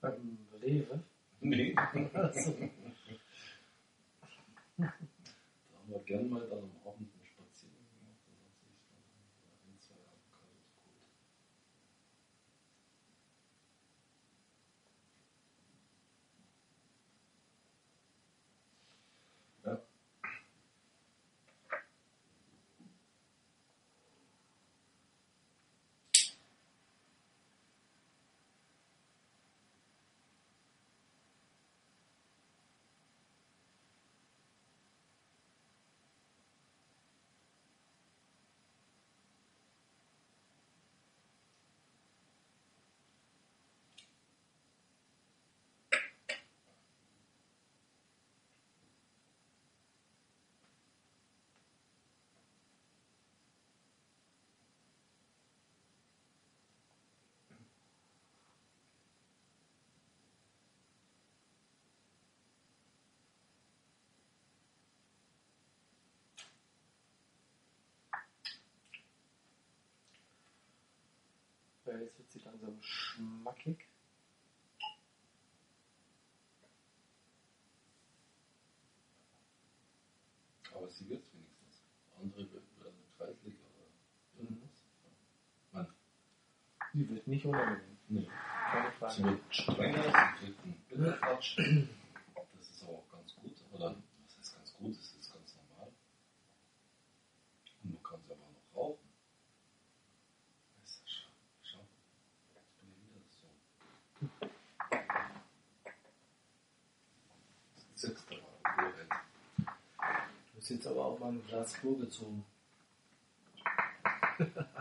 S1: Beim Rewe.
S2: Nee.
S1: Also,
S2: Da haben wir gern
S1: jetzt wird sie langsam schmackig.
S2: Aber sie wird wenigstens. Andere werden kreislich oder irgendwas. Mann,
S1: Die wird nicht unangenehm.
S2: nee.
S1: Keine
S2: Sie
S1: Frage.
S2: wird strenger, sie kriegt einen Bitterquatsch. Das ist aber auch ganz gut. Oder was heißt ganz gut? Das ist ganz normal. Und man kann sie aber auch noch rauchen. Das ist ja schau, schau. Jetzt bin ich wieder so. Das sitzt aber Urwelt.
S1: Du hast jetzt aber auch mal ein Glas vorgezogen. Ja,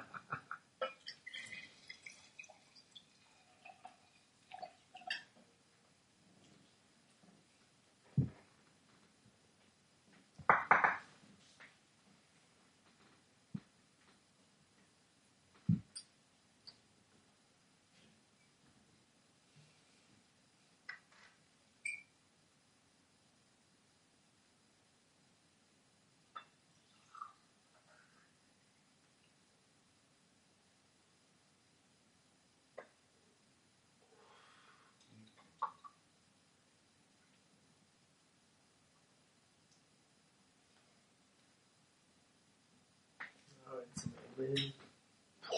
S1: hin. Ist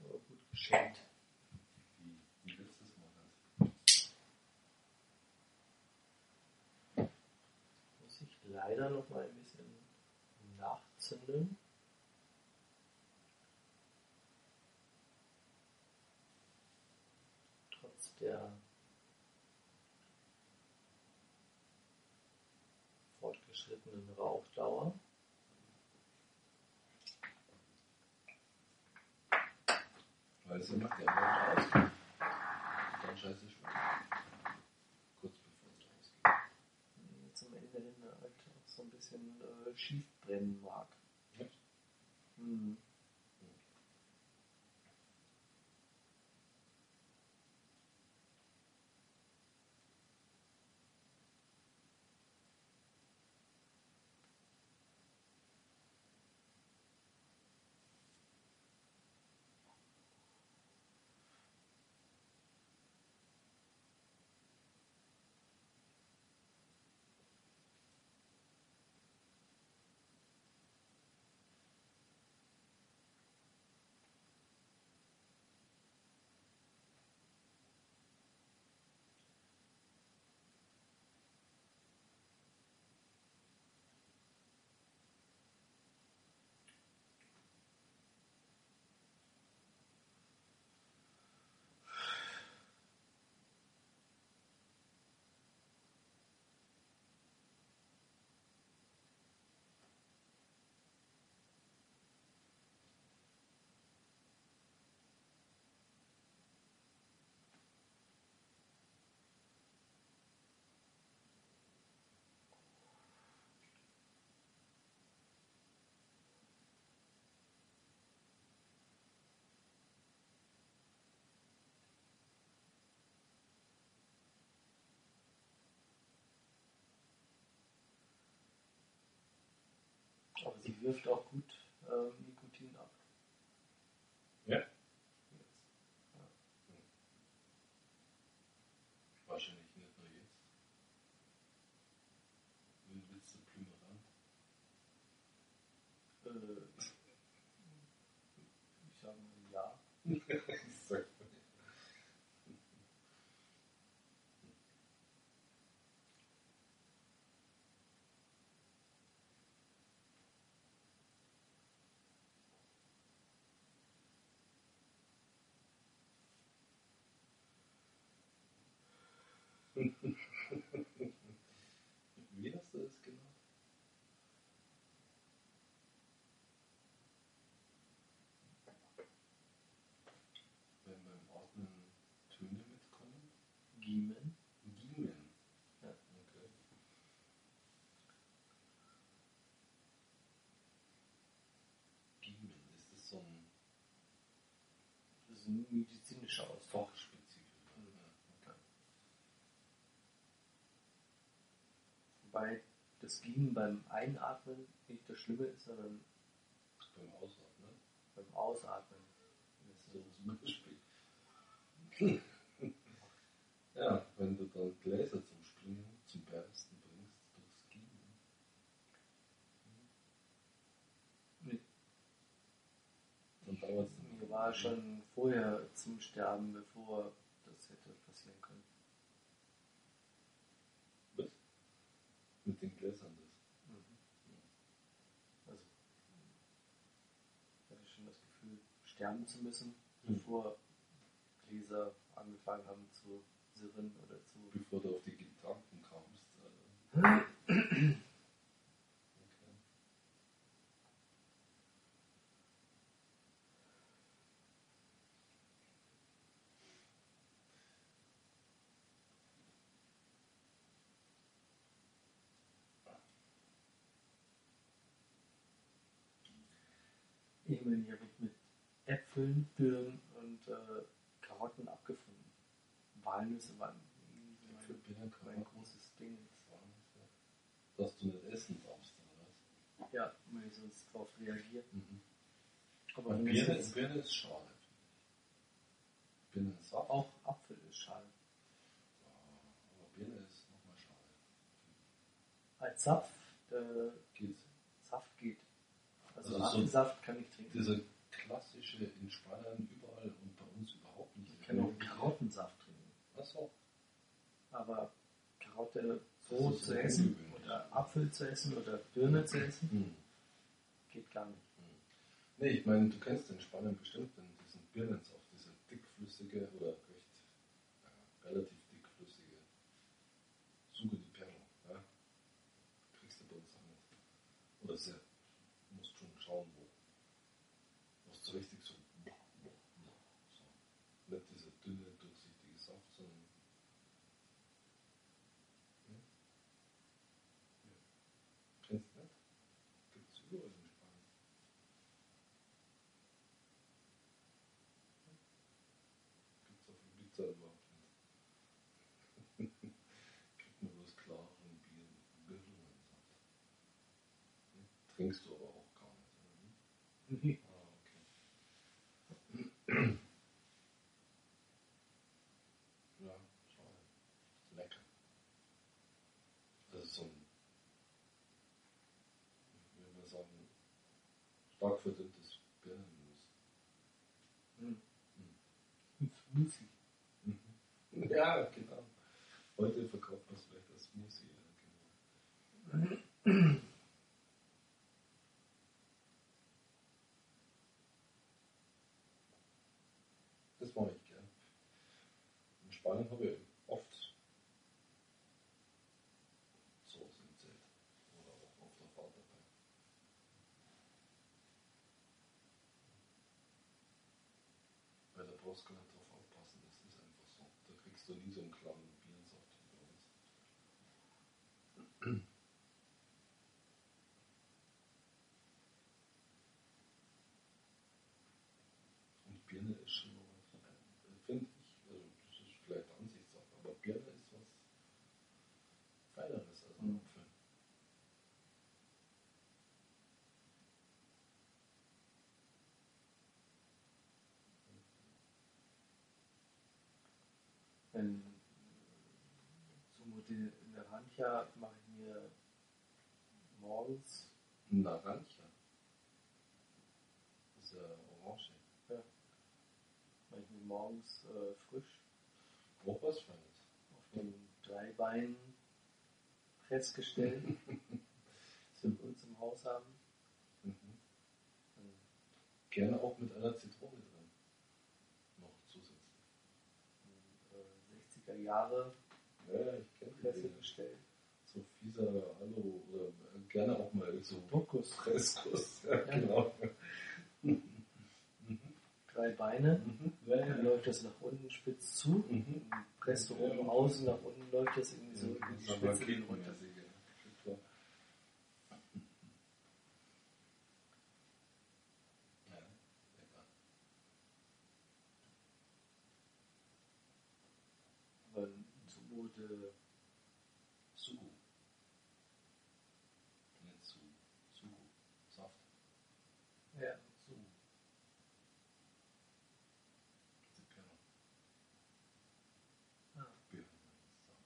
S1: aber gut geschenkt.
S2: Wie, wie.
S1: Muss ich leider noch mal ein bisschen nachzünden. Trotz der fortgeschrittenen Rauchdauer.
S2: Weil sie macht ja immer aus. Dann scheiße ich schon. Kurz bevor sie ausgeht.
S1: Zum Ende hin halt auch so ein bisschen äh, schief brennen mag.
S2: Ja.
S1: Mhm. Aber sie wirft auch gut ähm, Nikotin ab.
S2: Ja?
S1: Jetzt.
S2: Wahrscheinlich nicht nur jetzt. Wie willst du Plümer ran?
S1: Äh, ich sage mal ja.
S2: Sag mal. Wie hast du das genannt? Wenn beim Atmen Töne mitkommen?
S1: Giemen.
S2: Giemen.
S1: Ja.
S2: Okay. Giemen, ist das so ein
S1: Das ist ein medizinischer Ausdruck.
S2: fachspezifisch? Okay.
S1: Wobei das Giemen beim Einatmen nicht das Schlimme ist, sondern
S2: Beim Ausatmen.
S1: beim Ausatmen. Das
S2: So zum Beispiel. Ja, wenn du dann Gläser zum Springen, zum Bersten bringst, durchs Gießen.
S1: Nee.
S2: Dann dauert es
S1: Mir war schon vorher zum Sterben, bevor das hätte passieren können.
S2: Was? Mit den Gläsern das.
S1: Also, ich hatte schon das Gefühl, sterben zu müssen,
S2: Mhm.
S1: bevor Gläser angefangen haben zu sirren oder zu.
S2: Bevor du auf die Gedanken kamst. Äh, okay.
S1: Mich mit Äpfeln, Birnen und äh, Karotten abgefunden. Walnüsse waren so mein, mein großes Ding.
S2: Dass du nicht essen darfst, oder was?
S1: Ja, weil ich sonst darauf reagiere.
S2: Mhm.
S1: Aber
S2: Birne,
S1: jetzt
S2: Birne ist schade. Birne ist Saft.
S1: auch Apfel ist schade.
S2: Aber Birne ist nochmal schade.
S1: Als Saft, äh,
S2: Geht's.
S1: Saft geht. Also,
S2: Also so-
S1: Apfelsaft kann ich trinken.
S2: Diese klassische in Spanien überall und bei uns überhaupt nicht.
S1: Ich kann auch Karottensaft trinken.
S2: Achso.
S1: Aber So
S2: ist
S1: zu essen oder Apfel zu essen oder Birne zu essen,
S2: Hm.
S1: geht gar nicht.
S2: Nee, ich meine, du kennst in Spanien bestimmt den, diesen Birnensaft, diese dickflüssige oder recht äh, relativ dickflüssige Sugo di Perro. Ja? Kriegst du bei uns auch nicht. Oder sehr, du musst schon schauen, wo. Du musst so richtig so, so. Nicht dieser dünne, durchsichtige Saft, sondern. Ja? Ja. Kennst du nicht? Gibt es überall in Spanien. Gibt's auf Ibiza überhaupt nicht. Kriegt man bloß klaren Bier, Birnensaft. Trinkst du aber auch gar nicht, wie? Ah, okay. ja, schade. Lecker. Das ist so ein, wie will man sagen, stark verdünntes Birnenmus.
S1: Smoothie.
S2: Ja, genau. Heute verkauft man es vielleicht als Smoothie. Ja, genau. Das mache ich gern. In Spanien habe ich oft sowas im Zelt. Oder auch auf der Fahrt dabei. Weil da brauchst du gar nicht drauf aufpassen, das ist einfach so. Da kriegst du nie so einen klaren Birnensaft wie bei uns. Und Birne ist schon noch was, äh, finde ich, also das ist vielleicht Ansichtssache, aber Birne ist was Feineres als ein
S1: Mhm.
S2: Apfel.
S1: Wenn so in der Rancha mache ich mir morgens,
S2: Naranja. Das ist ja Orange.
S1: mache ich mir morgens äh, frisch
S2: Auch was Feines.
S1: auf den drei Beinen festgestellt, die wir bei uns im Haus haben.
S2: Mhm. Gerne auch mit einer Zitrone
S1: 80er Jahre
S2: ja, ich kenne
S1: festgestellt.
S2: So fieser Hallo oder gerne auch mal so
S1: Burkus,
S2: Freskus. Ja,
S1: ja.
S2: Genau. Mhm.
S1: Drei Beine,
S2: mhm.
S1: dann läuft das nach unten spitz zu,
S2: mhm.
S1: presst du oben raus und nach unten läuft das irgendwie so mhm. über
S2: die
S1: Spitze runter. sagte,
S2: Sugu. Nicht Soft. Sugu, Saft.
S1: Ja, Sugu. Die Birne.
S2: Ah. Birne.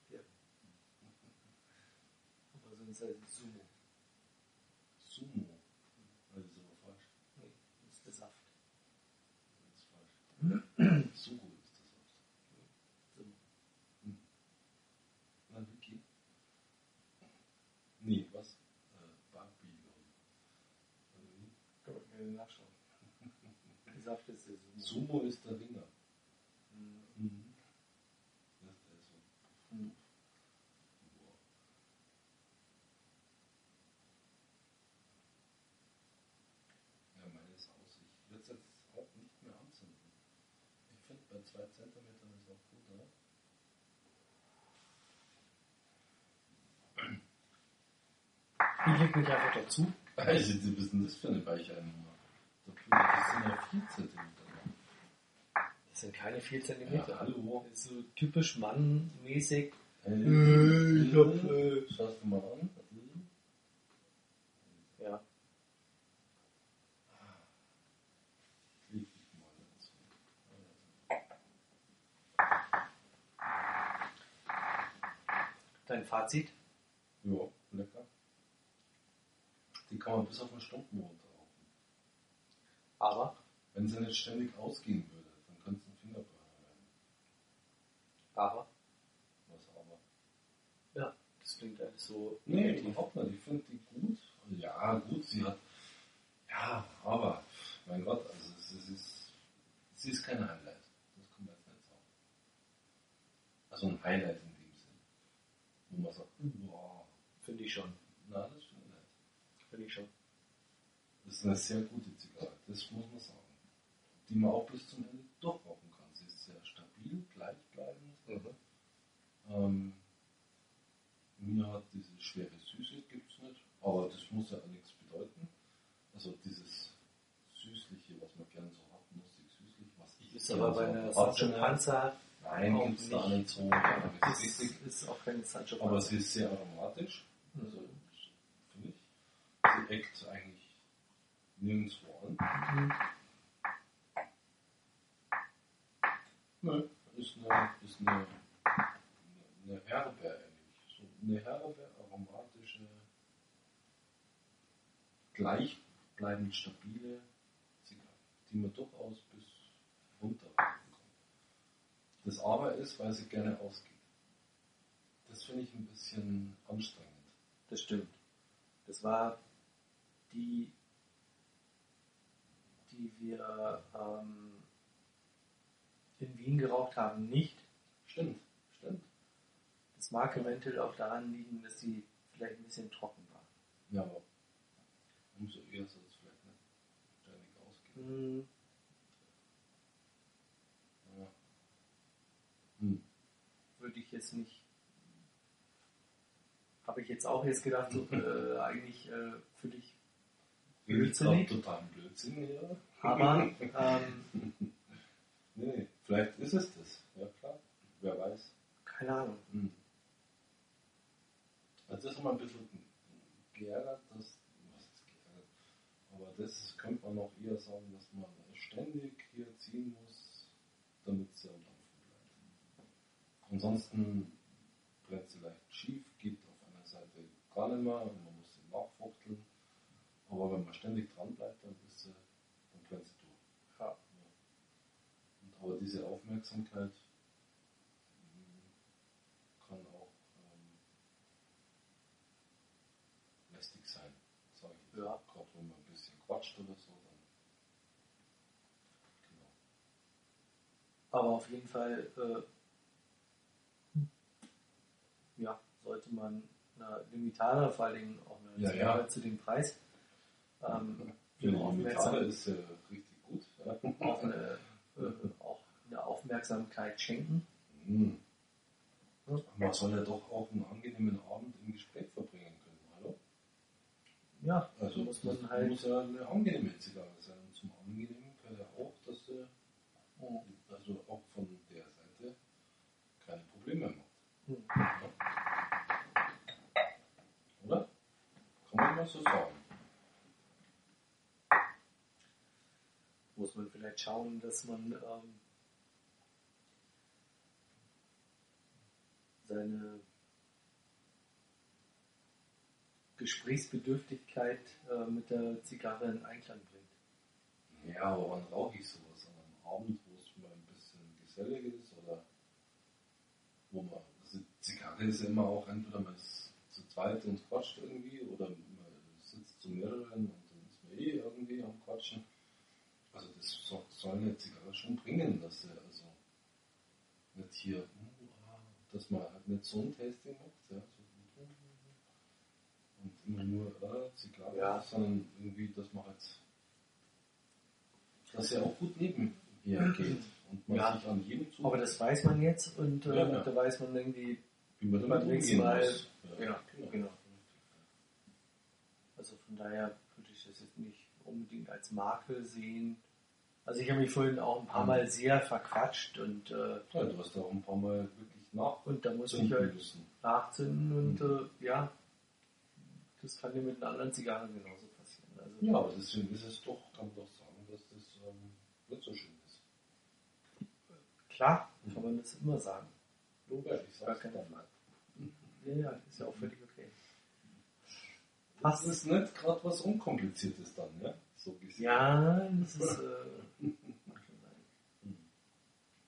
S2: Birne. Aber sonst halt
S1: Sumo. Nachschauen. Der Saft ist der Sumo.
S2: Sumo ist der Ringer.
S1: Mhm.
S2: Mhm. Das ist der so.
S1: Mhm.
S2: Boah. Ja, meine ist aus. Ich würde es jetzt auch nicht mehr anzünden. Ich finde, bei 2 cm ist auch gut, oder?
S1: Ich leg mich einfach dazu.
S2: Also, ist denn das für eine Weicheinummer? Das sind ja 4 cm.
S1: Das sind keine 4
S2: Ja,
S1: cm.
S2: hallo.
S1: Das ist so typisch mannmäßig.
S2: Hey,
S1: ich hab, äh,
S2: Schaust du mal an?
S1: Ja. Dein Fazit?
S2: Ja, lecker. Die kann man bis auf den Stumpen runterrauchen.
S1: Aber,
S2: Wenn sie nicht ständig ausgehen würde, dann könnte es ein Fingerburner werden.
S1: aber,
S2: Was aber?
S1: ja, das klingt alles so
S2: Nee,
S1: negativ.
S2: überhaupt nicht. Ich finde die gut. Ja, gut, sie hat. Ja, aber, mein Gott, also es, es ist. Sie ist kein Highlight. Das man jetzt nicht sagen. Also ein Highlight in dem Sinn. Wo man sagt, boah,
S1: Finde ich schon.
S2: na, das finde ich nicht.
S1: Finde ich schon.
S2: Das ist eine sehr gute Zigarre, das muss man sagen. Die man auch bis zum Ende durchrauchen kann. Sie ist sehr stabil, gleichbleibend.
S1: Mhm.
S2: Ähm, mir hat diese schwere Süße gibt's nicht, aber das muss ja auch nichts bedeuten. Also dieses Süßliche, was man gern so hat, nussig süßlich, was ich
S1: Ist aber
S2: so
S1: bei einer. Sancho
S2: Nein,
S1: auch
S2: gibt's da
S1: nicht.
S2: so. aber
S1: das
S2: es ist
S1: ist auch keine Sancho
S2: Aber
S1: Panza.
S2: sie ist sehr aromatisch. Also,
S1: Mhm.
S2: finde ich. Sie eckt eigentlich nirgendwo an.
S1: Mhm.
S2: Nö, ist eine, ist eine, eine Herbe eigentlich. So eine herbe, aromatische, gleichbleibend stabile Zigarre, die man durchaus bis runter kann. Das Aber ist, weil sie gerne ausgeht. Das finde ich ein bisschen anstrengend.
S1: Das stimmt. Das war die, die wir ähm, in Wien geraucht haben, nicht.
S2: Stimmt, stimmt.
S1: Das mag eventuell auch daran liegen, dass sie vielleicht ein bisschen trocken war.
S2: Ja, aber umso eher soll es vielleicht nicht ständig ausgehen.
S1: Hm,
S2: Ja. Hm.
S1: würde ich jetzt nicht. Habe ich jetzt auch jetzt gedacht, so, äh, eigentlich äh,
S2: Redet gerade
S1: Blödsinnig.
S2: total Blödsinn hier.
S1: Aber ähm,
S2: Nee, vielleicht ist es das. Ja, klar. Wer weiß.
S1: keine Ahnung.
S2: Hm. Also das ist mal ein bisschen geärgert, das, was ist geärgert? Aber das könnte man noch eher sagen, dass man ständig hier ziehen muss, damit sie am Dampfen bleibt. Ansonsten brennt sie leicht schief, geht auf einer Seite gar nicht mehr und man muss sie nachfuchteln. Aber wenn man ständig dran bleibt, dann brennt sie durch.
S1: Ja.
S2: Und aber diese Aufmerksamkeit mm, kann auch ähm, lästig sein, sage ich.
S1: Ja.
S2: Gerade wenn man ein bisschen quatscht oder so, dann. Genau.
S1: Aber auf jeden Fall, äh, ja, sollte man eine Limitada, vor allen Dingen auch eine
S2: Ja, ja.
S1: zu dem Preis, ähm, aufmerksam-
S2: Limitade ist ja richtig gut. Ja.
S1: auch, eine, äh, auch eine Aufmerksamkeit schenken.
S2: Mhm.
S1: Ja.
S2: Man soll ja doch auch einen angenehmen Abend im Gespräch verbringen können, hallo?
S1: Ja,
S2: Also
S1: muss
S2: das
S1: man halt.
S2: muss ja eine angenehme Zigarre sein. Und zum Angenehmen gehört ja auch, dass sie also auch von der Seite keine Probleme macht.
S1: Hm.
S2: Oder? Kann man mal so sagen.
S1: Muss man vielleicht schauen, dass man ähm, seine Gesprächsbedürftigkeit äh, mit der Zigarre in Einklang bringt.
S2: Ja, aber wann rauche ich sowas? Einem Abend, wo es mal ein bisschen gesellig ist oder wo man. Also Zigarre ist ja immer auch entweder man ist zu zweit und quatscht irgendwie oder man sitzt zu mehreren und dann ist man eh irgendwie am Quatschen. Also das so- soll eine Zigarre schon bringen, dass sie also nicht hier, hm, ah, dass man halt nicht so ein Tasting macht, ja, so, und immer nur äh, Zigarre,
S1: Ja.
S2: sondern irgendwie, dass man halt, dass er auch gut neben ihr geht und man
S1: Ja.
S2: sich an jedem zu,
S1: Aber das weiß man jetzt und äh,
S2: Ja,
S1: da weiß man irgendwie,
S2: wie man damit umgehen
S1: Mal-
S2: muss.
S1: ja, genau. Also von daher würde ich das jetzt nicht unbedingt als Makel sehen. Also ich habe mich vorhin auch ein paar
S2: Mhm.
S1: Mal sehr verquatscht und, äh,
S2: Ja, du hast da auch ein paar Mal wirklich nach
S1: und da muss ich halt
S2: müssen.
S1: nachzünden und
S2: Mhm.
S1: äh, ja, das kann dir mit einer anderen Zigarre genauso passieren. Also,
S2: Ja, aber deswegen ist es doch, kann man doch sagen, dass das ähm, nicht so schön ist.
S1: Klar,
S2: Mhm.
S1: kann man das immer sagen.
S2: Ja, ich sag's
S1: keine. Frage. Ja, ja, ist ja auch völlig
S2: Das ist nicht gerade was Unkompliziertes dann, ja? So gesehen.
S1: Ja, das ist. Äh.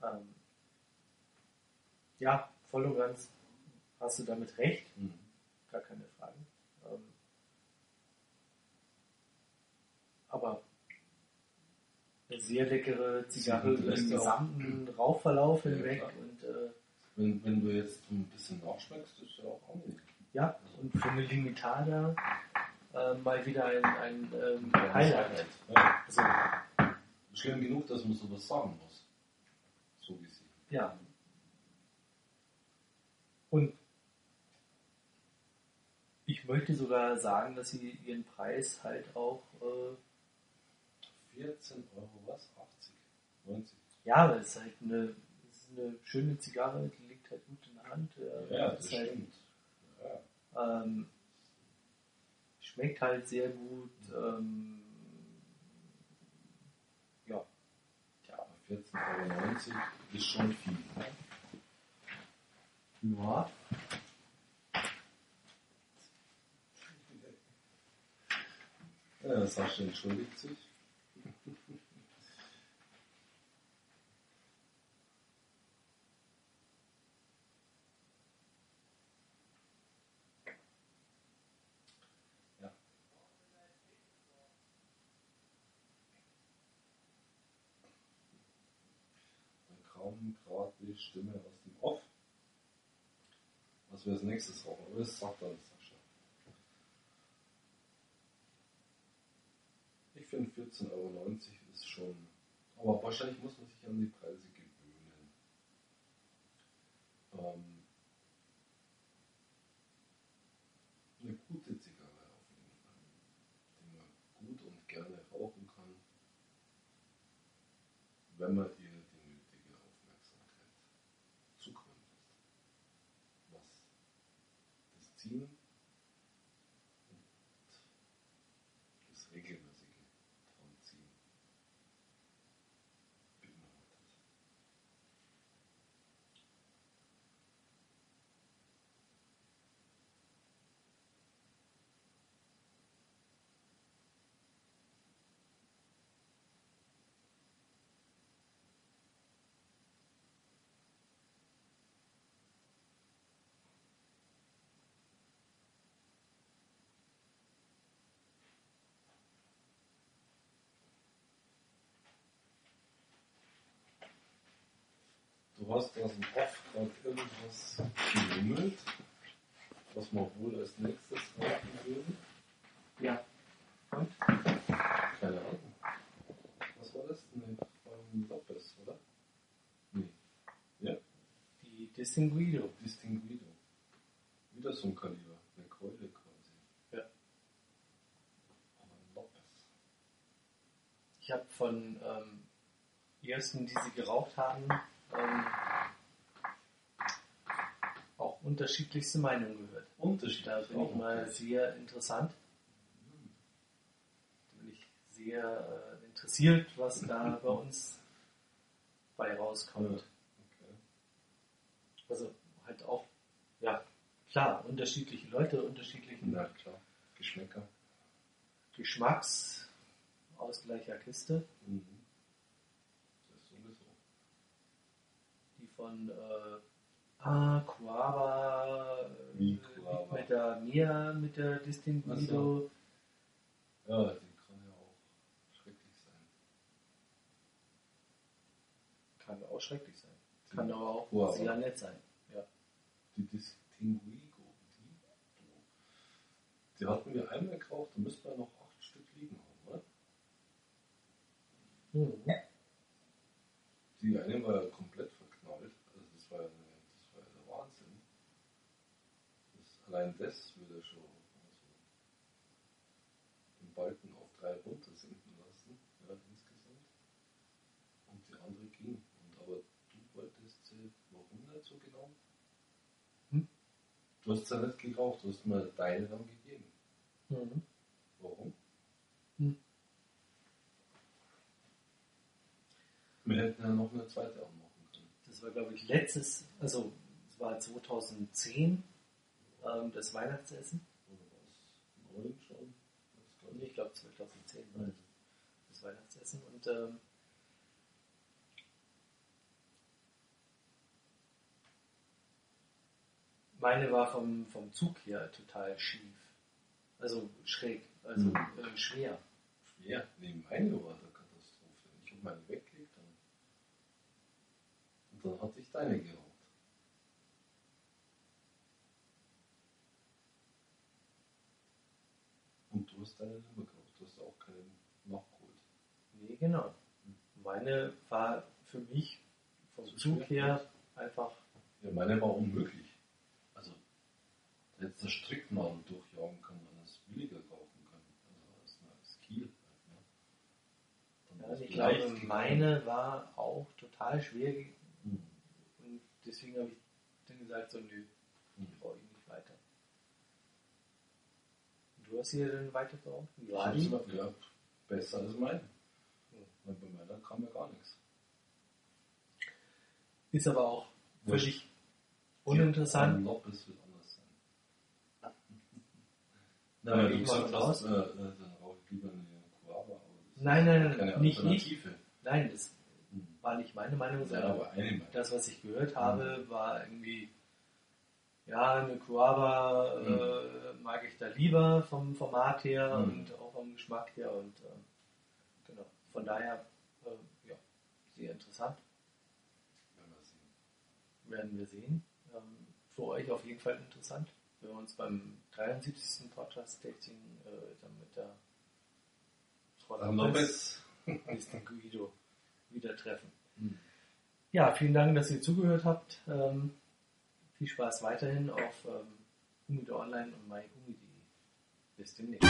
S1: Ähm, ja, voll und ganz hast du damit recht,
S2: Mhm.
S1: gar keine Frage. Ähm, aber eine sehr leckere Zigarre den
S2: lässt auch-
S1: gesamten Rauchverlauf
S2: Ja,
S1: hinweg
S2: klar.
S1: und äh,
S2: Wenn, wenn du jetzt ein bisschen nachschmeckst, ist ja auch angenehm.
S1: Ja, und für eine Limitada äh, mal wieder ein, ein ähm,
S2: Ja,
S1: Highlight.
S2: Ja.
S1: Also,
S2: Schlimm genug, dass man sowas sagen muss. So gesehen.
S1: Ja. Und ich möchte sogar sagen, dass sie ihren Preis halt auch, äh,
S2: 14 Euro was? 80? 90?
S1: ja, aber es ist halt eine, ist eine schöne Zigarre, die liegt halt gut in der Hand. Äh,
S2: Ja,
S1: ist
S2: das
S1: halt,
S2: stimmt.
S1: Ähm, schmeckt halt sehr gut. Ähm, ja,
S2: Ja, aber 14,90 Euro ist schon viel. Ne?
S1: ja.
S2: Ja, Sascha entschuldigt sich. Ja. Dann kam gerade die Stimme aus dem Off. Was wir als nächstes rauchen? Aber das sagt dann Sascha. Ich finde 14,90 Euro ist schon. Aber wahrscheinlich muss man sich an die Preise gewöhnen. Ähm, eine gute Zigarre auf jeden Fall, die man gut und gerne rauchen kann, wenn man ihr die nötige Aufmerksamkeit zukommen lässt. Was das Ziehen und das regelmäßige Dranziehen beinhaltet. Du hast aus dem Off gerade irgendwas gewimmelt, was wir wohl als nächstes rauchen würden.
S1: Ja. Und?
S2: Keine Ahnung. Was war das? Nee, von Lopez, oder? Nee. Ja?
S1: Die Distinguido.
S2: Distinguido. Wieder so ein Kaliber. Eine Keule quasi.
S1: Ja.
S2: Aber Lopez.
S1: Ich habe von ähm, ersten, die sie geraucht haben, ähm, auch unterschiedlichste Meinungen gehört.
S2: Unterschied.
S1: Da bin ich mal sehr interessant. Da bin ich sehr äh, interessiert, was da bei uns bei rauskommt.
S2: Okay.
S1: Also halt auch, ja, klar, unterschiedliche Leute, unterschiedlichen
S2: Na klar. Geschmäcker.
S1: Geschmacksausgleicher Kiste,
S2: Mhm. Das ist sowieso.
S1: die von äh, ah,
S2: Wie
S1: äh, mit der Mia, mit der Distinguido.
S2: Ja, die kann ja auch schrecklich sein.
S1: Kann auch schrecklich sein.
S2: Die
S1: Kann aber auch
S2: Coaba.
S1: sehr nett sein. Ja.
S2: Die Distinguigo, die, die hatten wir einmal gekauft, da müssten wir noch acht Stück liegen haben, oder?
S1: Mhm.
S2: Die eine war ja komplett verknallt. Also das war ja, eine, das war ja der Wahnsinn. Das, allein das würde schon also, den Balken auf drei runter sinken lassen, ja, insgesamt. Und die andere ging. Und aber du wolltest sie, warum nicht so genau?
S1: Hm?
S2: Du hast sie ja nicht gekauft, du hast mir deine dann gegeben.
S1: Mhm.
S2: Warum?
S1: Hm.
S2: Wir hätten ja noch eine zweite anmachen können.
S1: Das war, glaube ich, letztes, also es war 2010, ähm, das Weihnachtsessen.
S2: Neun schon?
S1: Ich glaube 2010 war
S2: Nein.
S1: das Weihnachtsessen. Und ähm, meine war vom, vom Zug her total schief. Also schräg, also
S2: Mhm.
S1: äh, schwer.
S2: Schwer. Nee, meine war der Katastrophe. Ich habe meine weggelegt dann. und dann hatte ich deine geraucht. Und du hast deine mehr gekauft. Du hast auch keinen nachgeholt.
S1: Nee, genau. Meine war für mich vom
S2: Zu
S1: Zug her einfach
S2: Ja, meine war unmöglich. Also, da hättest du Stricknadeln durchjagen können und es billiger kaufen können. Also, als, als Kiel. halt, ne?
S1: Ja,
S2: wär's
S1: ich glaube, meine war auch total schwer ge-
S2: Hm.
S1: und deswegen habe ich dann gesagt, so nö,
S2: Hm.
S1: die brauche ich nicht weiter. Und du hast hier dann
S2: hab's
S1: die?
S2: noch- Ja, besser als meine. Weil bei meiner kam ja gar nichts.
S1: Ist aber auch
S2: Wurscht.
S1: völlig uninteressant.
S2: Ein Loppes wird anders sein.
S1: Ja,
S2: Nein, weil
S1: ich das
S2: hast, äh, äh, dann rauche ich lieber eine das
S1: Nein, nein, nein, nicht
S2: Alternative.
S1: Nein, das
S2: Hm.
S1: war nicht meine Meinung,
S2: Ja,
S1: sondern
S2: Meinung.
S1: das, was ich gehört habe, war irgendwie, ja, eine Coava äh, mag ich da lieber vom Format her
S2: Mhm.
S1: und auch vom Geschmack her und ähm, genau. Von daher, äh, ja, sehr interessant,
S2: Wenn wir sehen.
S1: werden wir sehen. Ähm, für euch auf jeden Fall interessant, wenn wir uns beim 73. Podcast-Tasting äh, dann mit der Frau
S2: Lopez.
S1: Mr. Guido, wieder treffen.
S2: Hm.
S1: Ja, vielen Dank, dass ihr zugehört habt. Ähm, viel Spaß weiterhin auf ähm, Humide Online und myhumide.de. Bis demnächst.